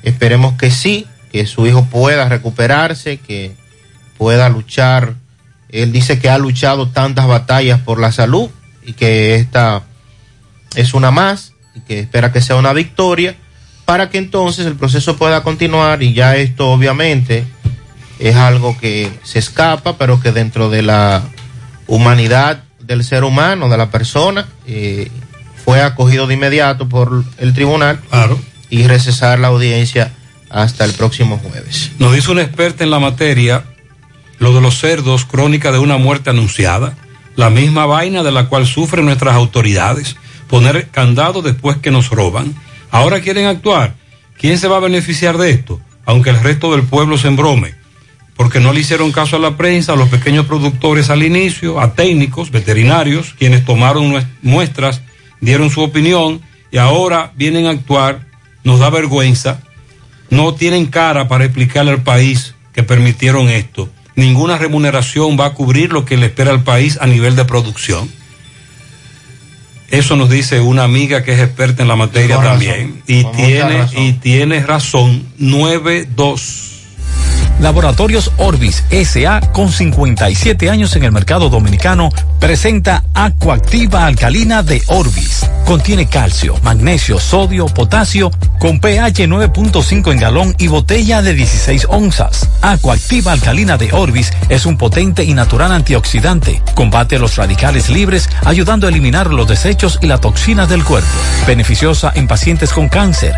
esperemos que sí, que su hijo pueda recuperarse, que pueda luchar. Él dice que ha luchado tantas batallas por la salud y que esta es una más y que espera que sea una victoria para que entonces el proceso pueda continuar y ya esto obviamente es algo que se escapa, pero que dentro de la humanidad del ser humano, de la persona, eh, fue acogido de inmediato por el tribunal y recesar la audiencia hasta el próximo jueves. Nos dice una experta en la materia, lo de los cerdos, crónica de una muerte anunciada, la misma vaina de la cual sufren nuestras autoridades, poner candado después que nos roban. Ahora quieren actuar. ¿Quién se va a beneficiar de esto? Aunque el resto del pueblo se embrome. Porque no le hicieron caso a la prensa, a los pequeños productores al inicio, a técnicos, veterinarios, quienes tomaron muestras, dieron su opinión y ahora vienen a actuar. Nos da vergüenza no tienen cara para explicarle al país que permitieron esto. Ninguna remuneración va a cubrir lo que le espera al país a nivel de producción. Eso nos dice una amiga que es experta en la materia razón, también. Y con tiene, y tiene razón. 9-2. Laboratorios Orbis SA, con 57 años en el mercado dominicano, presenta Acuactiva Alcalina de Orbis. Contiene calcio, magnesio, sodio, potasio, con pH 9.5 en galón y botella de 16 onzas. Acuactiva Alcalina de Orbis es un potente y natural antioxidante. Combate los radicales libres, ayudando a eliminar los desechos y la toxina del cuerpo. Beneficiosa en pacientes con cáncer,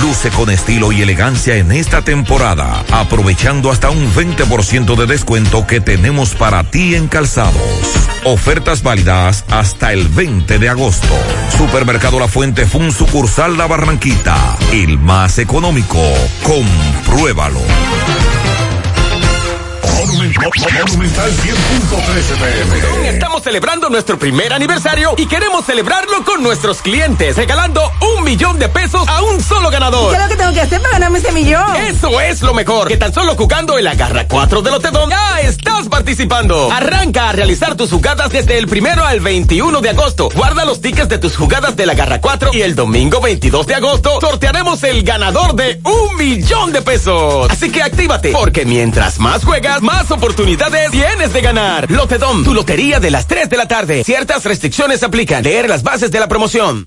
Luce con estilo y elegancia en esta temporada, aprovechando hasta un 20% de descuento que tenemos para ti en calzados. Ofertas válidas hasta el 20 de agosto. Supermercado La Fuente Fun sucursal La Barranquita, el más económico. Compruébalo. Monumental 100.13 pm. Estamos celebrando nuestro primer aniversario y queremos celebrarlo con nuestros clientes, regalando un millón de pesos a un solo ganador. ¿Qué es lo que tengo que hacer para ganarme ese millón? Eso es lo mejor, que tan solo jugando el Agarra 4 de Lotedom ya estás participando. Arranca a realizar tus jugadas desde el primero al 21 de agosto. Guarda los tickets de tus jugadas del Agarra 4 y el domingo 22 de agosto sortearemos el ganador de un millón de pesos. Así que actívate, porque mientras más juegas, más oportunidades tienes de ganar. Lotedom, tu lotería de las 3 de la tarde. Ciertas restricciones aplican. Leer las bases de la promoción.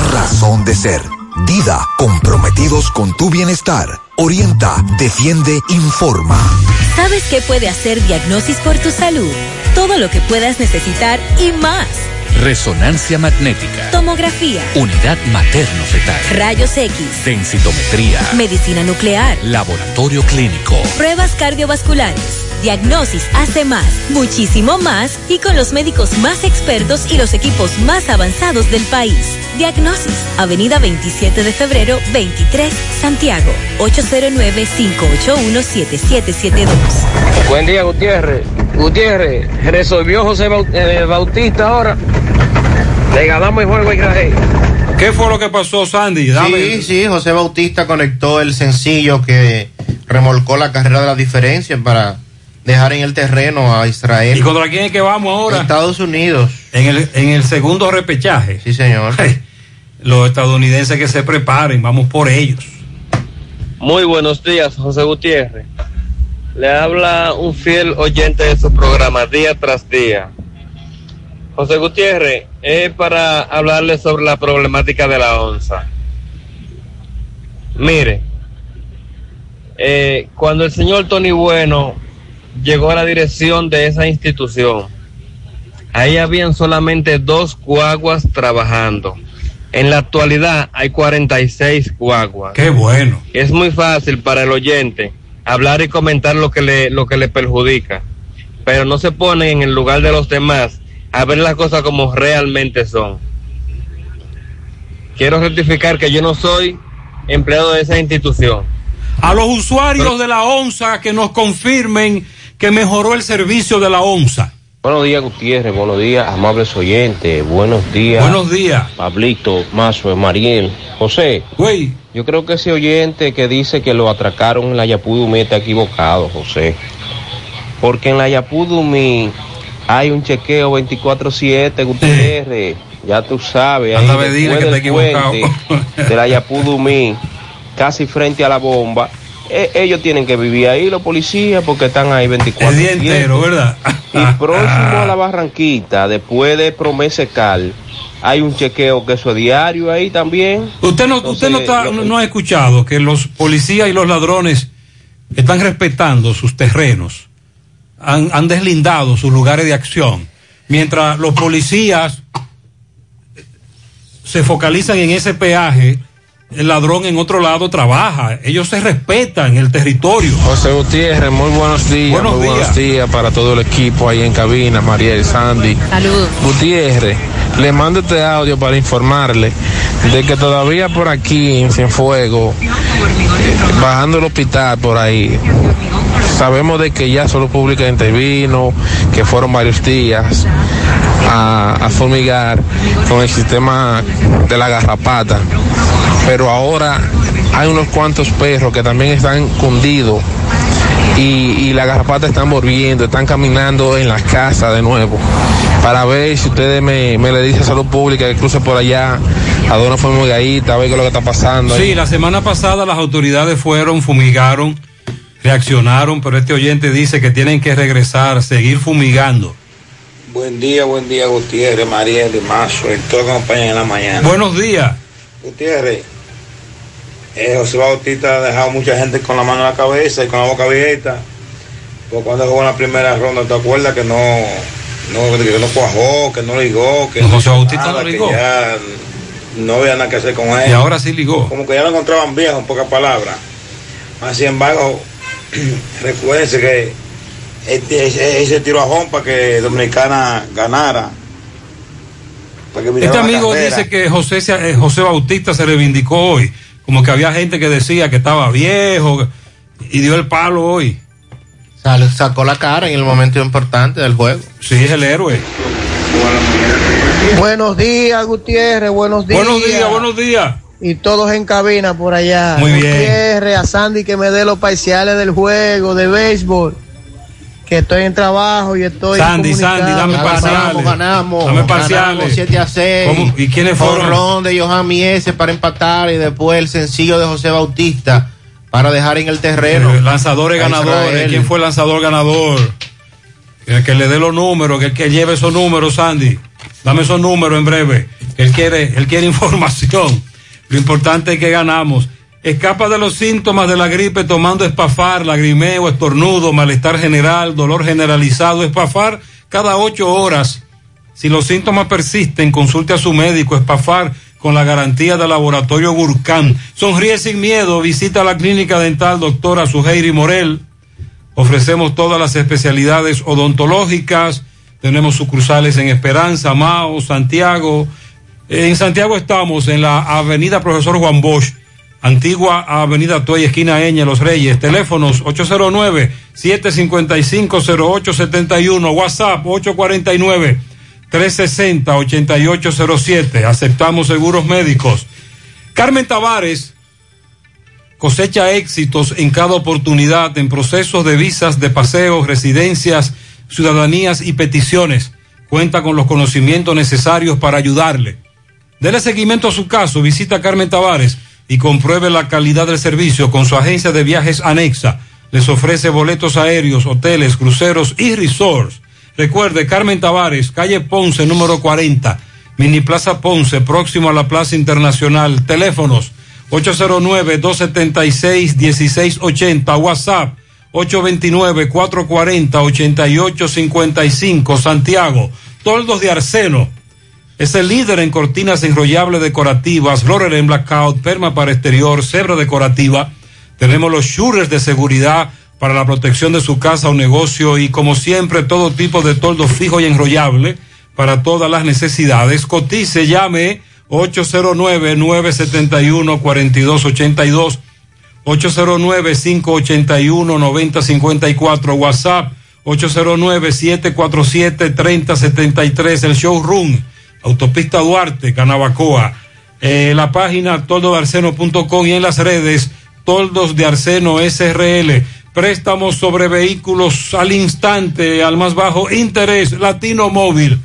razón de ser. Dida, comprometidos con tu bienestar. Orienta, defiende, informa. ¿Sabes qué puede hacer Diagnosis por tu salud? Todo lo que puedas necesitar y más. Resonancia magnética. Tomografía. Unidad materno-fetal. Rayos X. Densitometría. Medicina nuclear. Laboratorio clínico. Pruebas cardiovasculares. Diagnosis hace más, muchísimo más y con los médicos más expertos y los equipos más avanzados del país. Diagnosis, Avenida 27 de febrero, 23, Santiago, 809-581-7772. Buen día, Gutiérrez. Gutiérrez, resolvió José Baut- eh, Bautista ahora. Le ganamos el juego y Graje. ¿Qué fue lo que pasó, Sandy? Dame. Sí, sí, José Bautista conectó el sencillo que remolcó la carrera de la diferencia para dejar en el terreno a Israel. ¿Y contra quién es que vamos ahora? Estados Unidos. En el, en el segundo repechaje. Sí, señor. (laughs) Los estadounidenses que se preparen, vamos por ellos. Muy buenos días, José Gutiérrez. Le habla un fiel oyente de su programa día tras día. José Gutiérrez, es para hablarle sobre la problemática de la onza. Mire, eh, cuando el señor Tony Bueno llegó a la dirección de esa institución, ahí habían solamente dos guaguas trabajando. En la actualidad hay 46 guaguas. Qué bueno. Es muy fácil para el oyente hablar y comentar lo que le, lo que le perjudica, pero no se pone en el lugar de los demás a ver las cosas como realmente son. Quiero rectificar que yo no soy empleado de esa institución. A los usuarios de la ONSA que nos confirmen que mejoró el servicio de la ONSA. Buenos días, Gutiérrez. Buenos días, amables oyentes. Buenos días. Buenos días. Pablito, Mazo, Mariel. José. Güey. Yo creo que ese oyente que dice que lo atracaron en la Yapudumí está equivocado, José. Porque en la Yapudumí hay un chequeo 24-7, Gutiérrez. Ya tú sabes. Anda, ahí Medina, después que del está equivocado. de la Yapudumí, casi frente a la bomba. Eh, ellos tienen que vivir ahí, los policías, porque están ahí 24 El día entero, ¿verdad? Y (laughs) próximo a la Barranquita, después de Promesa Cal, hay un chequeo que eso es diario ahí también. Usted no, usted no, está- no ha escuchado que los policías y los ladrones están respetando sus terrenos, han, han deslindado sus lugares de acción, mientras los policías se focalizan en ese peaje, el ladrón en otro lado trabaja, ellos se respetan el territorio. José Gutiérrez, muy buenos días. Buenos muy buenos días para todo el equipo ahí en cabina, Mariel, Sandy. Saludos. Gutiérrez, le mando este audio para informarle de que todavía por aquí en Cienfuego, eh, bajando el hospital por ahí, sabemos de que ya Salud Pública intervino, que fueron varios días a, a fumigar con el sistema de la garrapata, pero ahora hay unos cuantos perros que también están cundidos y, y la garrapata están volviendo, están caminando en las casas de nuevo. Para ver si ustedes me, me le dicen a salud pública que cruce por allá, a dónde fue Mugaíta, a ver qué es lo que está pasando. ahí. Sí, la semana pasada las autoridades fueron, fumigaron, reaccionaron, pero este oyente dice que tienen que regresar, seguir fumigando. Buen día, buen día, Gutiérrez, Mariel Mazo, y nos acompañan en la mañana. Buenos días. Gutiérrez, eh, José Bautista ha dejado mucha gente con la mano en la cabeza y con la boca abierta. Porque cuando jugó en la primera ronda, ¿te acuerdas que no, no, que no cuajó, que no ligó, que José hizo Bautista nada, no ligó. que ya no había nada que hacer con él. Y ahora sí ligó. Como que ya lo encontraban viejo, en pocas palabras. Mas, sin embargo, (clears throat) recuérdense que este- ese, tiro a para que Dominicana ganara. Para que Este amigo dice que José, eh, José Bautista se reivindicó hoy, como que había gente que decía que estaba viejo y dio el palo hoy. Sale- sacó la cara en el momento importante del juego. Sí, es el héroe. Buenos días, Gutiérrez, buenos días. Buenos días, buenos días. Y todos en cabina por allá. Muy bien. Gutiérrez, a Sandy que me dé los parciales del juego de béisbol. Que estoy en trabajo y estoy. Sandy. Sandy, dame parciales. ganamos. Dame parciales. Ganamos 7 a 6. ¿Cómo? ¿Y quiénes fueron? Jonrón de Johan Miese para empatar y después el sencillo de José Bautista para dejar en el terreno. Eh, Lanzadores ganadores. ¿Quién fue el lanzador ganador? Que, que le dé los números, que, que lleve esos números, Sandy. Dame esos números en breve. Él quiere, él quiere (laughs) información. Lo importante es que ganamos. Escapa de los síntomas de la gripe tomando espafar, lagrimeo, estornudo, malestar general, dolor generalizado, espafar cada ocho horas. Si los síntomas persisten, consulte a su médico, espafar con la garantía del laboratorio Gurkhan. Sonríe sin miedo, visita la clínica dental doctora Suheiri Morel. Ofrecemos todas las especialidades odontológicas. Tenemos sucursales en Esperanza, Mao, Santiago. En Santiago estamos en la avenida Profesor Juan Bosch, antigua avenida Toy, esquina Eña, Los Reyes. Teléfonos 809-755-0871, WhatsApp 849-360-8807. Aceptamos seguros médicos. Carmen Tavares cosecha éxitos en cada oportunidad en procesos de visas de paseos, residencias, ciudadanías y peticiones. Cuenta con los conocimientos necesarios para ayudarle. Dele seguimiento a su caso, visita Carmen Tavares y compruebe la calidad del servicio con su agencia de viajes anexa. Les ofrece boletos aéreos, hoteles, cruceros y resorts. Recuerde, Carmen Tavares, calle Ponce, número 40, Mini Plaza Ponce, próximo a la Plaza Internacional. Teléfonos 809-276-1680, WhatsApp 829-440-8855, Santiago, Toldos de Arseno. Es el líder en cortinas enrollables decorativas, roller en blackout, perma para exterior, cebra decorativa. Tenemos los shooters de seguridad para la protección de su casa o negocio y como siempre todo tipo de toldo fijo y enrollable para todas las necesidades. Cotice, llame 809-971-4282, 809-581-9054, WhatsApp 809-747-3073, el showroom, Autopista Duarte, Canabacoa, eh, la página toldodarceno.com y en las redes Toldos de Arseno SRL, préstamos sobre vehículos al instante, al más bajo interés, Latino Móvil,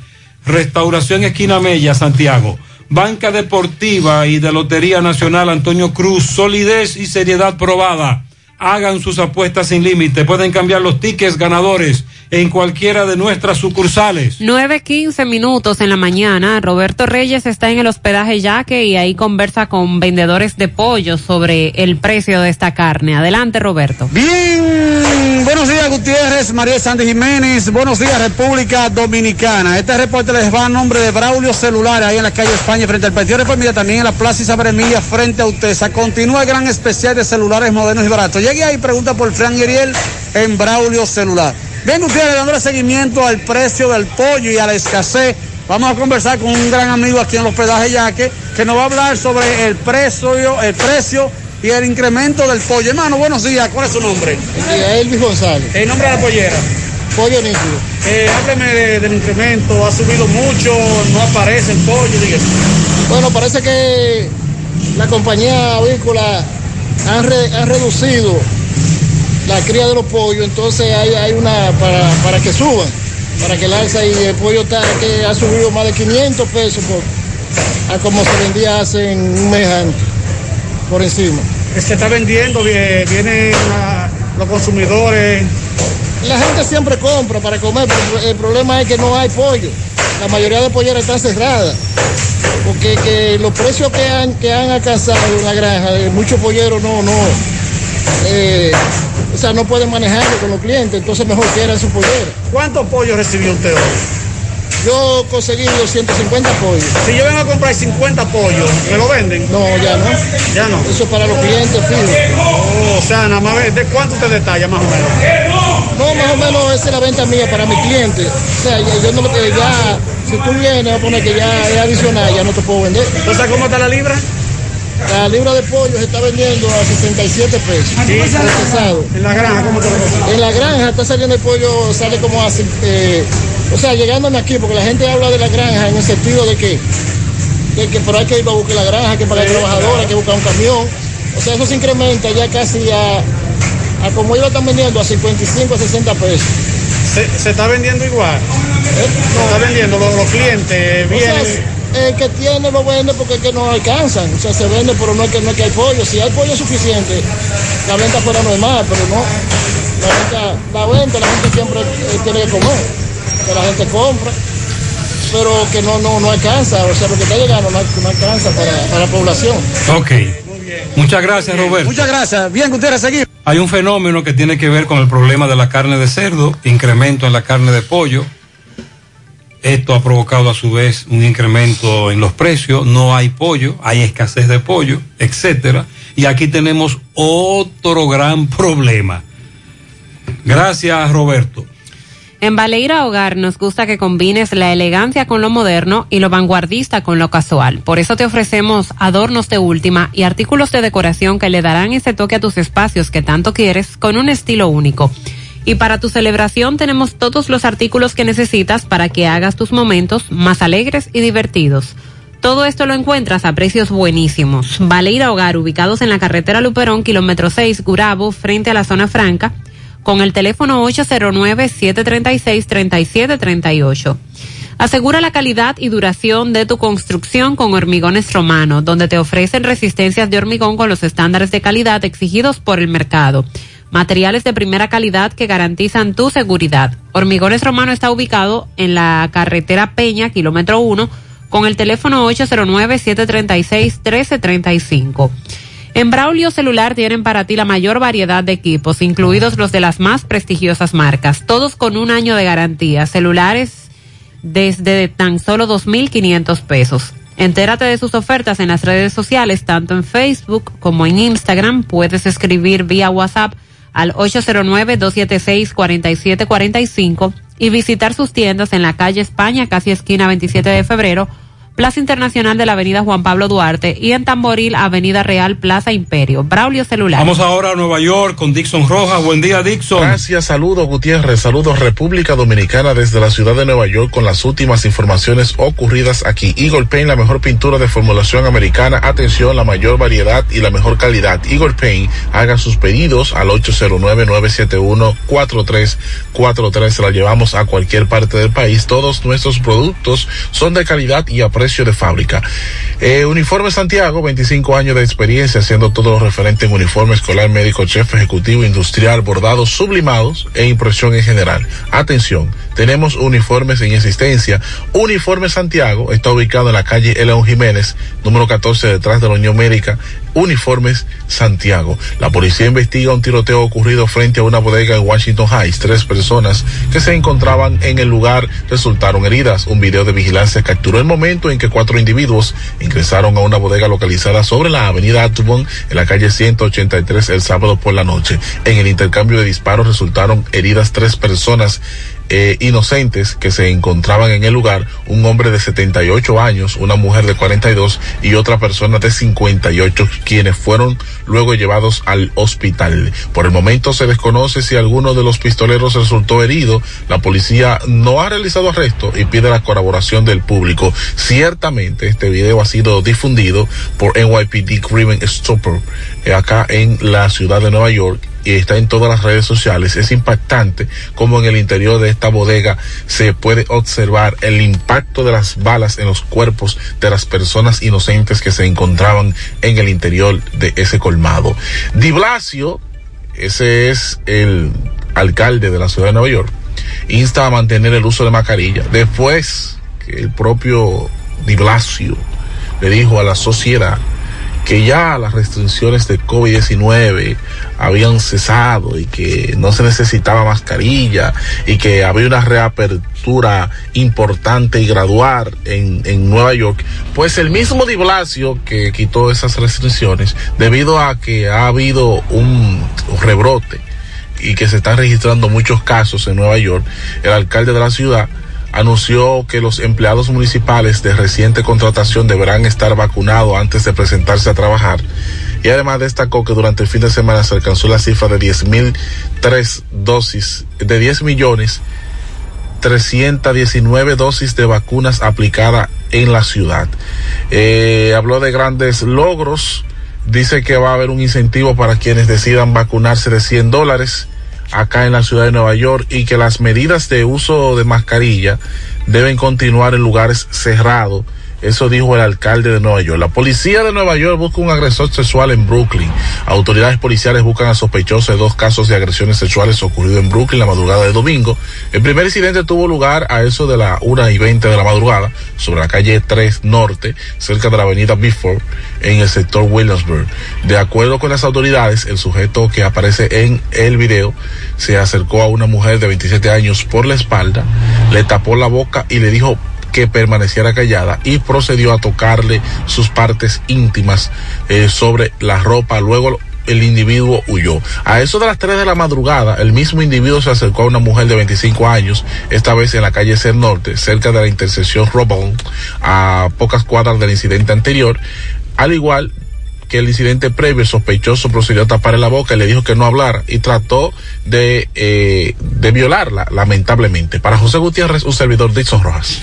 Restauración Esquina Mella, Santiago. Banca Deportiva y de Lotería Nacional Antonio Cruz, solidez y seriedad probada. Hagan sus apuestas sin límite. Pueden cambiar los tickets ganadores en cualquiera de nuestras sucursales. 9.15 minutos en la mañana. Roberto Reyes está en el hospedaje Yaque y ahí conversa con vendedores de pollo sobre el precio de esta carne. Adelante, Roberto. Bien, buenos días Gutiérrez, María Sandy Jiménez, buenos días República Dominicana. Este reporte les va a nombre de Braulio Celular, ahí en la calle España, frente al Partido Reformista, también en la Plaza Isabel Emilia, frente a Utesa. Continúa el gran especial de celulares modernos y baratos. Llegue ahí pregunta por Fran Ariel en Braulio Celular. Bien Gutiérrez, dándole seguimiento al precio del pollo y a la escasez. Vamos a conversar con un gran amigo aquí en el hospedaje Yaque, que nos va a hablar sobre el precio, el precio y el incremento del pollo. Hermano, buenos días. ¿Cuál es su nombre? Elvis González. El nombre de la pollera. Pollo nítido. Eh, hábleme de- del incremento. ¿Ha subido mucho? ¿No aparece el pollo? Dígame. Bueno, parece que la compañía avícola han, re- han reducido la cría de los pollos, entonces hay, hay una para, para que suban, para que el alza y el pollo está, que ha subido más de 500 pesos por, a como se vendía hace un mes antes, por encima. Se está vendiendo, vie- vienen los consumidores. La gente siempre compra para comer, pero el problema es que no hay pollo. La mayoría de polleras están cerradas. Porque que los precios que han, que han alcanzado en la granja, muchos polleros no, no, eh, o sea, no pueden manejarlo con los clientes, entonces mejor quieran su pollera. ¿Cuántos pollos recibió usted hoy? Yo conseguí 250 pollos. Si yo vengo a comprar 50 pollos, ¿me lo venden? No, ya no. Ya no. Eso es para los clientes fijos. Oh, o sea, nada más, ¿de cuánto te detalla más o menos? No, más o menos esa es la venta mía para mi cliente. O sea, ya, yo no, eh, ya, si tú vienes a poner que ya es adicional, ya no te puedo vender. Entonces, ¿cómo está la libra? La libra de pollo se está vendiendo a 67 pesos. procesado. En la granja, ¿cómo te lo? En la granja está saliendo el pollo, sale como así. eh, o sea, llegándome aquí, porque la gente habla de la granja en el sentido de que, de que pero hay que ir a buscar la granja, que pagar trabajadores, hay que buscar un camión. O sea, eso se incrementa ya casi a, a como ellos lo están vendiendo, a 55 a 60 pesos. ¿Se, se está vendiendo igual? Se está vendiendo, los, los clientes O sea, vienen... el que tiene lo vende porque es que no alcanzan. O sea, se vende, pero no es que, no es que hay pollo. Si hay pollo suficiente, la venta fuera normal, pero no. La venta, la venta, la gente siempre eh, tiene que comer. Que la gente compra, pero que no, no, no alcanza. O sea, lo que está llegando no, no alcanza para, para la población. Ok. Muchas gracias, Roberto. Muchas gracias. Bien, Gutiérrez, seguimos. Hay un fenómeno que tiene que ver con el problema de la carne de cerdo, incremento en la carne de pollo. Esto ha provocado a su vez un incremento en los precios. No hay pollo, hay escasez de pollo, etcétera. Y aquí tenemos otro gran problema. Gracias, Roberto. En Baleira Hogar nos gusta que combines la elegancia con lo moderno y lo vanguardista con lo casual. Por eso te ofrecemos adornos de última y artículos de decoración que le darán ese toque a tus espacios que tanto quieres con un estilo único. Y para tu celebración tenemos todos los artículos que necesitas para que hagas tus momentos más alegres y divertidos. Todo esto lo encuentras a precios buenísimos. Baleira Hogar, ubicados en la carretera Luperón, kilómetro 6, Gurabo, frente a la zona franca, con el teléfono 809-736-3738. Asegura la calidad y duración de tu construcción con Hormigones Romano, donde te ofrecen resistencias de hormigón con los estándares de calidad exigidos por el mercado. Materiales de primera calidad que garantizan tu seguridad. Hormigones Romano está ubicado en la carretera Peña, kilómetro 1, con el teléfono 809-736-1335. En Braulio Celular tienen para ti la mayor variedad de equipos, incluidos los de las más prestigiosas marcas, todos con un año de garantía. Celulares desde tan solo 2.500 pesos. Entérate de sus ofertas en las redes sociales, tanto en Facebook como en Instagram. Puedes escribir vía WhatsApp al 809-276-4745 y visitar sus tiendas en la calle España, casi esquina 27 de febrero, Plaza Internacional de la Avenida Juan Pablo Duarte y en Tamboril, Avenida Real, Plaza Imperio. Braulio Celular. Vamos ahora a Nueva York con Dixon Rojas. Buen día, Dixon. Gracias, saludos Gutiérrez, saludos República Dominicana desde la ciudad de Nueva York con las últimas informaciones ocurridas aquí. Eagle Paint, la mejor pintura de formulación americana, atención, la mayor variedad y la mejor calidad. Eagle Paint, haga sus pedidos al 809-971-4343, se la llevamos a cualquier parte del país. Todos nuestros productos son de calidad y a precio de fábrica. Eh, Uniforme Santiago, 25 años de experiencia haciendo todo lo referente en uniforme escolar, médico, chef, ejecutivo, industrial, bordados, sublimados e impresión en general. Atención, tenemos uniformes en existencia. Uniforme Santiago está ubicado en la calle León Jiménez, número 14, detrás de la Unión Médica. Uniformes Santiago. La policía investiga un tiroteo ocurrido frente a una bodega en Washington Heights. Tres personas que se encontraban en el lugar resultaron heridas. Un video de vigilancia capturó el momento en que cuatro individuos ingresaron a una bodega localizada sobre la avenida Atubon en la calle 183 el sábado por la noche. En el intercambio de disparos resultaron heridas tres personas eh, inocentes que se encontraban en el lugar, un hombre de 78 años, una mujer de 42 y otra persona de 58, quienes fueron luego llevados al hospital. Por el momento se desconoce si alguno de los pistoleros resultó herido. La policía no ha realizado arresto y pide la colaboración del público. Ciertamente este video ha sido difundido por NYPD Crime Stopper acá en la ciudad de Nueva York y está en todas las redes sociales. Es impactante como en el interior de esta bodega se puede observar el impacto de las balas en los cuerpos de las personas inocentes que se encontraban en el interior de ese colmado. Di Blasio, ese es el alcalde de la ciudad de Nueva York, insta a mantener el uso de mascarilla. Después que el propio Di Blasio le dijo a la sociedad que ya las restricciones de COVID-19 habían cesado y que no se necesitaba mascarilla y que había una reapertura importante y gradual en, en Nueva York, pues el mismo Di Blasio que quitó esas restricciones debido a que ha habido un rebrote y que se están registrando muchos casos en Nueva York, el alcalde de la ciudad anunció que los empleados municipales de reciente contratación deberán estar vacunados antes de presentarse a trabajar. Y además destacó que durante el fin de semana se alcanzó la cifra de 10 mil tres dosis, de 10 millones 319 dosis de vacunas aplicadas en la ciudad. Eh, habló de grandes logros, dice que va a haber un incentivo para quienes decidan vacunarse de 100 dólares acá en la ciudad de Nueva York y que las medidas de uso de mascarilla deben continuar en lugares cerrados eso dijo el alcalde de Nueva York. La policía de Nueva York busca un agresor sexual en Brooklyn. Autoridades policiales buscan a sospechosos de dos casos de agresiones sexuales ocurridos en Brooklyn la madrugada de domingo. El primer incidente tuvo lugar a eso de la una y 20 de la madrugada sobre la calle 3 Norte, cerca de la avenida Bifford, en el sector Williamsburg. De acuerdo con las autoridades, el sujeto que aparece en el video se acercó a una mujer de 27 años por la espalda, le tapó la boca y le dijo que permaneciera callada y procedió a tocarle sus partes íntimas eh, sobre la ropa. Luego el individuo huyó. A eso de las 3 de la madrugada, el mismo individuo se acercó a una mujer de 25 años, esta vez en la calle Ser Norte, cerca de la intersección Robón, a pocas cuadras del incidente anterior. Al igual que el incidente previo, el sospechoso procedió a taparle la boca y le dijo que no hablara y trató de, eh, de violarla, lamentablemente. Para José Gutiérrez, un servidor Dixon Rojas.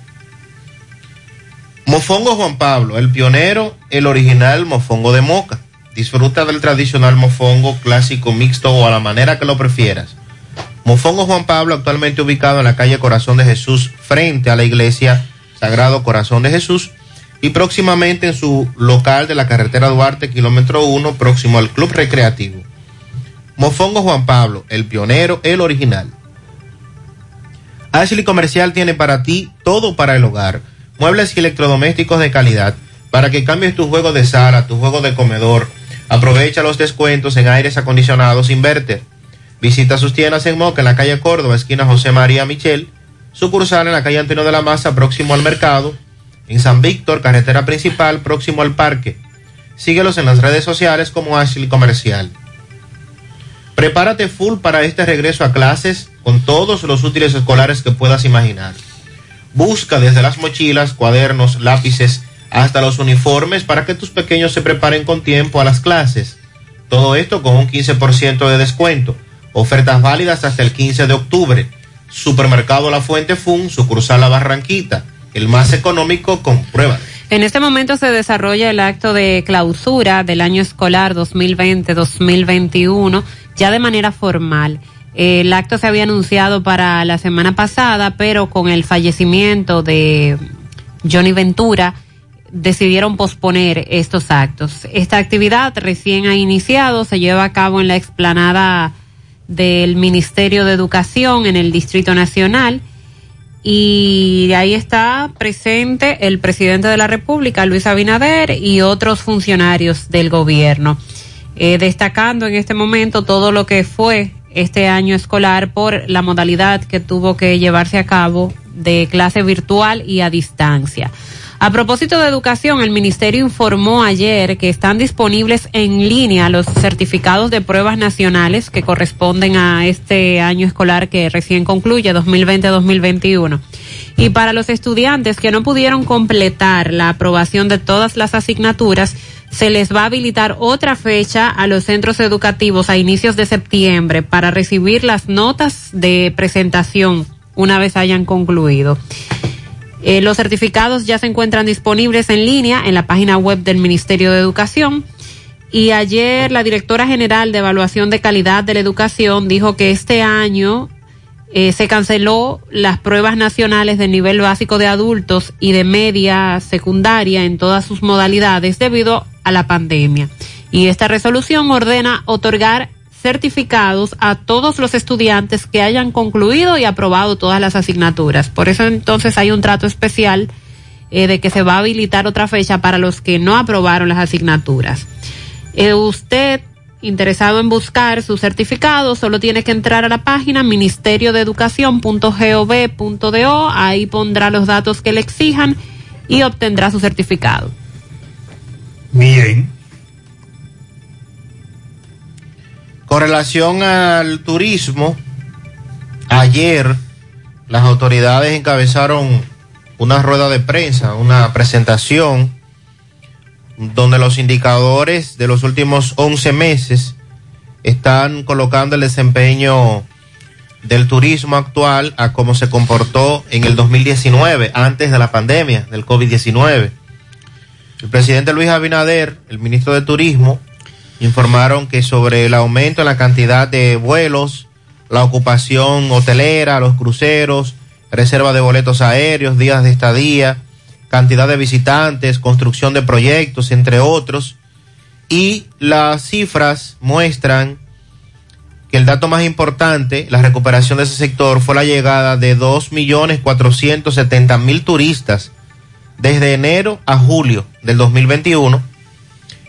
Mofongo Juan Pablo, el pionero, el original mofongo de moca. Disfruta del tradicional mofongo clásico mixto o a la manera que lo prefieras. Mofongo Juan Pablo, actualmente ubicado en la calle Corazón de Jesús, frente a la iglesia Sagrado Corazón de Jesús, y próximamente en su local de la carretera Duarte, kilómetro 1, próximo al Club Recreativo. Mofongo Juan Pablo, el pionero, el original. Ashley Comercial tiene para ti todo para el hogar muebles y electrodomésticos de calidad para que cambies tu juego de sala, tu juego de comedor. Aprovecha los descuentos en aires acondicionados Inverter. Visita sus tiendas en Moca, en la calle Córdoba, esquina José María Michel. Sucursal en la calle Antonio de la Maza, próximo al mercado. En San Víctor, carretera principal, próximo al parque. Síguelos en las redes sociales como Ashley Comercial. Prepárate full para este regreso a clases con todos los útiles escolares que puedas imaginar. Busca desde las mochilas, cuadernos, lápices, hasta los uniformes para que tus pequeños se preparen con tiempo a las clases. Todo esto con un 15% de descuento. Ofertas válidas hasta el 15 de octubre. Supermercado La Fuente Fun, sucursal La Barranquita. El más económico, comprueba. En este momento se desarrolla el acto de clausura del año escolar 2020-2021, ya de manera formal. El acto se había anunciado para la semana pasada, pero con el fallecimiento de Johnny Ventura decidieron posponer estos actos. Esta actividad recién ha iniciado, se lleva a cabo en la explanada del Ministerio de Educación en el Distrito Nacional y ahí está presente el presidente de la República, Luis Abinader, y otros funcionarios del gobierno, eh, destacando en este momento todo lo que fue este año escolar por la modalidad que tuvo que llevarse a cabo de clase virtual y a distancia. A propósito de educación, el ministerio informó ayer que están disponibles en línea los certificados de pruebas nacionales que corresponden a este año escolar que recién concluye, 2020-2021. Y para los estudiantes que no pudieron completar la aprobación de todas las asignaturas, se les va a habilitar otra fecha a los centros educativos a inicios de septiembre para recibir las notas de presentación una vez hayan concluido. Eh, los certificados ya se encuentran disponibles en línea en la página web del Ministerio de Educación. Y ayer la directora general de Evaluación de Calidad de la Educación dijo que este año eh, se canceló las pruebas nacionales de nivel básico de adultos y de media secundaria en todas sus modalidades debido a la pandemia. Y esta resolución ordena otorgar certificados a todos los estudiantes que hayan concluido y aprobado todas las asignaturas. Por eso entonces hay un trato especial eh, de que se va a habilitar otra fecha para los que no aprobaron las asignaturas. Eh, usted interesado en buscar su certificado, solo tiene que entrar a la página ministerio de educación.gov.do, ahí pondrá los datos que le exijan y obtendrá su certificado. Bien. Con relación al turismo, ayer las autoridades encabezaron una rueda de prensa, una presentación donde los indicadores de los últimos 11 meses están colocando el desempeño del turismo actual a cómo se comportó en el 2019, antes de la pandemia del COVID-19. El presidente Luis Abinader, el ministro de Turismo, informaron que sobre el aumento en la cantidad de vuelos, la ocupación hotelera, los cruceros, reserva de boletos aéreos, días de estadía, cantidad de visitantes, construcción de proyectos, entre otros. Y las cifras muestran que el dato más importante, la recuperación de ese sector, fue la llegada de 2.470.000 turistas desde enero a julio del 2021,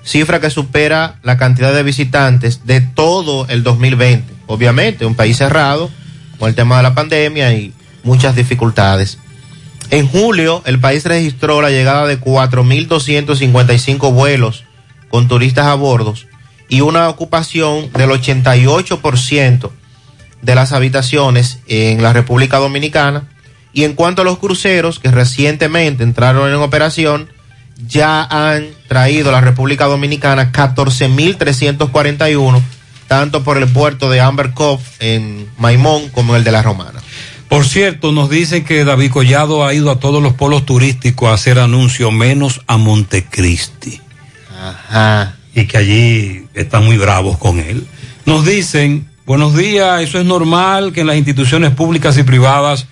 cifra que supera la cantidad de visitantes de todo el 2020. Obviamente, un país cerrado con el tema de la pandemia y muchas dificultades. En julio, el país registró la llegada de 4.255 vuelos con turistas a bordo y una ocupación del 88% de las habitaciones en la República Dominicana. Y en cuanto a los cruceros que recientemente entraron en operación, ya han traído a la República Dominicana 14.341, tanto por el puerto de Amber Cove en Maimón como el de La Romana. Por cierto, nos dicen que David Collado ha ido a todos los polos turísticos a hacer anuncios, menos a Montecristi. Ajá. Y que allí están muy bravos con él. Nos dicen, buenos días, eso es normal que en las instituciones públicas y privadas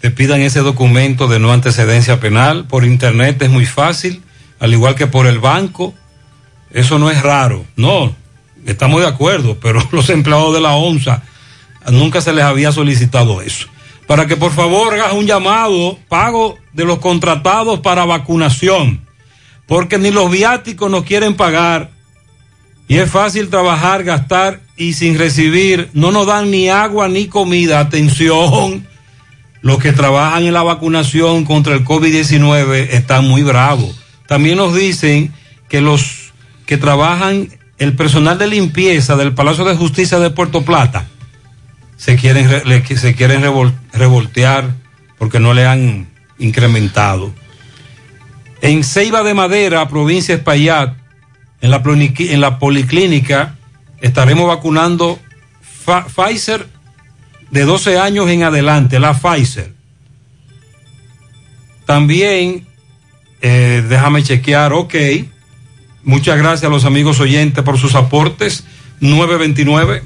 te pidan ese documento de no antecedencia penal. Por internet es muy fácil, al igual que por el banco. Eso no es raro. No, estamos de acuerdo, (laughs) pero los empleados de la ONSA nunca se les había solicitado eso para que por favor hagas un llamado, pago de los contratados para vacunación, porque ni los viáticos nos quieren pagar y es fácil trabajar, gastar y sin recibir, no nos dan ni agua ni comida. Atención, los que trabajan en la vacunación contra el COVID-19 están muy bravos. También nos dicen que los que trabajan, el personal de limpieza del Palacio de Justicia de Puerto Plata, se quieren, se quieren revoltear porque no le han incrementado. En Ceiba de Madera, provincia de Espaillat, en la, en la policlínica, estaremos vacunando Pfizer de 12 años en adelante, la Pfizer. También, eh, déjame chequear, ok. Muchas gracias a los amigos oyentes por sus aportes. 929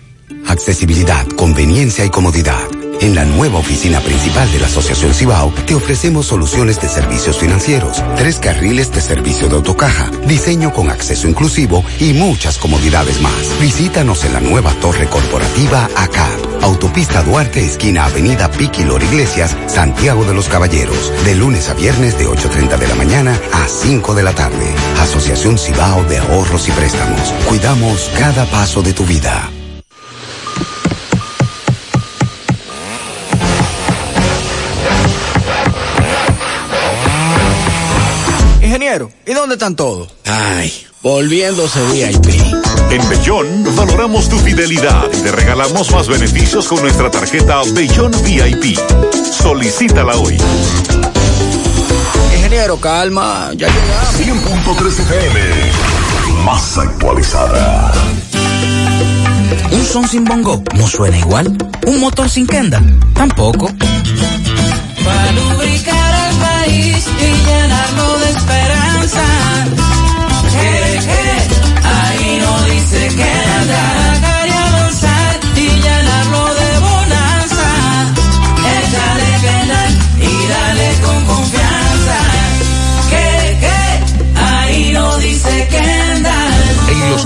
Accesibilidad, conveniencia y comodidad. En la nueva oficina principal de la Asociación Cibao te ofrecemos soluciones de servicios financieros, tres carriles de servicio de autocaja, diseño con acceso inclusivo y muchas comodidades más. Visítanos en la nueva torre corporativa ACAP, Autopista Duarte, esquina Avenida Piquilor Iglesias, Santiago de los Caballeros, de lunes a viernes de 8.30 de la mañana a 5 de la tarde. Asociación Cibao de Ahorros y Préstamos. Cuidamos cada paso de tu vida. ¿Y dónde están todos? Ay, volviéndose VIP. En Bellón valoramos tu fidelidad y te regalamos más beneficios con nuestra tarjeta Bellón VIP. Solicítala hoy. Ingeniero, calma, ya llegamos. 100.3 FM, más actualizada. Un son sin bongo no suena igual. Un motor sin kenda tampoco. Para lubricar el país y llenarlo de esperanza.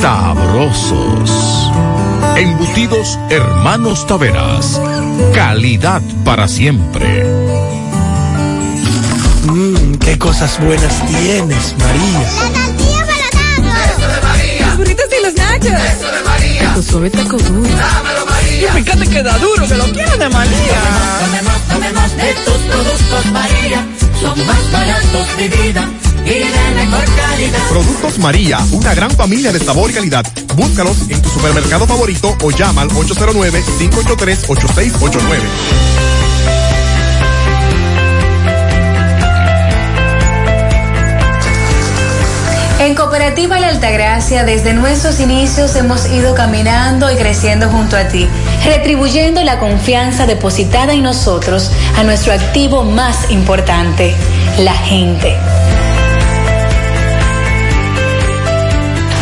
sabrosos. Embutidos Hermanos Taveras. Calidad para siempre. Mmm, qué cosas buenas tienes, María. La tortilla para Eso de María. Los burritos y los nachos. Eso de María. Tu suave taco duro. Dámelo, María. Y fíjate que da duro, que lo quiero de María. Tomemos, tomemos de tus productos, María. Son más baratos de vida y de mejor calidad. Productos María, una gran familia de sabor y calidad. Búscalos en tu supermercado favorito o llama al 809-583-8689. En Cooperativa La Altagracia, desde nuestros inicios hemos ido caminando y creciendo junto a ti, retribuyendo la confianza depositada en nosotros a nuestro activo más importante, la gente.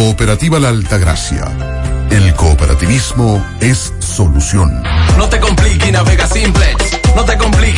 Cooperativa La Altagracia. El cooperativismo es solución. No te compliques navega simplex.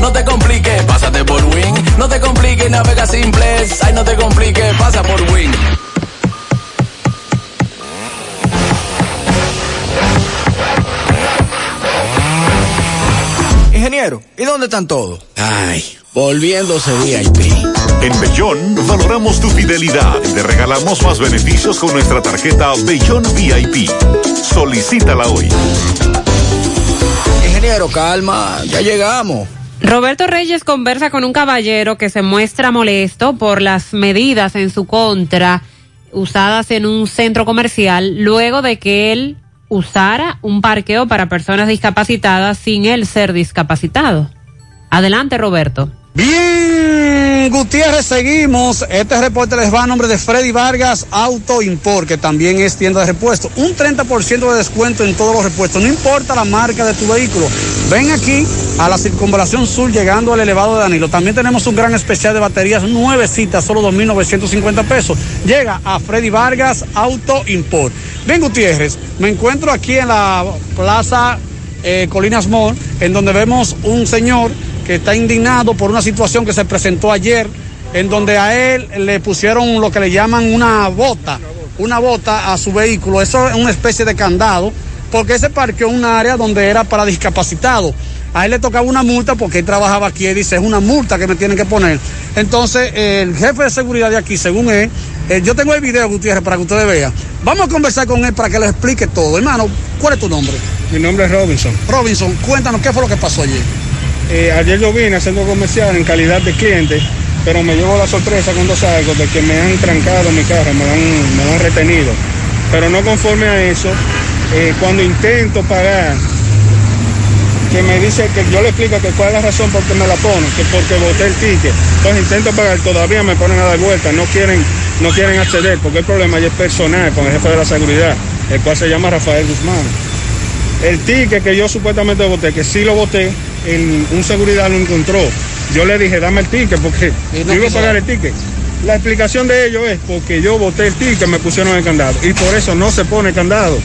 No te compliques, pásate por Win. No te compliques navega simplex. Ay, no te compliques, pasa por Win. Ingeniero, ¿y dónde están todos? Ay, volviéndose VIP. En Bellón valoramos tu fidelidad te regalamos más beneficios con nuestra tarjeta Bellón VIP. Solicítala hoy. Ingeniero, calma, ya llegamos. Roberto Reyes conversa con un caballero que se muestra molesto por las medidas en su contra usadas en un centro comercial luego de que él usara un parqueo para personas discapacitadas sin él ser discapacitado. Adelante, Roberto. Bien, Gutiérrez, seguimos. Este reporte les va a nombre de Freddy Vargas Auto Import, que también es tienda de repuestos. Un 30% de descuento en todos los repuestos, no importa la marca de tu vehículo. Ven aquí a la circunvalación sur llegando al elevado de Danilo. También tenemos un gran especial de baterías, nueve citas, solo 2.950 pesos. Llega a Freddy Vargas Auto Import. Bien, Gutiérrez, me encuentro aquí en la plaza eh, Colinas Mall, en donde vemos un señor que está indignado por una situación que se presentó ayer, en donde a él le pusieron lo que le llaman una bota, una bota a su vehículo. Eso es una especie de candado, porque ese parqueó en un área donde era para discapacitados. A él le tocaba una multa porque él trabajaba aquí y dice, es una multa que me tienen que poner. Entonces, el jefe de seguridad de aquí, según él, eh, yo tengo el video, Gutiérrez, para que ustedes vean. Vamos a conversar con él para que le explique todo. Hermano, ¿cuál es tu nombre? Mi nombre es Robinson. Robinson, cuéntanos qué fue lo que pasó ayer. Eh, ayer yo vine haciendo comercial en calidad de cliente, pero me llevo la sorpresa cuando salgo de que me han trancado mi carro, me han, me han retenido. Pero no conforme a eso, eh, cuando intento pagar, que me dice que yo le explico que cuál es la razón por qué me la ponen, que porque boté el ticket. Entonces intento pagar, todavía me ponen a dar vuelta, no quieren, no quieren acceder, porque el problema ya es personal con el jefe de la seguridad, el cual se llama Rafael Guzmán. El ticket que yo supuestamente voté, que sí lo voté, el- un seguridad lo encontró. Yo le dije, dame el ticket porque yo iba a pagar el ticket. La explicación de ello es porque yo voté el ticket, me pusieron el candado. Y por eso no se pone candado.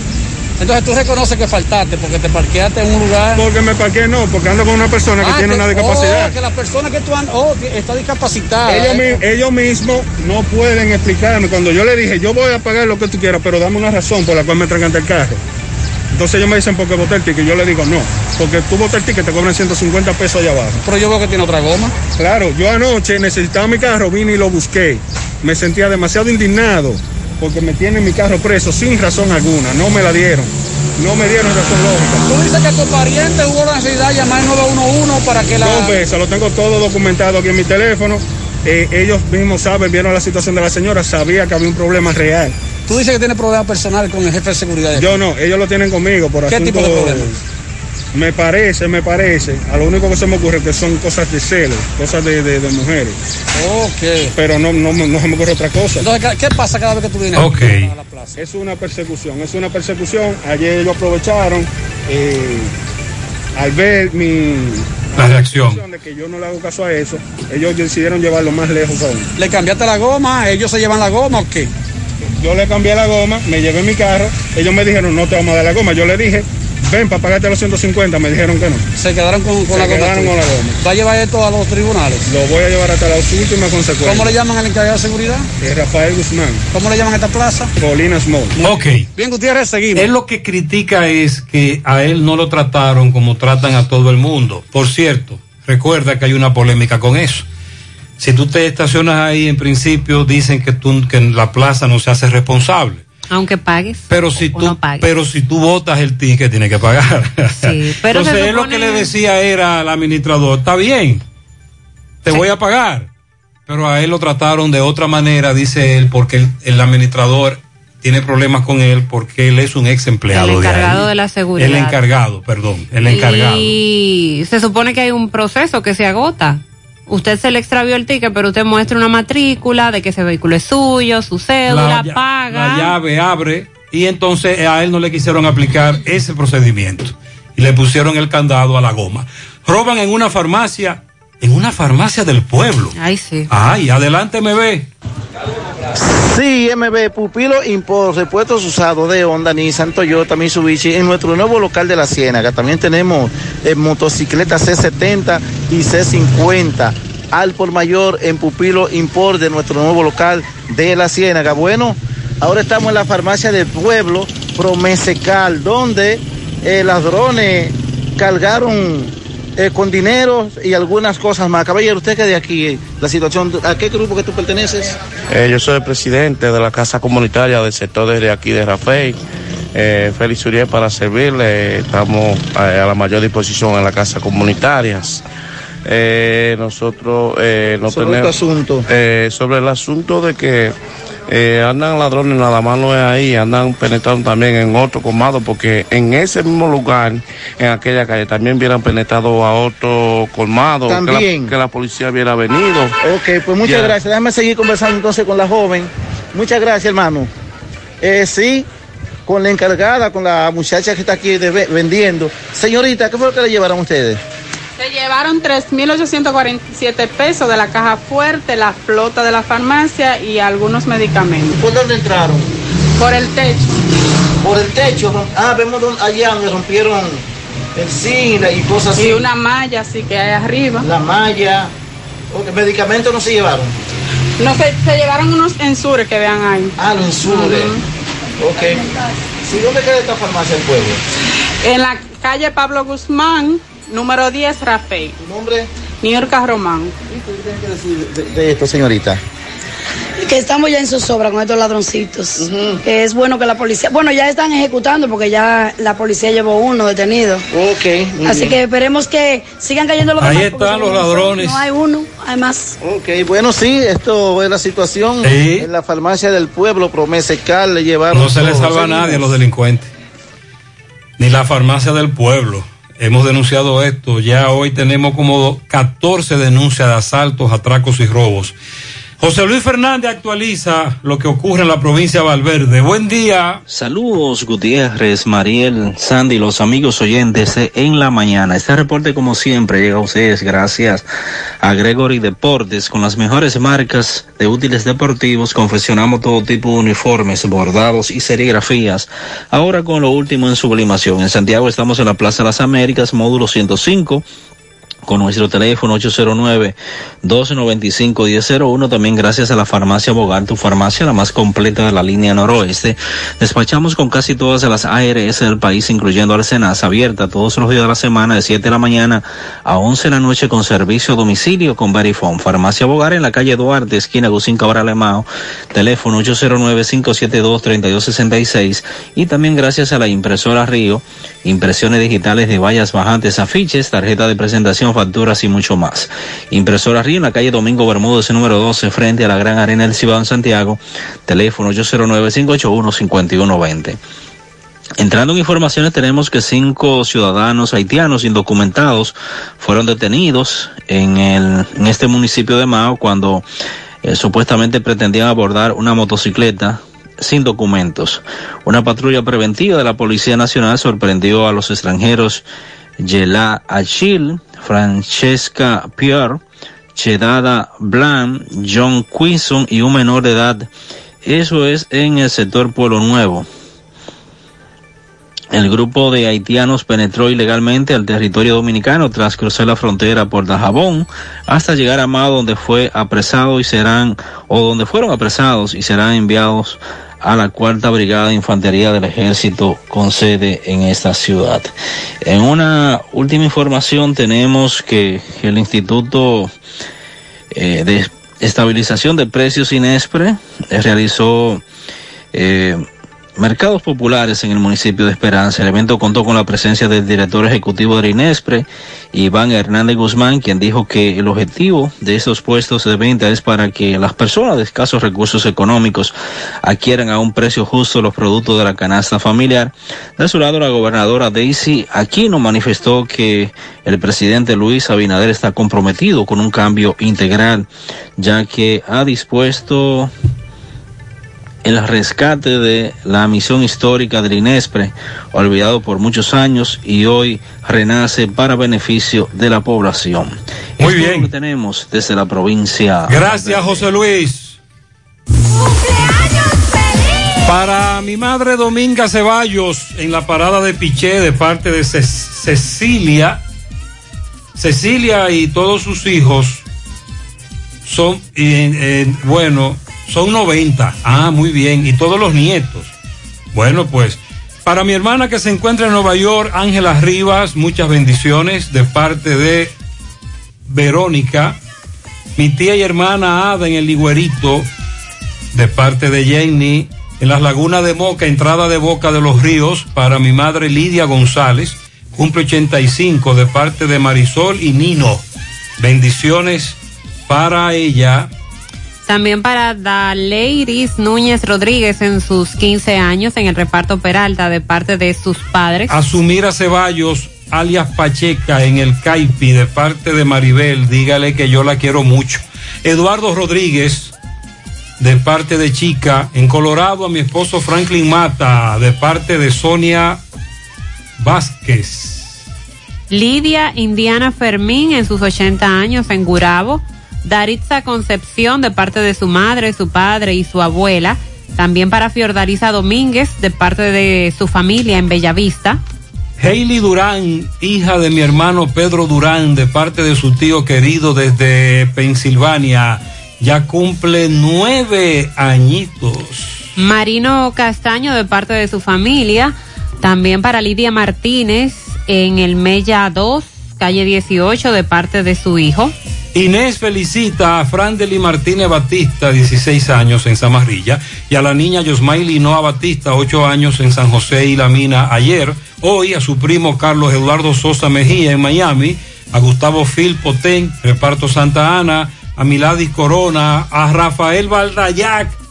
Entonces tú reconoces que faltaste porque te parqueaste en un lugar. Porque me parqué no, porque ando con una persona que Ah, tiene una discapacidad. Oh, que la persona que tú andas, oh, está discapacitada. Ellos, eh. mi- ellos mismos no pueden explicarme. Cuando yo le dije, yo voy a pagar lo que tú quieras, pero dame una razón por la cual me trancan el carro. Entonces ellos me dicen, porque boté el ticket. Yo le digo, no, porque tú boté el ticket, te cobran 150 pesos allá abajo. Pero yo veo que tiene otra goma. Claro, yo anoche necesitaba mi carro, vine y lo busqué. Me sentía demasiado indignado porque me tienen mi carro preso sin razón alguna. No me la dieron. No me dieron razón lógica. Tú dices que tu pariente hubo la necesidad de llamar al 911 para que la. Dos veces, lo tengo todo documentado aquí en mi teléfono. Eh, ellos mismos saben, vieron la situación de la señora, sabía que había un problema real. Tú dices que tiene problemas personales con el jefe de seguridad. de aquí. Yo no, ellos lo tienen conmigo por ¿Qué asunto- tipo de problemas? Me parece, me parece. A lo único que se me ocurre es que son cosas de celos, cosas de, de- de mujeres. Ok. Pero no, no, no se me ocurre otra cosa. Entonces, ¿qué- ¿qué pasa cada vez que tú vienes? Ok. a la plaza? Es una persecución, es una persecución. Ayer ellos aprovecharon eh, al ver mi La reacción. de que yo no le hago caso a eso, ellos decidieron llevarlo más lejos aún. ¿Le cambiaste la goma? ¿Ellos se llevan la goma o qué? Yo le cambié la goma, me llevé mi carro, ellos me dijeron no te vamos a dar la goma. Yo le dije, ven para pagarte los 150, me dijeron que no. Se quedaron con, con Se la goma. quedaron tuya. con la goma. ¿Va a llevar esto a los tribunales? Lo voy a llevar hasta las últimas consecuencias. ¿Cómo le llaman al encargado de seguridad? Es Rafael Guzmán. ¿Cómo le llaman a esta plaza? Colina Small. Ok. Bien, Gutiérrez, seguimos. Él lo que critica es que a él no lo trataron como tratan a todo el mundo. Por cierto, recuerda que hay una polémica con eso. Si tú te estacionas ahí, en principio dicen que, tú, que la plaza no se hace responsable. Aunque pagues. Pero si tú, no pero si tú votas el ticket, tienes que pagar. Sí, pero (laughs) Entonces él lo que le decía era al administrador, está bien, te voy a pagar. Pero a él lo trataron de otra manera, dice él, porque el, el administrador tiene problemas con él porque él es un ex empleado. El de encargado de la seguridad. El encargado, perdón, el encargado. Y se supone que hay un proceso que se agota. Usted se le extravió el ticket, pero usted muestra una matrícula de que ese vehículo es suyo, su cédula, lla- paga. la llave abre y entonces a él no le quisieron aplicar ese procedimiento y le pusieron el candado a la goma. Roban en una farmacia, en una farmacia del pueblo. Ay, sí. Ay, adelante me ve. Sí, MB, Pupilo Import, repuestos usados de Honda, Nissan, Toyota, Mitsubishi, en nuestro nuevo local de la Ciénaga. También tenemos eh, motocicletas C70 y C50. Al por mayor en Pupilo Import de nuestro nuevo local de la Ciénaga. Bueno, ahora estamos en la farmacia del pueblo, Promesecal, donde eh, ladrones cargaron eh, con dinero y algunas cosas más. Caballero, usted que de aquí, la situación, ¿a qué grupo que tú perteneces? Eh, yo soy el presidente de la Casa Comunitaria del sector desde aquí de Rafael. Eh, Félix Uriel para servirle. Estamos eh, a la mayor disposición en las casas comunitarias. Eh, nosotros eh, no Sobre tenemos este asunto. eh, sobre el asunto de que eh, andan ladrones nada más no es ahí, andan penetrando también en otro comado, porque en ese mismo lugar, en aquella calle, también hubieran penetrado a otro colmado, que También. la, que la policía hubiera venido. Ok, pues muchas Ya. gracias. Déjame seguir conversando entonces con la joven. Muchas gracias, hermano. Eh, sí, con la encargada, con la muchacha que está aquí de- vendiendo. Señorita, ¿qué fue lo que le llevaron ustedes? Se llevaron 3.847 pesos de la caja fuerte, la flota de la farmacia y algunos medicamentos. ¿Por dónde entraron? Por el techo. Por el techo. Ah, vemos don- allá donde rompieron el cine y cosas así. Y una malla así que hay arriba. La malla. Ok, ¿Medicamentos no se llevaron? No, se, se llevaron unos ensures que vean ahí. Ah, los ensures. Ok. ¿Sí, dónde queda esta farmacia del pueblo? En la calle Pablo Guzmán, número 10, Rafael. nombre? Niurka Román. De, de esto, señorita. que estamos ya en zozobra con estos ladroncitos. Que es bueno que la policía, bueno, ya están ejecutando porque ya la policía llevó uno detenido. Ok. muy Así bien. que esperemos que sigan cayendo los Ahí demás. están los ladrones. No hay uno, hay más. Ok, bueno, sí, esto es la situación. Sí. En la farmacia del pueblo, Promesecal, le llevaron. No se le salva a nadie a los delincuentes. Ni la farmacia del pueblo. Hemos denunciado esto. Ya hoy tenemos como 14 denuncias de asaltos, atracos y robos. José Luis Fernández actualiza lo que ocurre en la provincia de Valverde. Buen día. Saludos Gutiérrez, Mariel, Sandy, los amigos oyentes En la Mañana. Este reporte como siempre llega a ustedes gracias a Gregory Deportes con las mejores marcas de útiles deportivos. Confeccionamos todo tipo de uniformes, bordados y serigrafías. Ahora con lo último en sublimación. En Santiago estamos en la Plaza de las Américas, módulo 105 con nuestro teléfono 809-295-1001. También gracias a la farmacia Bogar, tu farmacia, la más completa de la línea noroeste. Despachamos con casi todas las ARS del país, incluyendo Arsenas, abierta todos los días de la semana de 7 de la mañana a 11 de la noche con servicio a domicilio con Verifone. Farmacia Bogar en la calle Duarte, esquina Gusín Cabral Alemao, teléfono 809-572-3266. Y también gracias a la impresora Río, impresiones digitales de vallas bajantes, afiches, tarjeta de presentación facturas y mucho más. Impresora Río en la calle Domingo Bermúdez, número 12, frente a la Gran Arena del Cibao en Santiago. Teléfono 809-581-5120. Entrando en informaciones, tenemos que cinco ciudadanos haitianos indocumentados fueron detenidos en, el, en este municipio de Mao cuando eh, supuestamente pretendían abordar una motocicleta sin documentos. Una patrulla preventiva de la Policía Nacional sorprendió a los extranjeros Yela Achil, Francesca Pierre, Chedada Blanc, John Quinson y un menor de edad. Eso es en el sector Pueblo Nuevo. El grupo de haitianos penetró ilegalmente al territorio dominicano tras cruzar la frontera por Dajabón hasta llegar a Mao donde fue apresado y serán, o donde fueron apresados y serán enviados a la cuarta brigada de infantería del ejército con sede en esta ciudad. En una última información tenemos que el Instituto eh, de Estabilización de Precios Inespre eh, realizó eh, mercados populares en el municipio de Esperanza. El evento contó con la presencia del director ejecutivo de Inespre, Iván Hernández Guzmán, quien dijo que el objetivo de estos puestos de venta es para que las personas de escasos recursos económicos adquieran a un precio justo los productos de la canasta familiar. De su lado, la gobernadora Daisy Aquino manifestó que el presidente Luis Abinader está comprometido con un cambio integral, ya que ha dispuesto el rescate de la misión histórica del INESPRE, olvidado por muchos años y hoy renace para beneficio de la población. Muy Esto bien. Es lo que tenemos desde la provincia. Gracias, José Luis. Para mi madre Dominga Ceballos, en la parada de Piché, de parte de Ce- Cecilia, Cecilia y todos sus hijos son, eh, eh, bueno, son 90. Ah, muy bien. Y todos los nietos. Bueno, pues, para mi hermana que se encuentra en Nueva York, Ángela Rivas, muchas bendiciones de parte de Verónica. Mi tía y hermana Ada en el Ligüerito, de parte de Jenny. En las lagunas de Moca, entrada de Boca de los Ríos, para mi madre Lidia González, cumple 85, de parte de Marisol y Nino. Bendiciones para ella. También para Daleiris Núñez Rodríguez en sus 15 años en el reparto Peralta de parte de sus padres. Asumir a Ceballos, alias Pacheca, en el Caipi, de parte de Maribel. Dígale que yo la quiero mucho. Eduardo Rodríguez, de parte de Chica. En Colorado, a mi esposo Franklin Mata, de parte de Sonia Vázquez. Lidia Indiana Fermín en sus 80 años en Gurabo. Daritza Concepción de parte de su madre, su padre y su abuela. También para Fiordalisa Domínguez de parte de su familia en Bellavista. Hailey Durán, hija de mi hermano Pedro Durán, de parte de su tío querido desde Pensilvania, ya cumple nueve añitos. Marino Castaño de parte de su familia. También para Lidia Martínez en el Mella 2, calle 18, de parte de su hijo. Inés felicita a Frandeli Martínez Batista, 16 años en Zamarrilla, y a la niña Yosmaili Noa Batista, 8 años en San José y La Mina ayer. Hoy a su primo Carlos Eduardo Sosa Mejía en Miami, a Gustavo Phil Potén, reparto Santa Ana, a Miladis Corona, a Rafael Valdayac,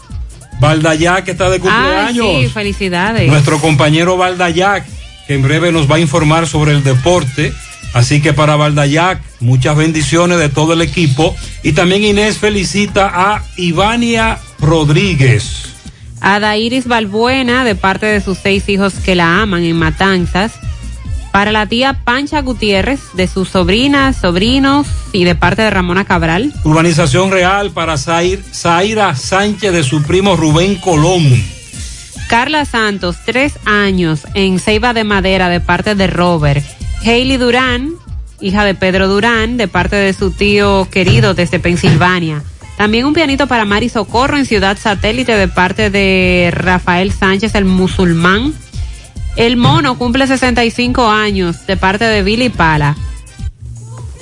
Valdayac está de cumpleaños. Sí, felicidades. Nuestro compañero Valdayac, que en breve nos va a informar sobre el deporte. Así que para Valdayac, muchas bendiciones de todo el equipo. Y también Inés felicita a Ivania Rodríguez. A Iris Balbuena, de parte de sus seis hijos que la aman en Matanzas. Para la tía Pancha Gutiérrez, de sus sobrinas, sobrinos y de parte de Ramona Cabral. Urbanización Real para Zair, Zaira Sánchez de su primo Rubén Colón. Carla Santos, tres años en Ceiba de Madera, de parte de Robert. Hailey Durán, hija de Pedro Durán, de parte de su tío querido desde Pensilvania. También un pianito para Mari Socorro en Ciudad Satélite de parte de Rafael Sánchez, el musulmán. El mono cumple 65 años de parte de Billy Pala.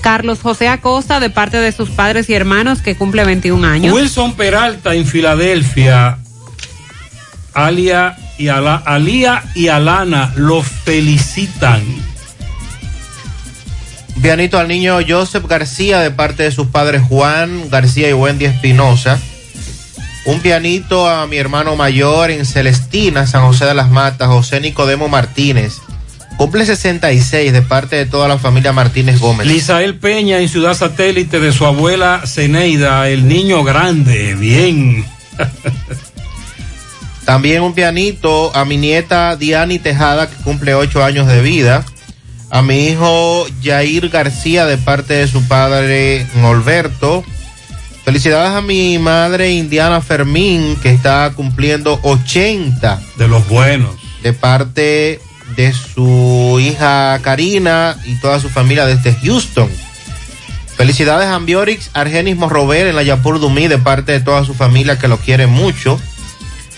Carlos José Acosta de parte de sus padres y hermanos que cumple 21 años. Wilson Peralta en Filadelfia. Alia y, Alía y Alana lo felicitan. Pianito al niño Joseph García de parte de sus padres Juan García y Wendy Espinosa. Un pianito a mi hermano mayor en Celestina, San José de las Matas, José Nicodemo Martínez. Cumple 66 de parte de toda la familia Martínez Gómez. Lisael Peña en Ciudad Satélite de su abuela Zeneida, el niño grande. Bien. (laughs) También un pianito a mi nieta Diani Tejada, que cumple 8 años de vida. A mi hijo Jair García, de parte de su padre Norberto. Felicidades a mi madre Indiana Fermín, que está cumpliendo 80. De los buenos. De parte de su hija Karina y toda su familia desde Houston. Felicidades a Ambiorix Argenis Morrover en la Yapur Dumí de parte de toda su familia que lo quiere mucho.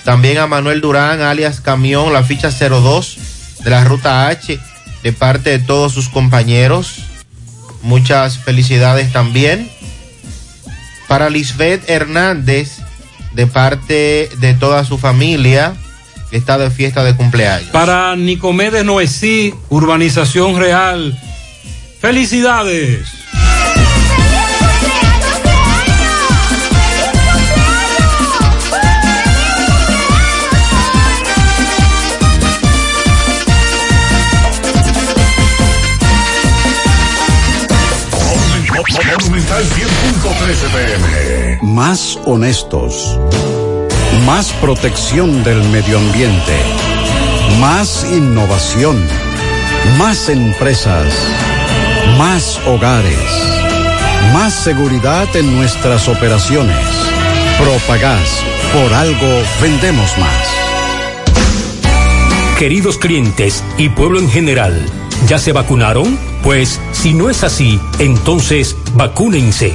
También a Manuel Durán, alias Camión, la ficha 02 de la ruta H, de parte de todos sus compañeros. Muchas felicidades también. Para Lisbeth Hernández, de parte de toda su familia, está de fiesta de cumpleaños. Para Nicomedes Noesí, Urbanización Real. Felicidades. 100.13 pm. Más honestos. Más protección del medio ambiente. Más innovación. Más empresas. Más hogares. Más seguridad en nuestras operaciones. Propagás. Por algo vendemos más. Queridos clientes y pueblo en general, ¿ya se vacunaron? Pues si no es así, entonces vacúnense.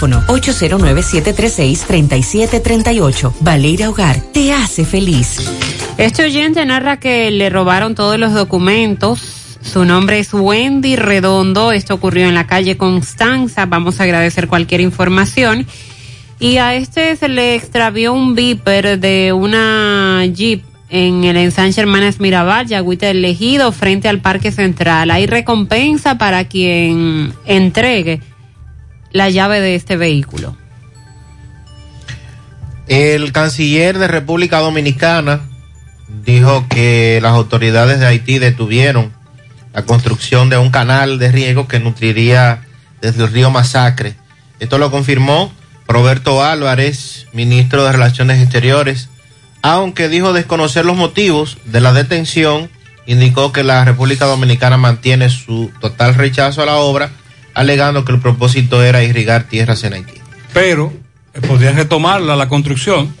809-736-3738. Valeira Hogar, te hace feliz. Este oyente narra que le robaron todos los documentos. Su nombre es Wendy Redondo. Esto ocurrió en la calle Constanza. Vamos a agradecer cualquier información. Y a este se le extravió un viper de una Jeep en el ensanche Hermanas Mirabal, Yagüita del Ejido, frente al Parque Central. Hay recompensa para quien entregue la llave de este vehículo. El canciller de República Dominicana dijo que las autoridades de Haití detuvieron la construcción de un canal de riego que nutriría desde el río Masacre. Esto lo confirmó Roberto Álvarez, ministro de Relaciones Exteriores, aunque dijo desconocer los motivos de la detención, indicó que la República Dominicana mantiene su total rechazo a la obra, alegando que el propósito era irrigar tierras en Haití. Pero eh, podrían retomarla la construcción.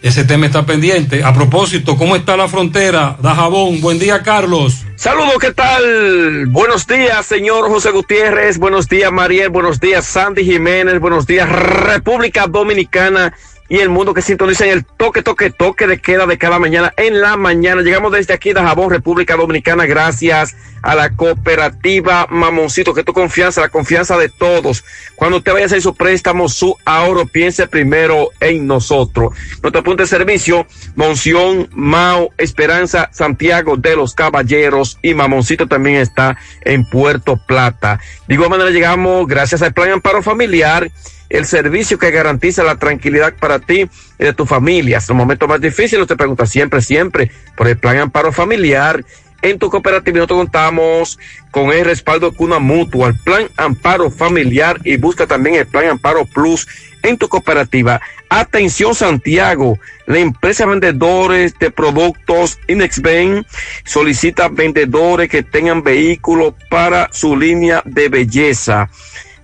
Ese tema está pendiente. A propósito, ¿cómo está la frontera? Dajabón, buen día, Carlos. Saludos, ¿qué tal? Buenos días, señor José Gutiérrez. Buenos días, Mariel. Buenos días, Sandy Jiménez. Buenos días, República Dominicana y el mundo que sintoniza en el toque, toque, toque de queda de cada mañana en la mañana. Llegamos desde aquí de Jabón, República Dominicana, gracias a la cooperativa Mamoncito, que tu confianza, la confianza de todos. Cuando usted vaya a hacer su préstamo, su ahorro, piense primero en nosotros. Nuestro punto de servicio, Monción, Mao, Esperanza, Santiago de los Caballeros y Mamoncito también está en Puerto Plata. De igual manera llegamos gracias al Plan Amparo Familiar el servicio que garantiza la tranquilidad para ti y de tu familia. En los momentos más difíciles te pregunta siempre, siempre por el plan amparo familiar. En tu cooperativa nosotros contamos con el respaldo de Cuna Mutua, el plan amparo familiar y busca también el plan amparo plus en tu cooperativa. Atención Santiago, la empresa vendedores de productos Inexben solicita vendedores que tengan vehículos para su línea de belleza.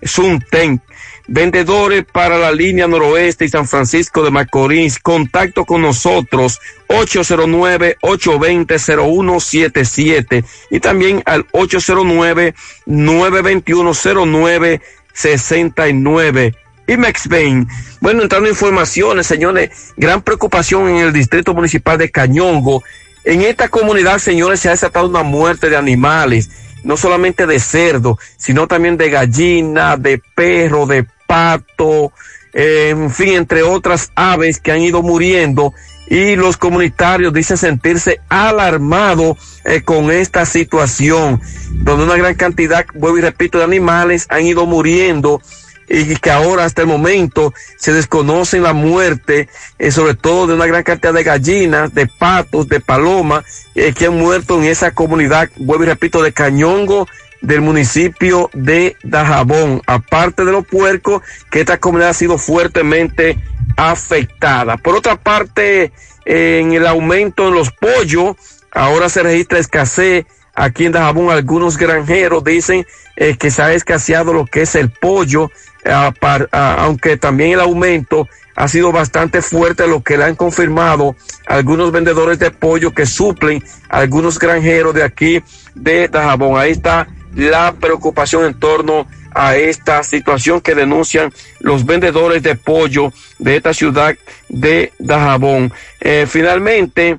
Es un TEN vendedores para la línea noroeste y San Francisco de Macorís. Contacto con nosotros 809-820-0177 y también al 809-921-0969. Y Bain. Bueno, entrando informaciones, señores, gran preocupación en el distrito municipal de Cañongo. En esta comunidad, señores, se ha desatado una muerte de animales no solamente de cerdo, sino también de gallina, de perro, de pato, eh, en fin, entre otras aves que han ido muriendo. Y los comunitarios dicen sentirse alarmados eh, con esta situación, donde una gran cantidad, vuelvo y repito, de animales han ido muriendo y que ahora hasta el momento se desconocen la muerte, eh, sobre todo de una gran cantidad de gallinas, de patos, de palomas, que han muerto en esa comunidad, vuelvo y repito, de Cañongo, del municipio de Dajabón, aparte de los puercos, que esta comunidad ha sido fuertemente afectada. Por otra parte, en el aumento en los pollos, ahora se registra escasez aquí en Dajabón. Algunos granjeros dicen eh, que se ha escaseado lo que es el pollo, aunque también el aumento ha sido bastante fuerte, lo que le han confirmado algunos vendedores de pollo que suplen a algunos granjeros de aquí de Dajabón. Ahí está la preocupación en torno a esta situación que denuncian los vendedores de pollo de esta ciudad de Dajabón. Eh, finalmente,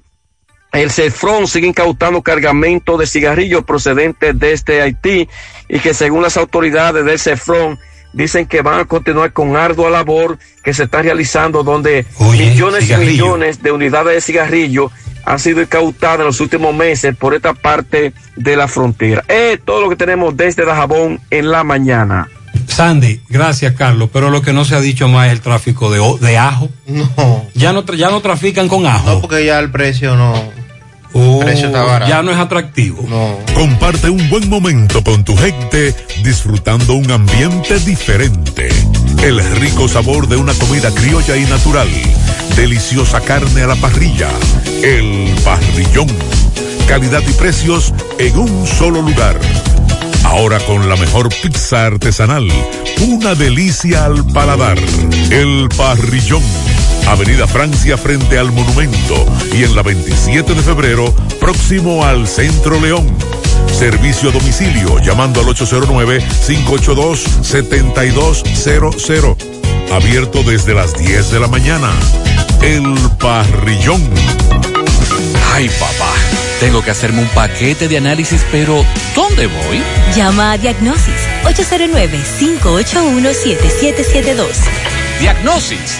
el CEFRON sigue incautando cargamento de cigarrillos procedentes desde Haití y que según las autoridades del CEFRON dicen que van a continuar con ardua labor que se está realizando donde millones y millones de unidades de cigarrillos han sido incautadas en los últimos meses por esta parte de la frontera. Es todo lo que tenemos desde Dajabón en la mañana. Sandy, gracias Carlos, pero lo que no se ha dicho más es el tráfico de, de ajo. No. Ya no, ya no trafican con ajo. No, porque ya el precio no. Oh, ya no es atractivo. Comparte un buen momento con tu gente disfrutando un ambiente diferente. El rico sabor de una comida criolla y natural. Deliciosa carne a la parrilla. El parrillón. Calidad y precios en un solo lugar. Ahora con la mejor pizza artesanal. Una delicia al paladar. El parrillón Avenida Francia frente al monumento y en la 27 de febrero próximo al Centro León. Servicio a domicilio llamando al 809-582-7200. Abierto desde las 10 de la mañana. El Parrillón. Ay, papá. Tengo que hacerme un paquete de análisis, pero ¿dónde voy? Llama a Diagnosis 809-581-7772. Diagnosis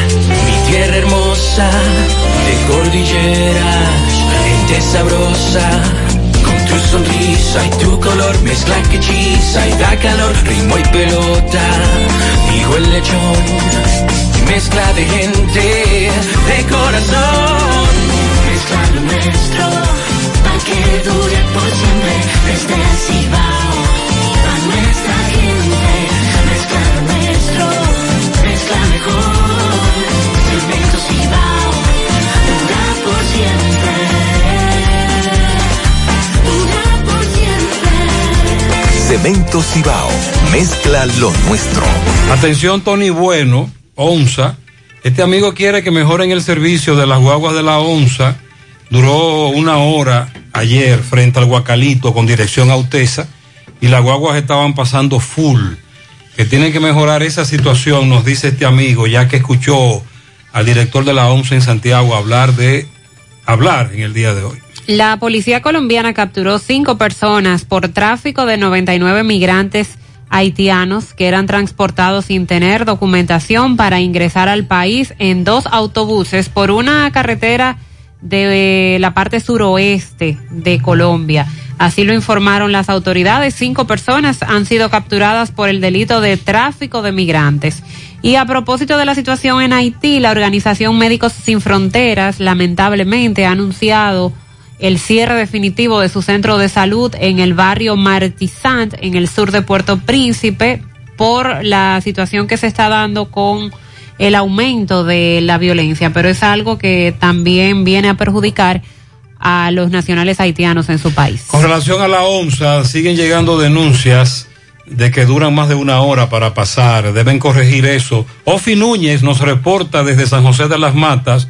tierra hermosa, de cordilleras, gente sabrosa. Con tu sonrisa y tu color, mezcla que hechiza y da calor, ritmo y pelota. Dijo el lechón, mezcla de gente, de corazón. Mezcla lo nuestro, pa' que dure por siempre, desde el Cibao, Cemento Cibao, mezcla lo nuestro. Atención, Tony Bueno, Onza. Este amigo quiere que mejoren el servicio de las guaguas de la Onza. Duró una hora ayer frente al Guacalito con dirección a Utesa y las guaguas estaban pasando full. Que tienen que mejorar esa situación, nos dice este amigo, ya que escuchó al director de la ONCE en Santiago hablar de hablar en el día de hoy. La policía colombiana capturó cinco personas por tráfico de 99 migrantes haitianos que eran transportados sin tener documentación para ingresar al país en dos autobuses por una carretera de la parte suroeste de Colombia. Así lo informaron las autoridades. Cinco personas han sido capturadas por el delito de tráfico de migrantes. Y a propósito de la situación en Haití, la organización Médicos Sin Fronteras lamentablemente ha anunciado el cierre definitivo de su centro de salud en el barrio Martisant, en el sur de Puerto Príncipe, por la situación que se está dando con el aumento de la violencia. Pero es algo que también viene a perjudicar a los nacionales haitianos en su país. Con relación a la ONSA, siguen llegando denuncias de que duran más de una hora para pasar. Deben corregir eso. Ofi Núñez nos reporta desde San José de las Matas.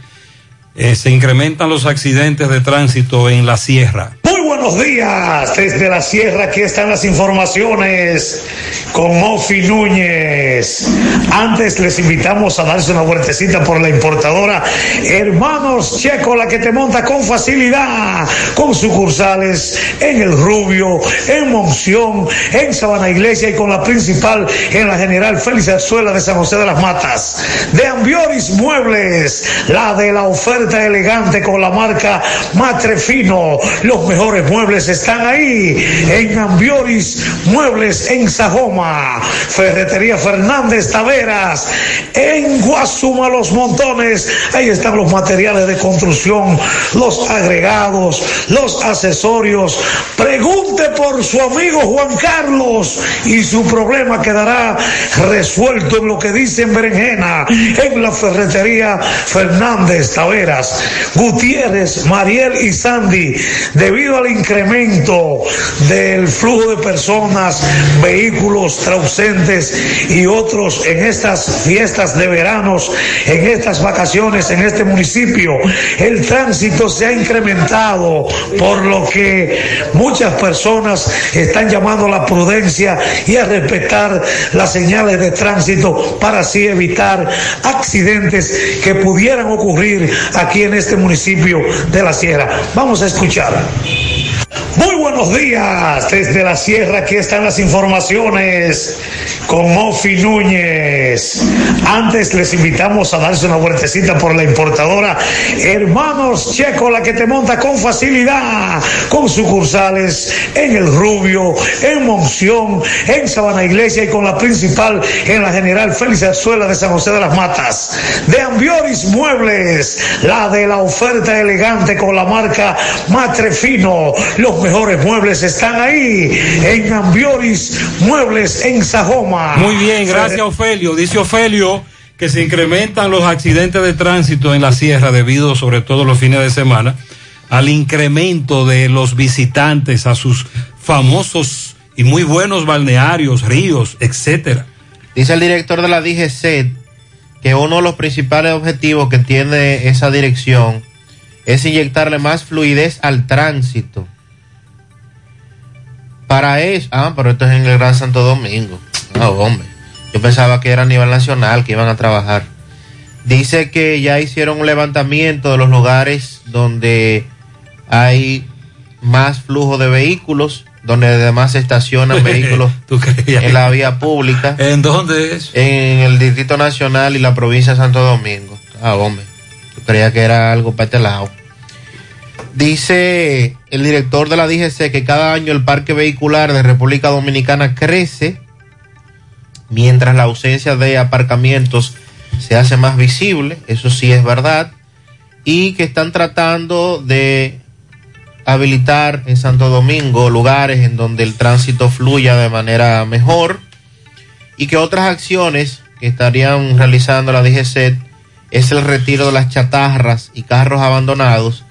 eh, se incrementan los accidentes de tránsito en la sierra. Buenos días desde la sierra. Aquí están las informaciones con Mofi Núñez. Antes les invitamos a darse una vueltecita por la importadora Hermanos Checo, la que te monta con facilidad, con sucursales en El Rubio, en Monción, en Sabana Iglesia y con la principal en la General Félix Arzuela de San José de las Matas. De Ambioris Muebles, la de la oferta elegante con la marca Matrefino. Los mejores muebles están ahí en Ambioris Muebles en Sajoma. Ferretería Fernández Taveras en Guasuma Los Montones. Ahí están los materiales de construcción, los agregados, los accesorios. Pregunte por su amigo Juan Carlos y su problema quedará resuelto en lo que dice en Berenjena, en la ferretería Fernández Taveras. Gutiérrez, Mariel y Sandy, debido al incremento del flujo de personas, vehículos trausentes y otros en estas fiestas de veranos, en estas vacaciones en este municipio, el tránsito se ha incrementado, por lo que muchas personas están llamando a la prudencia y a respetar las señales de tránsito para así evitar accidentes que pudieran ocurrir aquí en este municipio de la Sierra. Vamos a escuchar. Muy buenos días desde la sierra, aquí están las informaciones con Mofi Núñez. Antes les invitamos a darse una vueltecita por la importadora Hermanos Checo, la que te monta con facilidad, con sucursales en El Rubio, en Monción, en Sabana Iglesia y con la principal en la General Félix Arzuela de San José de las Matas. De Ambioris Muebles, la de la oferta elegante con la marca Matrefino. Los mejores muebles están ahí en Ambioris Muebles en Sajoma. Muy bien, gracias Ofelio. Dice Ofelio que se incrementan los accidentes de tránsito en la sierra debido, sobre todo los fines de semana, al incremento de los visitantes a sus famosos y muy buenos balnearios, ríos, etcétera. Dice el director de la DGC que uno de los principales objetivos que tiene esa dirección es inyectarle más fluidez al tránsito. Para eso, ah, pero esto es en el Gran Santo Domingo. No, hombre. Yo pensaba que era a nivel nacional que iban a trabajar. Dice que ya hicieron un levantamiento de los lugares donde hay más flujo de vehículos, donde además se estacionan (laughs) vehículos en la vía pública. ¿En dónde es? En el Distrito Nacional y la provincia de Santo Domingo. Ah, hombre. Yo creía que era algo para este lado. Dice el director de la DGC que cada año el parque vehicular de República Dominicana crece mientras la ausencia de aparcamientos se hace más visible, eso sí es verdad, y que están tratando de habilitar en Santo Domingo lugares en donde el tránsito fluya de manera mejor y que otras acciones que estarían realizando la DGC es el retiro de las chatarras y carros abandonados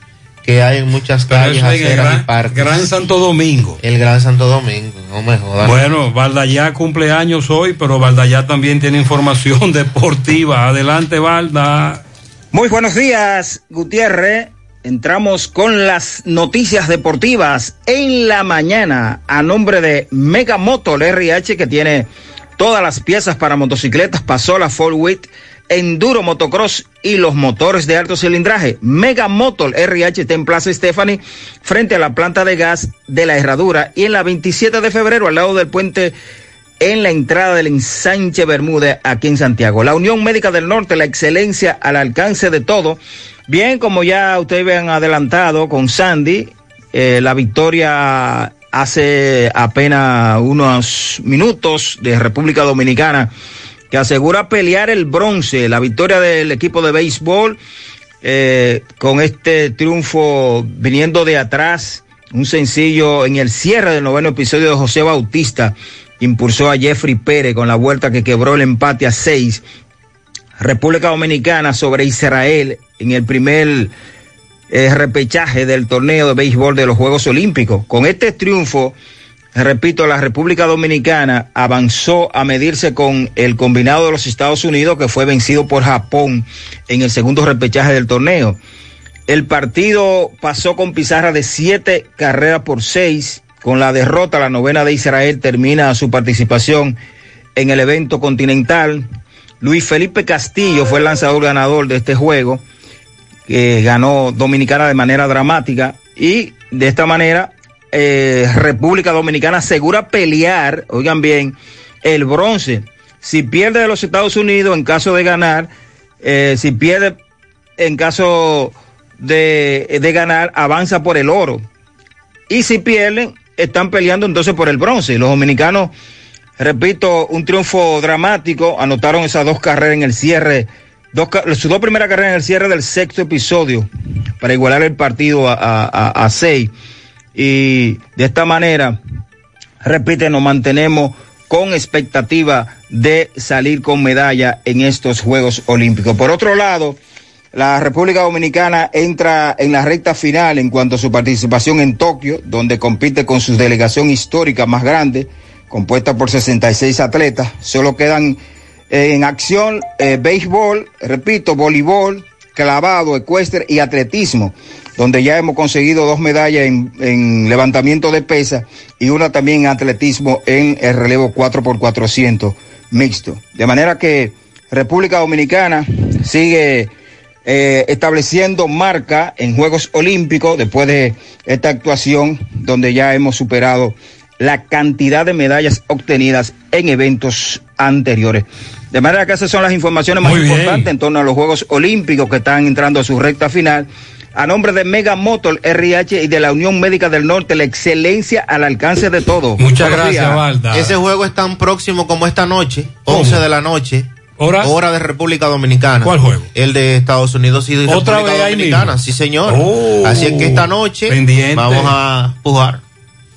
que hay en muchas Pero calles, el aceras y Gran, parques. Gran Santo Domingo. El Gran Santo Domingo, no me jodas. Bueno, Valdayá cumple años hoy, pero Valdayá también tiene información (laughs) deportiva. Adelante, Valda. Muy buenos días, Gutiérrez. Entramos con las noticias deportivas en la mañana a nombre de Mega Motor RH que tiene todas las piezas para motocicletas, Pasola, Full Width, Enduro Motocross y los motores de alto cilindraje. Mega Motor RH está en Plaza Stephanie frente a la planta de gas de la Herradura y en la 27 de febrero al lado del puente en la entrada del ensanche Bermúdez aquí en Santiago. La Unión Médica del Norte, la excelencia al alcance de todo. Bien, como ya ustedes habían adelantado con Sandy, eh, la victoria hace apenas unos minutos de República Dominicana que asegura pelear el bronce, la victoria del equipo de béisbol eh, con este triunfo viniendo de atrás, un sencillo en el cierre del noveno episodio de José Bautista, impulsó a Jeffrey Pérez con la vuelta que quebró el empate a seis. República Dominicana sobre Israel en el primer eh, repechaje del torneo de béisbol de los Juegos Olímpicos. Con este triunfo, repito, la República Dominicana avanzó a medirse con el combinado de los Estados Unidos que fue vencido por Japón en el segundo repechaje del torneo. El partido pasó con pizarra de siete carreras por seis. Con la derrota, la novena de Israel termina su participación en el evento continental. Luis Felipe Castillo fue el lanzador ganador de este juego, que ganó Dominicana de manera dramática. Y de esta manera, eh, República Dominicana asegura pelear, oigan bien, el bronce. Si pierde de los Estados Unidos en caso de ganar, eh, si pierde en caso de, ganar, avanza por el oro. Y si pierden, están peleando entonces por el bronce. Los dominicanos, repito, un triunfo dramático, anotaron esas dos carreras en el cierre, sus dos primeras carreras en el cierre del sexto episodio para igualar el partido a seis. Y de esta manera, repite, nos mantenemos con expectativa de salir con medalla en estos Juegos Olímpicos. Por otro lado, la República Dominicana entra en la recta final en cuanto a su participación en Tokio, donde compite con su delegación histórica más grande, compuesta por 66 atletas. Solo quedan eh, en acción eh, béisbol, repito, voleibol, clavado, ecuestre y atletismo, donde ya hemos conseguido dos medallas en, en levantamiento de pesa y una también en atletismo en el relevo 4x400 mixto. De manera que República Dominicana sigue eh, estableciendo marca en Juegos Olímpicos después de esta actuación donde ya hemos superado la cantidad de medallas obtenidas en eventos anteriores. De manera que esas son las informaciones más Muy bien. importantes en torno a los Juegos Olímpicos que están entrando a su recta final. A nombre de Mega Motor RH y de la Unión Médica del Norte, la excelencia al alcance de todos. Muchas Buenos gracias, días. Valda. Ese juego es tan próximo como esta noche, ¿Cómo? 11 de la noche. ¿Hora? de República Dominicana. ¿Cuál juego? El de Estados Unidos y de ¿Otra República vez ahí Dominicana. mismo? Sí, señor. Oh. Así es que esta noche Pendiente. vamos a jugar.